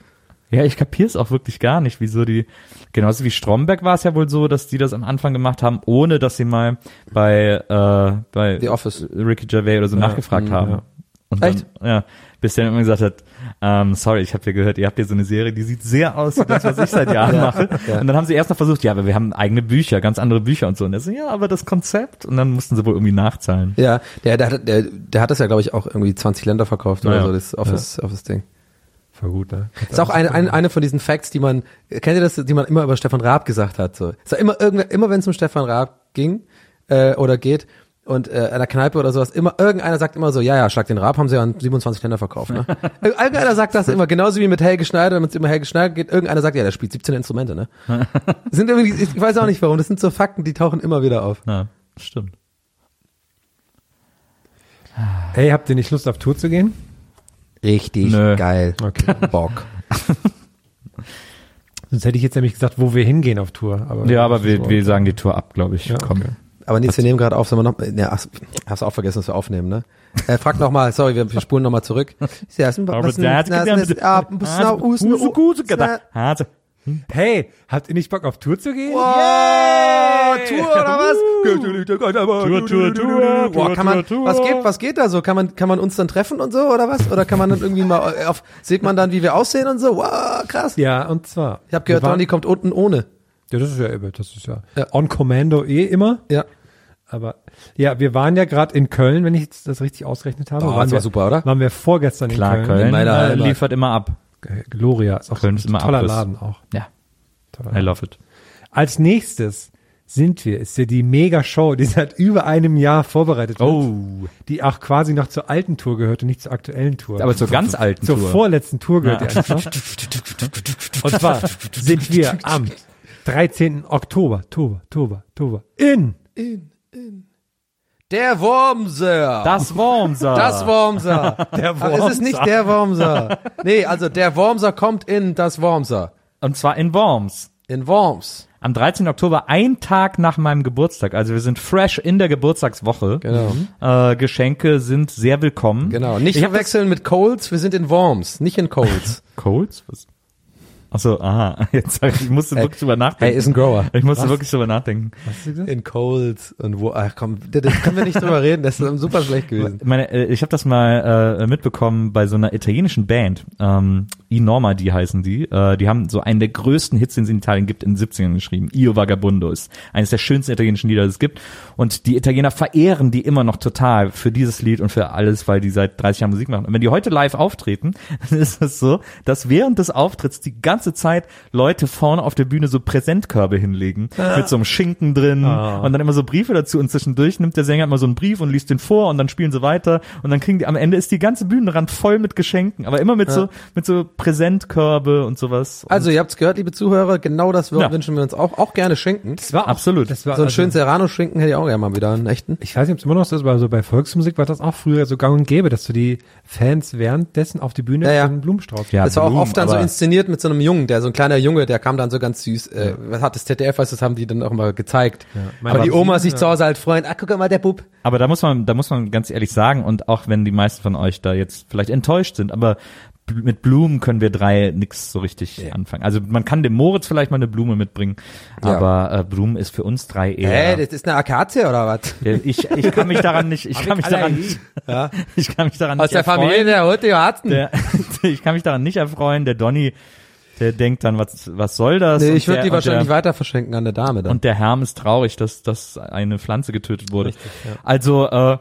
Ja, ich kapiere es auch wirklich gar nicht, wieso die, genauso wie Stromberg war es ja wohl so, dass die das am Anfang gemacht haben, ohne dass sie mal bei, äh, bei The Office. Ricky Gervais oder so nachgefragt mhm, haben. ja. Und dann, Echt? Ja, bis der dann immer gesagt hat, ähm, sorry, ich habe ja gehört, ihr habt ja so eine Serie, die sieht sehr aus wie das, was ich seit Jahren mache. ja. Und dann haben sie erst noch versucht, ja, aber wir haben eigene Bücher, ganz andere Bücher und so. Und er so, ja, aber das Konzept. Und dann mussten sie wohl irgendwie nachzahlen. Ja, der, der, hat- der, der hat das ja, glaube ich, auch irgendwie 20 Länder verkauft oder Ja. so, das Office, Office Ding. Voll gut, ne? Ist auch eine, eine, eine von diesen Facts, die man, kennt ihr das, die man immer über Stefan Raab gesagt hat, so. Ist ja immer, irgendwer, immer wenn es um Stefan Raab ging, äh, oder geht, und äh, der Kneipe oder sowas, immer, irgendeiner sagt immer so, ja, ja, Schlag den Raab haben sie ja an 27 Länder verkauft, ne? Ir- irgendeiner sagt das immer, genauso wie mit Helge Schneider, wenn es immer Helge Schneider geht, irgendeiner sagt, ja, der spielt 17 Instrumente, ne? sind irgendwie, ich weiß auch nicht warum, das sind so Fakten, die tauchen immer wieder auf. Ja, stimmt. Hey, habt ihr nicht Lust auf Tour zu gehen? Richtig Nö. geil. Okay. Bock. Sonst hätte ich jetzt nämlich gesagt, wo wir hingehen auf Tour. Aber Ja, aber wir, wir sagen die Tour ab, glaube ich. Ja, Komm. okay. Aber Nils, wir nehmen gerade auf, sollen wir noch, ne, ach, hast auch vergessen, dass wir aufnehmen, ne? Äh, frag noch mal, sorry, wir, wir spulen noch mal zurück. Ja, ist ein- was ist ein- ist ah, was ist ein- uh, ist ein- Hase. Hey, habt ihr nicht Bock auf Tour zu gehen? Wow, Tour oder was? Tour, Tour, Tour, Boah, kann man, was geht, was geht da so? Kann man, kann man uns dann treffen und so oder was? Oder kann man dann irgendwie mal auf, sieht man dann, wie wir aussehen und so? Wow, krass. Ja, und zwar. Ich habe gehört, wir Donny kommt unten ohne. Ja, das ist ja, das ist ja, Ja. on commando eh immer. Ja. Aber ja, wir waren ja gerade in Köln, wenn ich jetzt das richtig ausgerechnet habe. Oh, waren das wir, war super, oder? Waren wir vorgestern Klar, in Köln, Köln. meiner äh, liefert immer ab. Gloria ist auch Köln ist ein immer toller Abriss. Laden auch. Ja, Toller I Laden. love it. Als nächstes sind wir, ist ja die Mega-Show, die seit über einem Jahr vorbereitet wird. Oh, Die auch quasi noch zur alten Tour gehört und nicht zur aktuellen Tour. aber zur ganz alten zur Tour. vorletzten Tour gehört Ja. die eigentlich noch. Und zwar sind wir am 13. Oktober, Oktober, Oktober, Oktober in Der Wormser. Das Wormser. Das Wormser. Der Wormser. Es ist nicht der Wormser. Nee, also der Wormser kommt in das Wormser. Und zwar in Worms. In Worms. Am 13. Oktober, ein Tag nach meinem Geburtstag. Also wir sind fresh in der Geburtstagswoche. Genau. Äh, Geschenke sind sehr willkommen. Genau. Nicht verwechseln mit Coles. Wir sind in Worms, nicht in Coles. Colds? Was? Achso, aha. Jetzt, ich musste Hey. wirklich drüber nachdenken. Hey, ist ein Grower. ich musste wirklich drüber nachdenken. In Coles und wo, ach komm, da da können wir nicht drüber reden, das ist super schlecht gewesen. Meine, äh, ich habe das mal äh, mitbekommen bei so einer italienischen Band, ähm, I Norma, die heißen die. Äh, die haben so einen der größten Hits, den es in Italien gibt, in den 70ern geschrieben. Io Vagabundo ist eines der schönsten italienischen Lieder, das es gibt. Und die Italiener verehren die immer noch total für dieses Lied und für alles, weil die seit 30 Jahren Musik machen. Und wenn die heute live auftreten, dann ist es so, dass während des Auftritts die ganze Zeit Leute vorne auf der Bühne so Präsentkörbe hinlegen mit so einem Schinken drin und dann immer so Briefe dazu und zwischendurch nimmt der Sänger immer so einen Brief und liest den vor und dann spielen sie weiter und dann kriegen die am Ende ist die ganze Bühnenrand voll mit Geschenken, aber immer mit so mit so Präsentkörbe und sowas. Und Also, ihr habt's gehört, liebe Zuhörer, genau das Ja. wünschen wir uns auch, auch gerne Schinken. Das war auch, Absolut. Das war So einen also, schönen Serrano-Schinken hätte ich auch gerne mal wieder, einen echten. Ich weiß nicht, ob es immer noch so ist, aber so bei Volksmusik war das auch früher so gang und gäbe, dass du die Fans währenddessen auf die Bühne Ja, ja. einen Blumenstrauß Ja, das war auch oft dann so inszeniert mit so einem Jungen, der so ein kleiner Junge, der kam dann so ganz süß, äh, was hat das ZDF, was das haben die dann auch mal gezeigt. Meine Aber die Oma sich ja. zu Hause halt freuen, ach guck mal, der Bub. Aber da muss man, da muss man ganz ehrlich sagen, und auch wenn die meisten von euch da jetzt vielleicht enttäuscht sind, aber mit Blumen können wir drei nix so richtig anfangen. Also man kann dem Moritz vielleicht mal eine Blume mitbringen, Ja. aber äh, Blumen ist für uns drei eher. Hä, das ist eine Akazie oder was? ich, ich kann mich daran nicht, ich kann mich daran nicht, Ja. ich kann mich daran Aus nicht der Familie erfreuen. der Rote Harten. Der, ich kann mich daran nicht erfreuen. Der Donny, der denkt dann, was, was soll das? Nee, Und ich würde die wahrscheinlich der, weiter verschenken an der Dame dann. Und der Herm ist traurig, dass, dass eine Pflanze getötet wurde. Richtig, ja. Also, äh,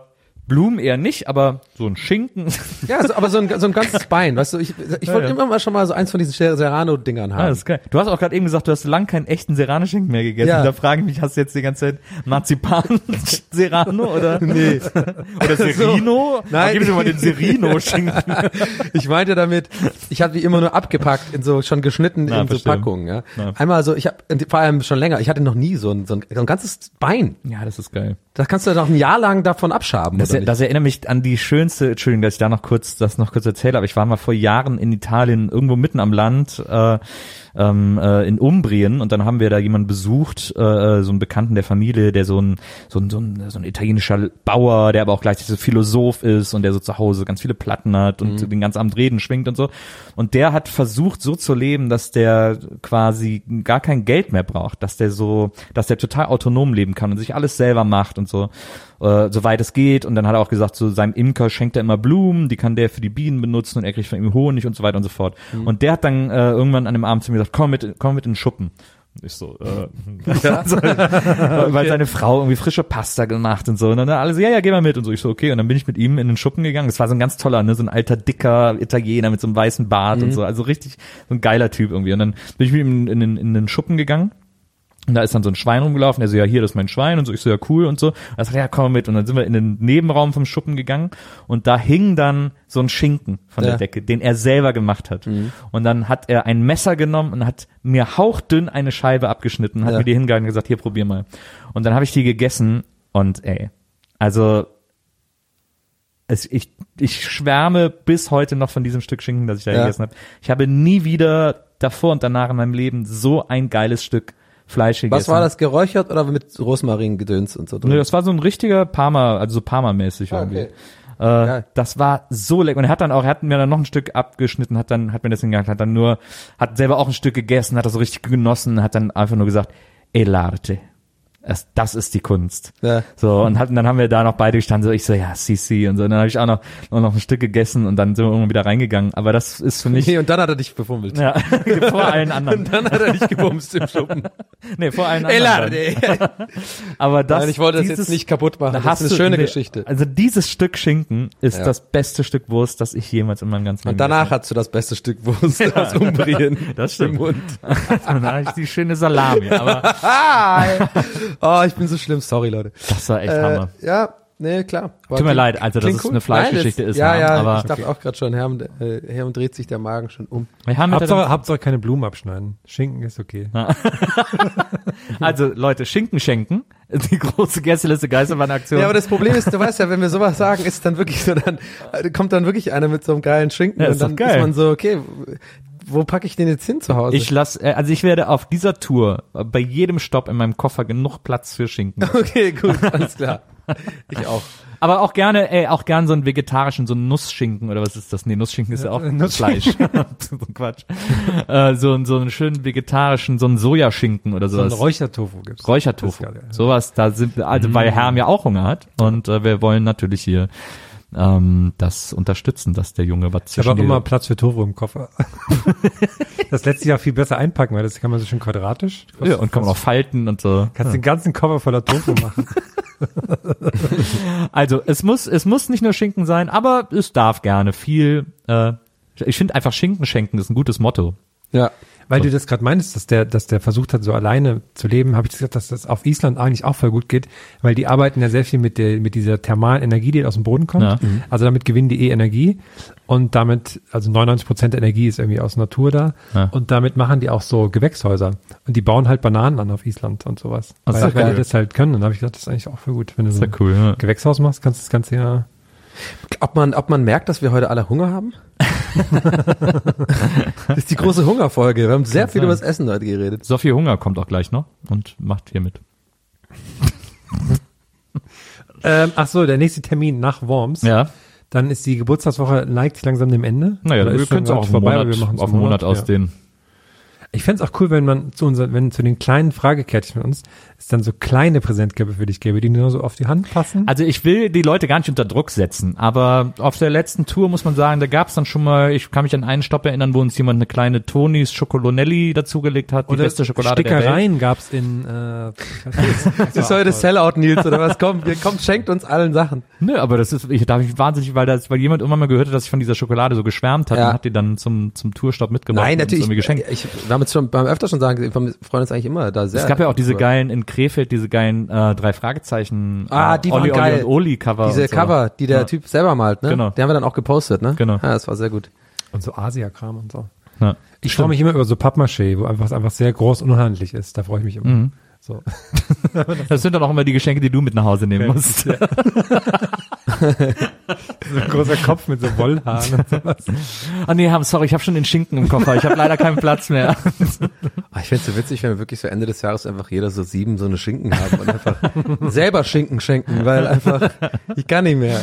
Blumen eher nicht, aber so ein Schinken. ja, so, aber so ein, so ein ganzes Bein, weißt du, ich, ich wollte ja. immer mal schon mal so eins von diesen Serrano-Dingern Ah, haben. das ist geil. Du hast auch gerade eben gesagt, du hast lang keinen echten Serrano-Schinken mehr gegessen. Ja. Da frage ich mich, hast du jetzt die ganze Zeit Marzipan-Serrano oder? Nee. Oder Serino? Nein. Gib mir mal den Serino-Schinken. Ich meinte damit, ich habe die immer nur abgepackt in so schon geschnitten Na, in so verstehe. Packungen. Ja. Ja. Einmal so, ich habe vor allem schon länger, ich hatte noch nie so ein, so ein, so ein ganzes Bein. ja, das ist geil. Da kannst du doch ein Jahr lang davon abschaben. Das, nicht? das erinnert mich an die schönste, Entschuldigung, dass ich da noch kurz, das noch kurz erzähle, aber ich war mal vor Jahren in Italien, irgendwo mitten am Land, äh, ähm, äh, in Umbrien und dann haben wir da jemanden besucht, äh, so einen Bekannten der Familie, der so ein, so ein, so ein, so ein italienischer Bauer, der aber auch gleichzeitig so Philosoph ist und der so zu Hause ganz viele Platten hat und den ganzen Abend Reden schwingt und so. Und der hat versucht, so zu leben, dass der quasi gar kein Geld mehr braucht, dass der so, dass der total autonom leben kann und sich alles selber macht und so, äh, soweit es geht. Und dann hat er auch gesagt, so seinem Imker schenkt er immer Blumen, die kann der für die Bienen benutzen und er kriegt von ihm Honig und so weiter und so fort. Und der hat dann äh, irgendwann an dem Abend zu mir gesagt, komm mit, komm mit in den Schuppen. Ich so, äh, weil seine Frau irgendwie frische Pasta gemacht und so. Und dann alle so, ja, ja, geh mal mit und so. Ich so, okay. Und dann bin ich mit ihm in den Schuppen gegangen. Das war so ein ganz toller, ne, so ein alter, dicker Italiener mit so einem weißen Bart und so. Also richtig so ein geiler Typ irgendwie. Und dann bin ich mit ihm in, den in den Schuppen gegangen. Und da ist dann so ein Schwein rumgelaufen, der so, ja, hier, das ist mein Schwein und so, ich so, ja, cool und so. Und er sagt, ja, komm mit. Und dann sind wir in den Nebenraum vom Schuppen gegangen und da hing dann so ein Schinken von Ja. der Decke, den er selber gemacht hat. Und dann hat er ein Messer genommen und hat mir hauchdünn eine Scheibe abgeschnitten, hat Ja. mir die hingehalten und gesagt, hier, probier mal. Und dann habe ich die gegessen und ey, also es, ich, ich schwärme bis heute noch von diesem Stück Schinken, das ich da Ja. gegessen habe. Ich habe nie wieder davor und danach in meinem Leben so ein geiles Stück Fleisch gegessen. Was war das, geräuchert oder mit Rosmarin gedöns und so drin? Nee, das war so ein richtiger Parma, also so Parma-mäßig Ah, irgendwie. okay. Äh, Geil. das war so lecker. Und er hat dann auch, er hat mir dann noch ein Stück abgeschnitten, hat dann, hat mir das hingegangen, hat dann nur, hat selber auch ein Stück gegessen, hat das so richtig genossen, hat dann einfach nur gesagt, elarte. Das, das ist die Kunst. Ja. So, und, hat, und dann haben wir da noch beide gestanden, so ich so, ja, CC und so. Und dann habe ich auch noch, noch, noch ein Stück gegessen und dann sind wir irgendwann wieder reingegangen. Aber das ist für mich, Nee, und dann hat er dich befummelt. ja, vor allen anderen. Und dann hat er dich gebumst im Schuppen. Nee, vor allen anderen. dann. Aber das, Nein, ich wollte das dieses- jetzt nicht kaputt machen. Da Das ist eine du- schöne nee, Geschichte. Also dieses Stück Schinken ist Ja. das beste Stück Wurst, das ich jemals in meinem ganzen Leben Und danach gegessen hast du das beste Stück Wurst aus Umbrien. Das stimmt. Im Mund. habe. Danach ich die schöne Salami, aber Oh, ich bin so schlimm. Sorry, Leute. das war echt Äh, Hammer. ja, nee, klar. Aber Tut mir leid, also, dass es eine Fleischgeschichte Nein, ist, Ja, ja, aber- ich dachte auch gerade schon, Herm, äh, Herm dreht sich der Magen schon um. Hauptsache, Hauptsache keine Blumen abschneiden. Schinken ist okay. also Leute, Schinken schenken, die große Gästeliste Geisterbahn-Aktion. Ja, aber das Problem ist, du weißt ja, wenn wir sowas sagen, ist dann wirklich so, dann äh, kommt dann wirklich einer mit so einem geilen Schinken Ja, und dann geil. ist man so, okay, wo packe ich den jetzt hin zu Hause? ich lass, äh, also ich werde auf dieser Tour äh, bei jedem Stopp in meinem Koffer genug Platz für Schinken. okay, gut, alles klar. Ich auch. Aber auch gerne, ey, auch gern so einen vegetarischen, so einen Nussschinken oder was ist das? Nee, Nussschinken ist ja auch Nussschinken. Fleisch. so ein Quatsch. Äh, so, einen- so einen schönen vegetarischen, so einen Sojaschinken oder So ein sowas. Räuchertofu gibt's. Räuchertofu. Sowas, da sind also weil Herm ja auch Hunger hat und äh, wir wollen natürlich hier ähm, das unterstützen, dass der Junge was Ich habe zwischen auch immer Platz für Tofu im Koffer. das lässt sich auch viel besser einpacken, weil das kann man so schön quadratisch. ja, und kann man auch falten und so. Kannst den ganzen Koffer voller Tofu machen. Also es muss, es muss nicht nur Schinken sein, aber es darf gerne viel. Äh, ich finde einfach Schinken schenken ist ein gutes Motto. Ja. Weil du das gerade meinst, dass der, dass der versucht hat, so alleine zu leben, habe ich gesagt, dass das auf Island eigentlich auch voll gut geht, weil die arbeiten ja sehr viel mit der, mit dieser thermalen Energie, die aus dem Boden kommt. Ja. Also damit gewinnen die eh Energie und damit, also 99 Prozent der Energie ist irgendwie aus Natur da Ja. und damit machen die auch so Gewächshäuser und die bauen halt Bananen an auf Island und sowas. Das weil, weil die das halt können. Und da habe ich gedacht, das ist eigentlich auch voll gut, wenn du so Sehr cool. Ja. ein Gewächshaus machst, kannst du das ganze Jahr. Ob man, ob man merkt, dass wir heute alle Hunger haben? das ist die große Hungerfolge. Wir haben sehr viel sein. über das Essen heute geredet. Sophie Hunger kommt auch gleich noch und macht hier mit. Ähm, ach so, der nächste Termin nach Worms. Ja. Dann ist die Geburtstagswoche neigt sich langsam dem Ende. Naja, Oder wir können es auch vorbei, Monat, wir machen's auf einen Monat ja. ausdehnen. Ich fänd's auch cool, wenn man zu unseren, wenn zu den kleinen Fragekärtchen von uns es dann so kleine Präsentkörbe für dich gäbe, die nur so auf die Hand passen. Also ich will die Leute gar nicht unter Druck setzen, aber auf der letzten Tour muss man sagen, da gab es dann schon mal, ich kann mich an einen Stopp erinnern, wo uns jemand eine kleine Tonis Schokolonelli dazugelegt hat, die beste Schokolade. Stickereien gab's in äh, ich Das ist heute Sellout, Nils, oder was? Komm, ihr kommt, schenkt uns allen Sachen. Nö, aber das ist, ich darf mich wahnsinnig, weil das, weil jemand immer mal gehört hat, dass ich von dieser Schokolade so geschwärmt hat Ja. und hat die dann zum, zum Tourstopp mitgebracht Nein, und natürlich. irgendwie geschenkt. Ich, wir haben jetzt schon beim öfter schon sagen, wir freuen uns eigentlich immer da sehr. Es gab ja auch diese geilen in Krefeld, diese geilen äh, drei Fragezeichen Ah, äh, die waren Olli, geil. Olli und Oli Cover. Diese so. Cover, die der Ja. Typ selber malt, ne? Genau. Die haben wir dann auch gepostet, ne? Genau. Ja, das war sehr gut. und so Asia-Kram und so. Ja. Ich freue mich immer über so Pappmaché, wo einfach einfach sehr groß und unhandlich ist. Da freue ich mich immer. Mhm. So. Das sind dann auch immer die Geschenke, die du mit nach Hause nehmen musst. so ein großer Kopf mit so Wollhaaren und sowas. Ah nee, Ham, sorry, ich habe schon den Schinken im Koffer. Ich habe leider keinen Platz mehr. Ah, Ich find's so witzig, wenn wir wirklich so Ende des Jahres einfach jeder so sieben so eine Schinken haben und einfach selber Schinken schenken, weil einfach, ich kann nicht mehr.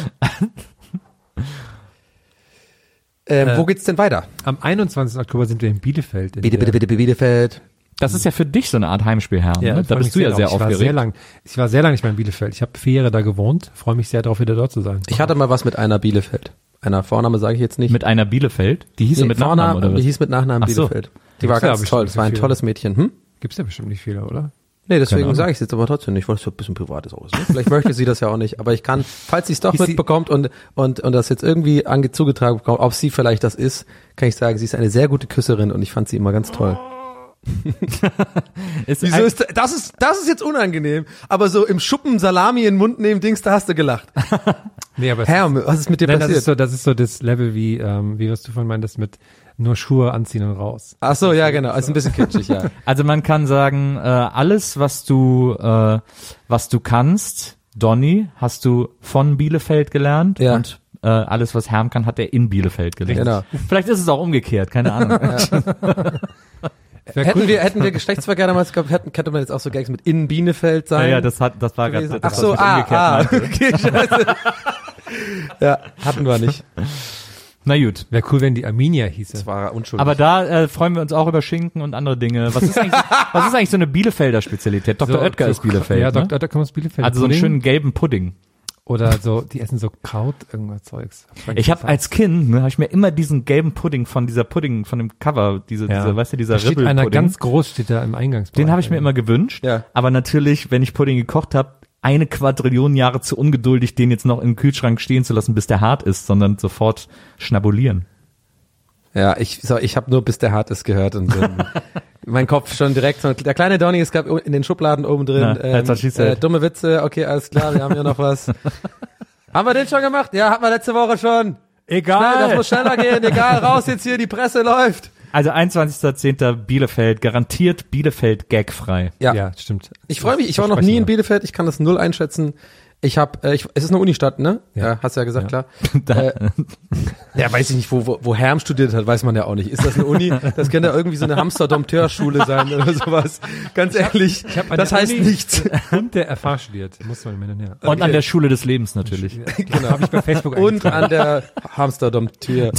Ähm, Äh, wo geht's denn weiter? Am 21. Oktober sind wir in Bielefeld. In Bitte, bitte, bitte, Bielefeld. Das ist ja für dich so eine Art Heimspiel, Herr. Ja, ne? Da bist du ja sehr drauf. ich War sehr aufgeregt. lang, ich war sehr lange nicht mehr in Bielefeld. Ich habe vier Jahre da gewohnt. Freue mich sehr darauf, wieder dort zu sein. Ich hatte mal was mit einer Bielefeld. Einer Vorname sage ich jetzt nicht. Mit einer Bielefeld? Die hieß so Nee, mit Nachnamen Vorname, oder Die was? hieß mit Nachnamen Ach so. Bielefeld. Die war Gibt's ja ganz toll. Das war ein so tolles Mädchen. Hm? Gibt's ja bestimmt nicht viele, oder? Nee, deswegen sage ich es jetzt aber trotzdem nicht, weil das so ein bisschen privates aus. Ne? Vielleicht möchte sie das ja auch nicht, aber ich kann, falls sie es doch Ist mitbekommt und, und, und das jetzt irgendwie ange zugetragen bekommt, ob sie vielleicht das ist, kann ich sagen, sie ist eine sehr gute Küsserin und ich fand sie immer ganz toll. Ist Wieso ist das, das ist, das ist jetzt unangenehm, aber so im Schuppen Salami in den Mund nehmen, Dings, da hast du gelacht. Nee, aber Herr, was ist mit dir Nein, das passiert? ist so, das ist so das Level wie, ähm, wie was du vorhin meintest mit nur Schuhe anziehen und raus. Ach so, ja, genau, ist ein bisschen kitschig, ja. Also man kann sagen, äh, alles, was du, äh, was du kannst, Donny, hast du von Bielefeld gelernt Ja. und äh, alles, was Herm kann, hat er in Bielefeld gelernt. Genau. Vielleicht ist es auch umgekehrt, keine Ahnung. Hätten cool. wir, hätten wir Geschlechtsverkehr damals gehabt, hätten, könnte man jetzt auch so Gags mit in Bielefeld sein. Ja, ja, das hat, das war gerade Ach so, was ich ah, umgekehrt ah, okay, scheiße. ja, hatten wir nicht. Na gut. Wäre cool, wenn die Arminia hieße. Das war unschuldig. Aber da äh, freuen wir uns auch über Schinken und andere Dinge. Was ist eigentlich, was ist eigentlich so eine Bielefelder Spezialität? Dr. So- Oetker so ist Bielefeld. Ja, ne? Dr. Oetker kommt aus Bielefeld. Also so einen Pudding. schönen gelben Pudding. Oder so, die essen so Kraut, irgendwas Zeugs. Ich habe als Kind, ne, habe ich mir immer diesen gelben Pudding von dieser Pudding, von dem Cover, diese, ja. diese weißt du, dieser da steht einer ganz groß, steht da im Eingangsbereich. Den habe ich mir immer gewünscht. Ja. Aber natürlich, wenn ich Pudding gekocht habe, eine Quadrillion Jahre zu ungeduldig, den jetzt noch im Kühlschrank stehen zu lassen, bis der hart ist, sondern sofort schnabulieren. Ja, ich, so, ich habe nur bis der hart ist gehört und ähm, mein Kopf schon direkt so, der kleine Donny ist gerade in den Schubladen oben drin. Na, said. äh, dumme Witze, okay, alles klar, wir haben hier noch was. haben wir den schon gemacht? Ja, hatten wir letzte Woche schon. Egal. Nein, das muss schneller gehen, egal, raus jetzt hier, die Presse läuft. Also 21.10. Bielefeld, garantiert Bielefeld gagfrei. Ja, Ja, stimmt. ich freue mich, ich war noch nie in. Bielefeld, ich kann das null einschätzen. Ich habe, äh, ich, es ist eine Unistadt, ne? Ja, Ja. hast du ja gesagt, Ja. klar. Äh, ja, weiß ich nicht, wo, wo, wo Herm studiert hat, weiß man ja auch nicht. Ist das eine Uni? Das könnte ja irgendwie so eine Hamster-Dompteur-Schule sein oder sowas. Ganz ehrlich, Ich hab das heißt Uni nichts. Und der FH studiert, muss man mir her. Und an der Schule des Lebens natürlich. Genau. Habe ich bei Facebook Und an der Hamster-Dompteur,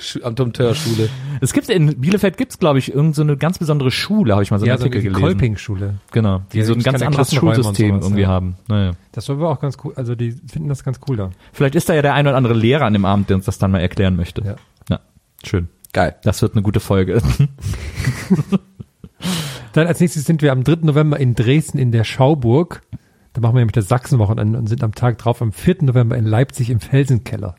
Schu- am Dompteur-Schule. Es gibt in Bielefeld gibt's glaube ich irgend so eine ganz besondere Schule, habe ich mal so einen ja, so Artikel die gelesen. Kolping-Schule. Genau, die Ja, so ein ganz anderes Schulsystem sowas, irgendwie ja. haben. Naja. Das war aber auch ganz cool. Also die finden das ganz cool da. Vielleicht ist da ja der ein oder andere Lehrer an dem Abend, der uns das dann mal erklären möchte. Ja. ja schön. Geil. Das wird eine gute Folge. Dann als nächstes sind wir am 3. November in Dresden in der Schauburg. Da machen wir nämlich das Sachsenwochenende und sind am Tag drauf am 4. November in Leipzig im Felsenkeller.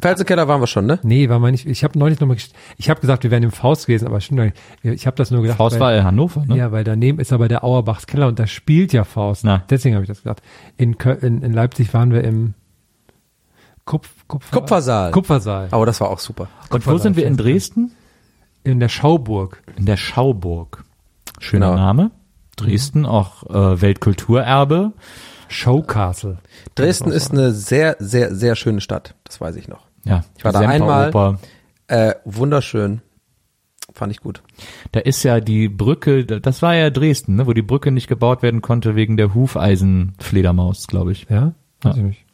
Felsenkeller waren wir schon, ne? Nee, war mal nicht. Ich habe neulich nochmal, ich habe gesagt, wir wären im Faust gewesen, aber stimmt nicht. Ich habe das nur gedacht. Faust weil, war in Hannover, ne? Ja, weil daneben ist aber der Auerbachs Keller und da spielt ja Faust. Na. Deswegen habe ich das gesagt. In, in, in Leipzig waren wir im Kupf, Kupfer, Kupfersaal. Kupfersaal. Aber das war auch super. Und wo sind wir in Dresden? In der Schauburg. In der Schauburg. Schöner Genau. Name. Dresden, auch äh, Weltkulturerbe. Showcastle. Dresden ist eine sehr, sehr, sehr schöne Stadt. Das weiß ich noch. Ja, Ich war da einmal. Äh, wunderschön. Fand ich gut. Da ist ja die Brücke, das war ja Dresden, ne, wo die Brücke nicht gebaut werden konnte wegen der Hufeisenfledermaus, glaube ich. Ja? Weiß Ja. ich nicht.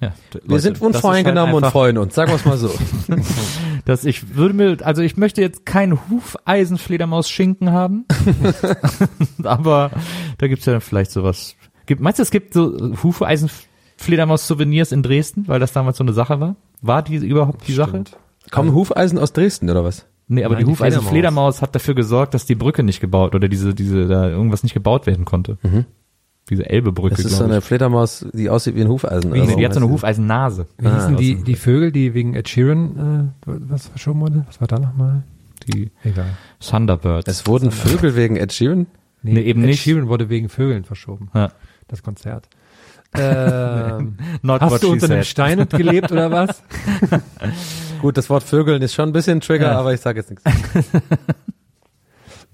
Ja, Wir sind unvoreingenommen und freuen uns, sagen wir es mal so. Dass ich würde mir, also ich möchte jetzt keinen Hufeisenfledermaus-Schinken haben, aber da gibt's ja dann vielleicht sowas. Gibt, meinst du, es gibt so Hufeisenfledermaus-Souvenirs in Dresden, weil das damals so eine Sache war? War die überhaupt die Sache? Kommen Hufeisen aus Dresden oder was? Nee, aber Nein, die die Fledermaus. Hufeisenfledermaus hat dafür gesorgt, dass die Brücke nicht gebaut oder diese, diese, da irgendwas nicht gebaut werden konnte. Diese Elbebrücke, Das ist so eine ich. Fledermaus, die aussieht wie ein Hufeisen. Nee, oder die hat so eine Hufeisennase. Wie hießen Ah, die, aus- die Vögel, die wegen Ed Sheeran, äh, was verschoben wurde? Was war da nochmal? Die Egal. Thunderbirds. Es wurden Vögel wegen Ed Sheeran? Nee, eben Ed nicht. Sheeran wurde wegen Vögeln verschoben. Ja. Das Konzert. Ähm, hast du unter einem said. Stein und gelebt oder was? Gut, das Wort Vögeln ist schon ein bisschen Trigger, Ja. aber ich sage jetzt nichts.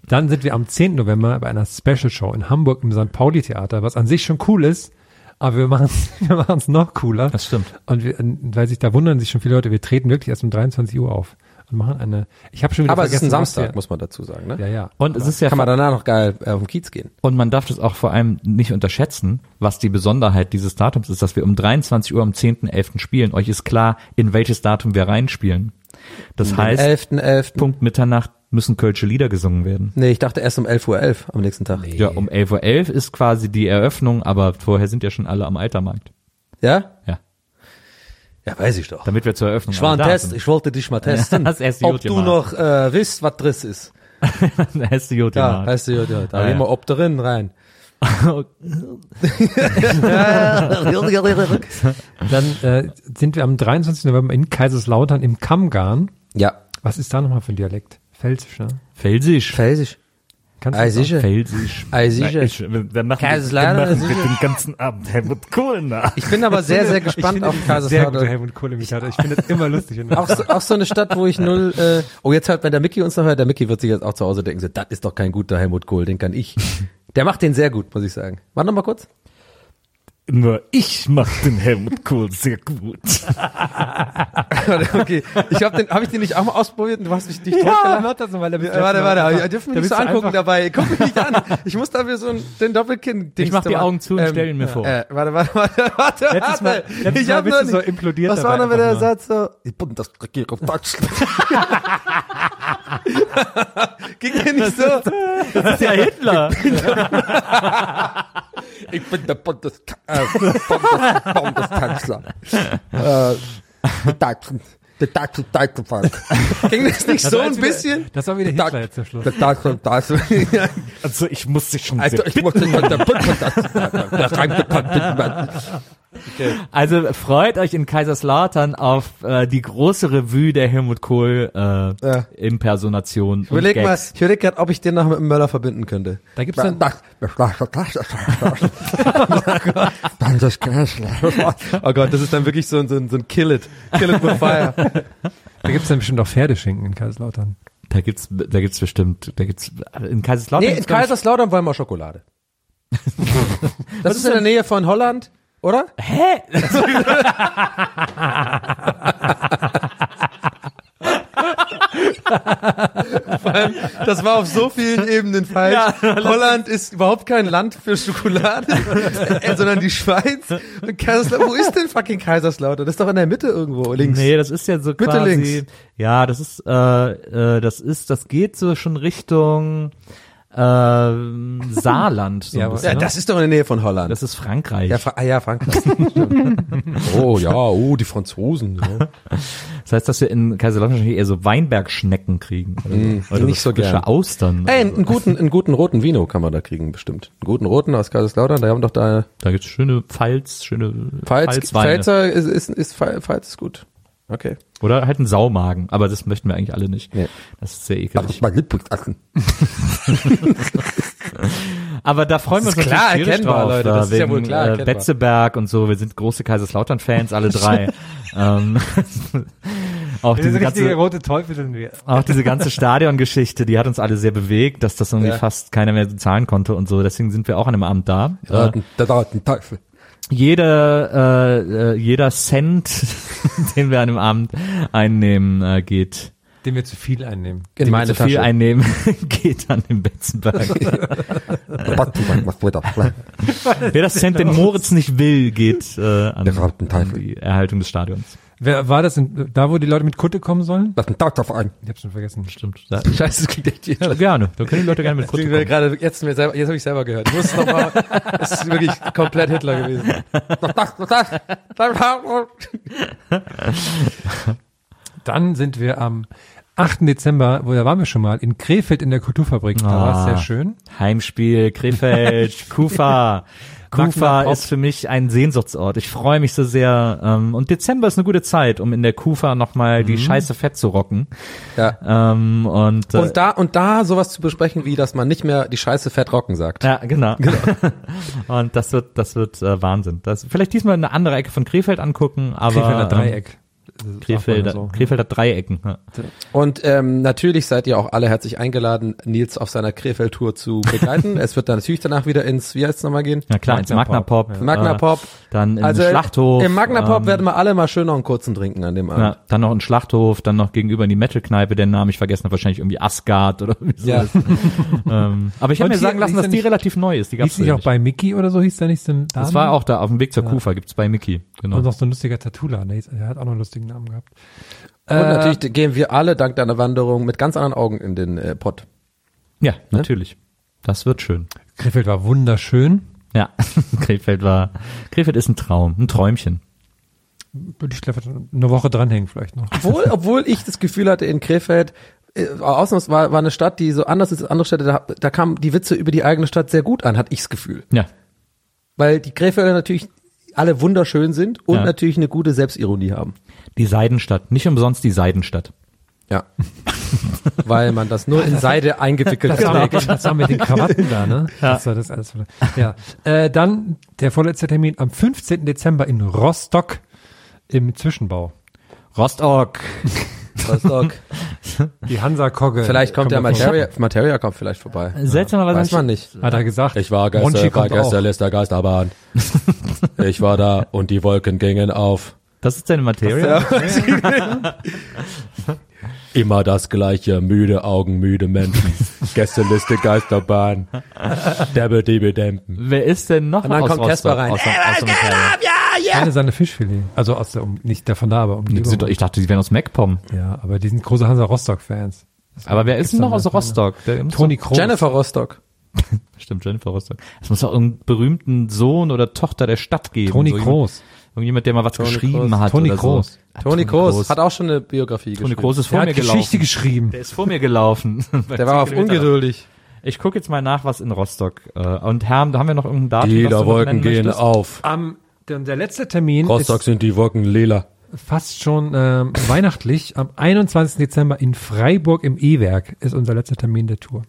Dann sind wir am 10. November bei einer Special Show in Hamburg im St. Pauli Theater, was an sich schon cool ist, aber wir machen es wir machen's noch cooler. Das stimmt. Und wir, weil sich da wundern sich schon viele Leute, wir treten wirklich erst um 23 Uhr auf und machen eine, ich habe schon wieder Aber es ist ein vergessen, Samstag, wir- muss man dazu sagen. Ne? Ja, ja. Und es ist ja Kann man danach noch geil äh, auf den Kiez gehen. Und man darf das auch vor allem nicht unterschätzen, was die Besonderheit dieses Datums ist, dass wir um 23 Uhr am 10.11. spielen. Euch ist klar, in welches Datum wir reinspielen. Das heißt, 11.11. Punkt Mitternacht müssen kölsche Lieder gesungen werden. Nee, ich dachte erst um 11.11 Uhr am nächsten Tag. Ja, um 11.11 Uhr ist quasi die Eröffnung, aber vorher sind ja schon alle am Altermarkt. Ja? Ja, Ja, weiß ich doch. damit wir zur Eröffnung Ich war ein Test, sind. ich wollte dich mal testen, das erste ob du gemacht. noch äh, wisst, was drin ist. Da hast du gut Ja, heißt du, ja, da Ah, gehen wir ja. ob drin rein. Dann äh, sind wir am 23. November in Kaiserslautern im Kammgarn. ja, Was ist da nochmal für ein Dialekt? Pfälzisch, ne? Felsisch. felsisch. Kannst Ei, das auch? sicher. Felsisch. Ei, sicher. Ich, wir machen, Kaiserslautern, wir machen den ganzen Abend Helmut Kohl nach. Ich bin aber sehr, sehr gespannt auf Sehr guter Kaiserslautern. Helmut Kohl Imitator. Ich finde das immer lustig. Auch so, auch so eine Stadt, wo ich null, äh, oh jetzt halt, wenn der Mickey uns noch hört, der Mickey wird sich jetzt auch zu Hause denken, so, das ist doch kein guter Helmut Kohl, den kann ich. Der macht den sehr gut, muss ich sagen. Warte noch mal kurz. Nur ich mach den Helmut Kohl sehr gut. okay, ich hab den, hab ich den nicht auch mal ausprobiert und du hast mich nicht Ja, mach das mal. da bist Ja, warte, warte, ihr dürft mich da nicht so angucken dabei. Guck mich nicht an. Ich muss dafür so ein, den Doppelkinn. Ich mach die Augen zu und stell ihn mir vor. Äh, warte, warte, warte, warte. Letztes Mal- warte. letztes ich Mal hab bist noch du so implodiert Was war noch wieder der Satz so? Ich bin das Regierung Deutschland. Ging mir nicht so. Das ist ja Hitler. Ich bin der Bundes äh, Bundes Bundeskanzler. äh, der Deutschen, der deutsche, deutsche Volk. Ging das nicht so ein wieder- bisschen? Das war wieder Der Hitler jetzt zum Schluss. Der deutsche, deutsche. Also ich muss dich schon Also sehr ich muss nicht von der Bundes der reingekommen Also freut euch in Kaiserslautern auf äh, die große Revue der Helmut Kohl äh, Ja. Impersonation. Ich überleg mal, ich überleg gerade, ob ich den noch mit dem Möller verbinden könnte. Da gibt's dann, Oh Gott, das ist dann wirklich so ein, so ein, so ein Kill it. Kill it with fire. da gibt's dann bestimmt auch Pferdeschinken in Kaiserslautern. Da gibt's, da gibt's bestimmt, da gibt's in Kaiserslautern. Nee, in Kaiserslautern wollen wir Schokolade. Das ist in der Nähe von Holland, oder? Hä? Das war auf so vielen Ebenen falsch. Holland ist überhaupt kein Land für Schokolade, sondern die Schweiz. Und Kaiserslautern, wo ist denn fucking Kaiserslautern? Das ist doch in der Mitte irgendwo, links. Nee, das ist ja so Bitte quasi. links. Ja, das ist, äh, äh, das ist, das geht so schon Richtung ähm, Saarland. So Ja, bisschen, Ja, ne? das ist doch in der Nähe von Holland. das ist Frankreich. ja, Fra ah, ja, Frankreich. Oh ja, oh, die Franzosen. Ja. Das heißt, dass wir in Kaiserslautern eher so Weinbergschnecken kriegen. Oder, so. oder nicht so frische gern. Austern. Ey, einen guten, einen guten roten Vino kann man da kriegen, bestimmt. Einen guten roten aus Kaiserslautern, da haben doch da so. Da gibt's schöne Pfalz, schöne Pfalz, Pfalzweine. Pfälzer ist, ist, ist, Pfal- Pfalz ist gut. Okay. Oder halt ein Saumagen, aber das möchten wir eigentlich alle nicht. Nee. Das ist sehr ekelig. mein Lieblingsessen. Aber da freuen wir uns Das ist klar natürlich erkennbar, drauf, Leute, das ist ja wegen, wohl klar äh, erkennbar. Betzeberg und so. Wir sind große Kaiserslautern-Fans, alle drei. ähm, auch diese ganze, rote Teufel sind wir. auch diese ganze Stadiongeschichte, die hat uns alle sehr bewegt, dass das irgendwie Ja. fast keiner mehr zahlen konnte und so. Deswegen sind wir auch an einem Abend da. Äh, Der dauert ein Teufel. Jeder, äh, äh, jeder Cent, den wir an dem Abend einnehmen, äh, geht den wir zu viel einnehmen. In die meine zu viel Tasche. einnehmen, geht an den Betzenberg. Wer das Cent den Moritz nicht will, geht äh, an die Erhaltung des Stadions. Wer war das? In, da, wo die Leute mit Kutte kommen sollen? Lass einen Tag drauf ein. Ich hab's schon vergessen. Stimmt. Da, Scheiße, das klingt echt ja, gerne. Da können die Leute gerne mit Kutte kommen. gerade jetzt jetzt habe ich selber gehört. Ich wusste noch mal, es ist wirklich komplett Hitler gewesen. Dann sind wir am 8. Dezember, wo da waren wir schon mal, in Krefeld in der Kulturfabrik. Da war es Ah. sehr schön. Heimspiel, Krefeld, Kufa. Kufa ist für mich ein Sehnsuchtsort. Ich freue mich so sehr. Ähm, und Dezember ist eine gute Zeit, um in der Kufa nochmal die Scheiße fett zu rocken. Ja. Ähm, und, äh, Und da, und da sowas zu besprechen, wie, dass man nicht mehr die Scheiße fett rocken sagt. Ja, genau. und das wird, das wird äh, Wahnsinn. Das, vielleicht diesmal eine andere Ecke von Krefeld angucken, aber Krefelder ähm, Dreieck. Ist Krefeld, auch mal so. Krefeld hat Dreiecken. Ja. Und ähm, natürlich seid ihr auch alle herzlich eingeladen, Nils auf seiner Krefeld-Tour zu begleiten. es wird dann natürlich danach wieder ins, wie heißt es nochmal gehen? Ja klar, ins Magna Magna Pop. Pop, äh, Magna Pop. Dann im Also Schlachthof. Im Magna Pop ähm, werden wir alle mal schön noch einen kurzen trinken an dem Abend. Ja, dann noch ein Schlachthof, dann noch gegenüber in die Metal-Kneipe, den Namen ich vergessen habe, wahrscheinlich irgendwie Asgard oder wie Ja. sowas. ähm, aber ich habe mir sagen lassen, dass die nicht- relativ neu ist. Die gab's Hieß nicht auch bei Mickey oder so, hieß der nicht so Das war auch da, auf dem Weg zur Kufa gibt's bei Mickey. Genau. Und noch so ein lustiger Tattoo-Laden. Der hieß- Der hat auch noch einen lustigen Namen gehabt. Und Äh, natürlich gehen wir alle dank deiner Wanderung mit ganz anderen Augen in den äh, Pott. Ja, natürlich. Das wird schön. Krefeld war wunderschön. Ja, Krefeld war, Krefeld ist ein Traum, ein Träumchen. Würde ich vielleicht eine Woche dranhängen vielleicht noch. Obwohl, obwohl ich das Gefühl hatte, in Krefeld, äh, ausnahms war, war eine Stadt, die so anders ist als andere Städte, da, da kamen die Witze über die eigene Stadt sehr gut an, hatte ich das Gefühl. Ja, Weil die Krefelder natürlich alle wunderschön sind und Ja. natürlich eine gute Selbstironie haben. die Seidenstadt. Nicht umsonst die Seidenstadt. Ja. Weil man das nur in Seide eingewickelt Das war, mit trägt. den, das war mit den Krawatten da, ne? Das war das alles. Ja. Äh, dann der vorletzte Termin am 15. Dezember in Rostock im Zwischenbau. Rostock. Rostock. Die Hansa-Kogge. Vielleicht kommt der Kommt. Materia, Materia kommt vielleicht vorbei. Seltsamerweise Weiß man nicht. Hat er gesagt. Ich war gestern bei kommt auch. Gästeliste Geisterbahn. Ich war da und die Wolken gingen auf. Das ist deine Materie. Immer das gleiche, müde Augen, müde Menschen. Gästeliste Geisterbahn. Debbe, debbe, dempen. Wer ist denn noch Und dann aus kommt Rostock? Casper rein. Aus, aus der Materie? Eine seine Fischfilet. Also aus der, um, nicht davon da, aber um Die sind doch- Ich dachte, die wären aus MacPom. Ja, aber die sind große Hansa Rostock-Fans. Aber wer ist denn noch aus Rostock? Der Toni Kroos. Jennifer Rostock. Stimmt, Jennifer Rostock. Es muss doch irgendeinen berühmten Sohn oder Tochter der Stadt geben. Toni so Kroos. Jemand, irgendjemand, der mal was Toni geschrieben Kroos. hat Toni Kroos. so. Ah, Toni Kroos hat auch schon eine Biografie Toni geschrieben. Kroos ist Der vor hat mir Geschichte gelaufen. geschrieben. Der ist vor mir gelaufen. Der war auf ungeduldig. Ich gucke jetzt mal nach, was in Rostock. Äh, und Herr, da haben wir noch irgendein Datum. Noch Wolken gehen möchtest? auf. Am, der, der letzte Termin Rostock ist sind die Wolken lila. fast schon ähm, weihnachtlich. Am 21. Dezember in Freiburg im E-Werk ist unser letzter Termin der Tour.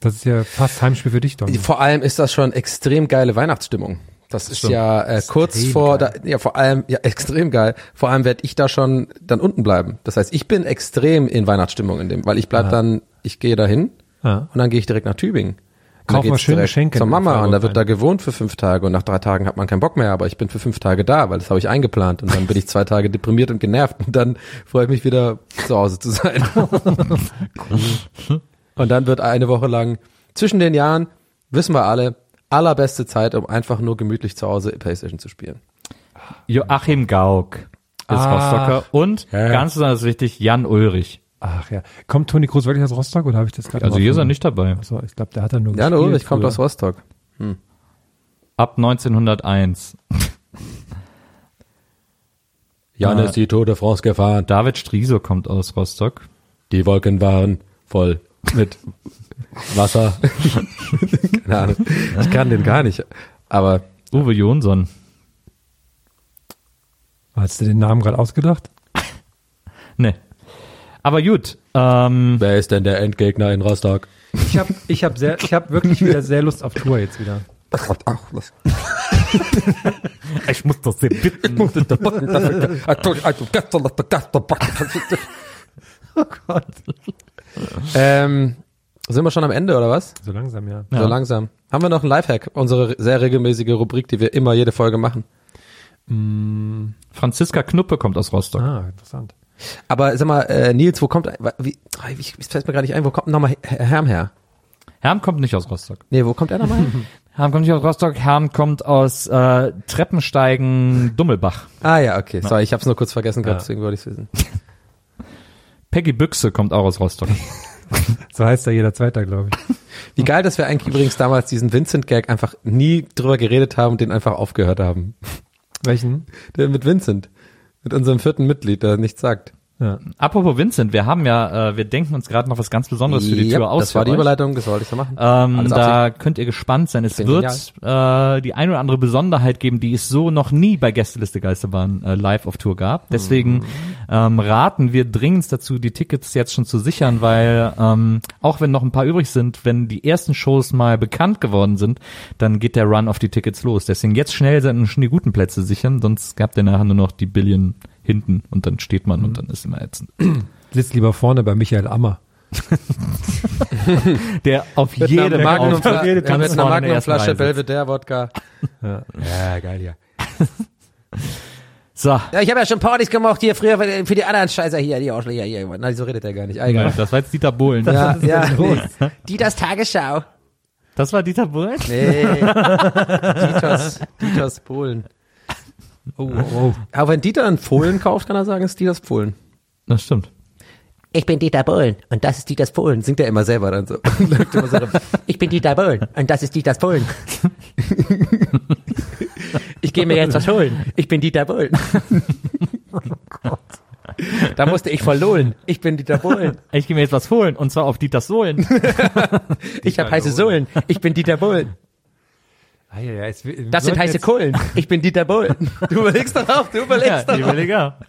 Das ist ja fast Heimspiel für dich, Don. Vor allem ist das schon extrem geile Weihnachtsstimmung. Das ist Stimmt. ja äh, kurz Extrem vor, da, ja vor allem, ja extrem geil. Vor allem werde ich da schon dann unten bleiben. Das heißt, ich bin extrem in Weihnachtsstimmung in dem, weil ich bleib dann, ich gehe dahin Ja. und dann gehe ich direkt nach Tübingen. Kauf mal geht's schön direkt Geschenke zur Mama und da wird da gewohnt für fünf Tage und nach drei Tagen hat man keinen Bock mehr, aber ich bin für fünf Tage da, weil das habe ich eingeplant und dann bin ich zwei Tage deprimiert und genervt und dann freue ich mich wieder zu Hause zu sein. und dann wird eine Woche lang zwischen den Jahren, wissen wir alle, allerbeste Zeit, um einfach nur gemütlich zu Hause Playstation zu spielen. Joachim Gauck ist Ah. Rostocker. Und, Ja. ganz besonders wichtig, Jan Ulrich. Ach ja. Kommt Toni Kroos wirklich aus Rostock oder habe ich das gerade Also hier ist er nicht dabei. So, ich glaube, der hat er nur Jan gespielt Ulrich kommt aus Rostock. Ab 1901. Jan ist die Tour de France gefahren. David Striso kommt aus Rostock. Die Wolken waren voll mit Wasser. Keine Ahnung. Ich kann den gar nicht. Aber Uwe Jonsson. Hast du den Namen gerade ausgedacht? Nee. Aber gut. Ähm, wer ist denn der Endgegner in Rostock? Ich habe ich hab sehr, ich habe wirklich wieder sehr Lust auf Tour jetzt wieder. ich muss das sehr bitten. Oh Gott. ähm, sind wir schon am Ende oder was? So langsam, ja. Ja. So langsam. Haben wir noch einen Lifehack? Unsere sehr regelmäßige Rubrik, die wir immer jede Folge machen. Franziska Knuppe kommt aus Rostock. Ah, interessant. Aber sag mal, äh, Nils, wo kommt, wie, wie, es fällt mir gar nicht ein, wo kommt nochmal Herm her? Herm kommt nicht aus Rostock. Nee, wo kommt er nochmal her? Herm kommt nicht aus Rostock, Herm kommt aus äh, Treppensteigen Dummelbach. ah ja, okay. Sorry, ich hab's nur kurz vergessen gehabt, Ja. deswegen wollte ich's wissen. Peggy Büchse kommt auch aus Rostock. So heißt da jeder Zweiter, glaube ich. Wie geil, dass wir eigentlich übrigens damals diesen Vincent-Gag einfach nie drüber geredet haben und den einfach aufgehört haben. Welchen? Der mit Vincent. Mit unserem vierten Mitglied, der nichts sagt. Ja. Apropos Vincent, wir haben ja, äh, wir denken uns gerade noch was ganz Besonderes für die Yep, Tür aus. Das war die euch. Überleitung, das wollte ich so machen. Ähm, da könnt ihr gespannt sein. Es wird äh, die ein oder andere Besonderheit geben, die es so noch nie bei Gästeliste Geisterbahn äh, live auf Tour gab. Deswegen ähm, raten wir dringend dazu, die Tickets jetzt schon zu sichern, weil ähm, auch wenn noch ein paar übrig sind, wenn die ersten Shows mal bekannt geworden sind, dann geht der Run auf die Tickets los. Deswegen jetzt schnell sind schon die guten Plätze sichern, sonst habt ihr nachher nur noch die Billion hinten und dann steht man und dann ist immer ätzend. Sitzt lieber vorne bei Michael Ammer. Der auf einer Magnum, Auftritt ja, mit einer Magnumflasche Reihe sitzt. Belvedere-Wodka. Ja. ja, geil, ja. So, Ja, ich habe ja schon Partys gemacht hier früher für die anderen Scheißer hier, die Arschlöcher hier. Nein, so redet er gar nicht. Egal. das war jetzt Dieter Bohlen. Ja, ja. los? Nee. Die das Tagesschau. Das war Dieter Bohlen? Nee. Dieters, Dieters Polen. Oh, oh, oh. Aber wenn Dieter einen Fohlen kauft, kann er sagen, es ist Dieters Polen. Das stimmt. Ich bin Dieter Bohlen und das ist Dieters Polen. Singt er immer selber dann so. Ich bin Dieter Bohlen und das ist Dieters Polen. ich gehe mir jetzt was holen. Ich bin Dieter Bohlen. Da musste ich verlohlen. Ich bin Dieter Bohlen. Ich gehe mir jetzt was holen und zwar auf Dieters Sohlen. Ich habe heiße Sohlen. Ich bin Dieter Bohlen. Ah, ja, ja, es, Das sind heiße Kohlen. Ich bin Dieter Bohlen. Du überlegst doch auch, du ja, überlegst doch. die Überleger.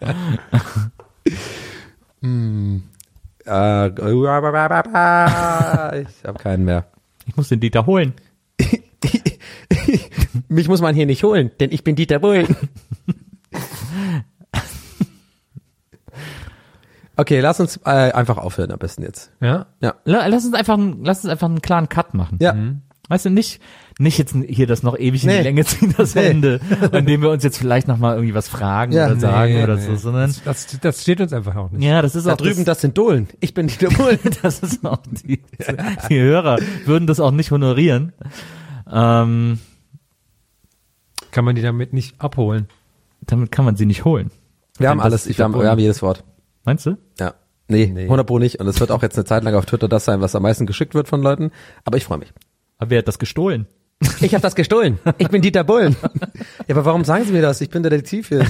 Äh, ich habe keinen mehr. Ich muss den Dieter holen. Mich muss man hier nicht holen, denn ich bin Dieter Bohlen. Okay, lass uns äh, einfach aufhören am besten jetzt. Ja? Ja. La- Lass uns einfach, lass uns einfach einen klaren Cut machen. Ja. Weißt du, nicht, nicht jetzt hier das noch ewig in Nee. die Länge ziehen, das Nee. Ende, indem wir uns jetzt vielleicht nochmal irgendwie was fragen Ja. oder sagen Nee, oder nee. so, sondern, Das, das steht uns einfach auch nicht. ja, das ist Da auch drüben, das, das sind Dohlen. Ich bin Dieter Bohlen. das ist auch die, die Hörer würden das auch nicht honorieren. Ähm, Kann man die damit nicht abholen? damit kann man sie nicht holen. Wir haben alles, das ist wir haben, wir haben jedes Wort. Meinst du? Ja. Nee, Nee. 100 Pro nicht. Und es wird auch jetzt eine Zeit lang auf Twitter das sein, was am meisten geschickt wird von Leuten. Aber ich freue mich. Aber wer hat das gestohlen? Ich habe das gestohlen. Ich bin Dieter Bohlen. ja, aber warum sagen Sie mir das? Ich bin der Detektiv hier.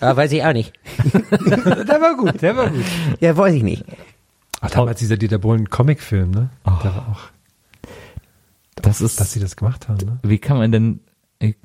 Ja, weiß ich auch nicht. Der war gut, der war gut. Ja, weiß ich nicht. Ach, damals dieser Dieter Bohlen Comicfilm, ne? Oh. Der war auch, Das ist, dass sie das gemacht haben, ne? wie kann man denn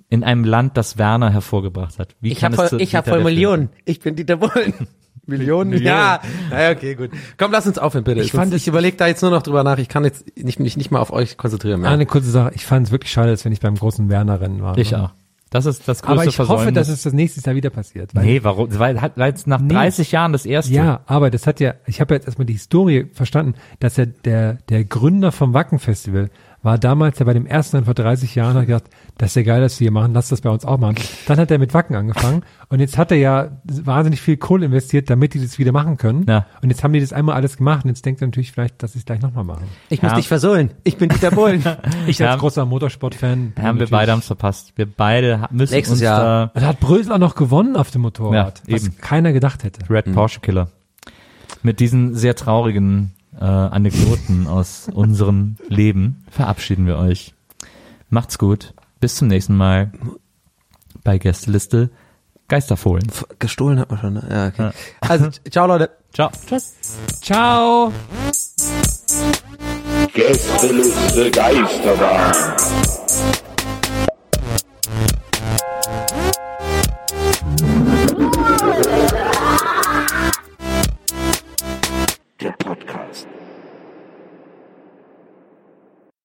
in einem Land, das Werner hervorgebracht hat? Wie Ich kann habe ich hab voll Millionen. Ich bin Dieter Bohlen. Millionen? Millionen. Ja. Naja, okay, gut. Komm, lass uns aufhören, bitte. Ich fand ich überlege da jetzt nur noch drüber nach. Ich kann jetzt nicht, mich nicht mal auf euch konzentrieren mehr. Eine kurze Sache, ich fand es wirklich schade, dass wir nicht beim großen Werner-Rennen waren. Ich ne? auch. Das ist das größte Aber ich hoffe, dass es das nächste Jahr wieder passiert. Weil Nee, warum? Weil hat weil jetzt nach Nee. 30 Jahren das erste. Ja, aber das hat ja, ich habe jetzt erstmal die Historie verstanden, dass ja der, der Gründer vom Wacken-Festival war damals ja bei dem ersten Rennen vor 30 Jahren hat gesagt, das ist ja geil, dass wir hier machen, lass das bei uns auch machen. Dann hat er mit Wacken angefangen und jetzt hat er ja wahnsinnig viel Kohle investiert, damit die das wieder machen können. Ja. Und jetzt haben die das einmal alles gemacht und jetzt denkt er natürlich vielleicht, dass sie es gleich nochmal machen. Ich muss Ja. dich versohlen. Ich bin Dieter Bohlen. Ich Ja. als großer Motorsport-Fan. Haben wir beide haben's verpasst. Wir beide müssen Nächstes uns Jahr. Da hat Brösel auch noch gewonnen auf dem Motorrad, Ja, was eben. keiner gedacht hätte. da Red Porsche Killer. Mit diesen sehr traurigen äh, Anekdoten aus unserem Leben verabschieden wir euch. Macht's gut. Bis zum nächsten Mal bei Gästeliste Geisterfohlen. Gestohlen hat man schon. Ne? Ja, okay. Ja. Also, ciao Leute. Ciao. Tschüss. Ciao. Gästeliste Geisterbahn. der Podcast.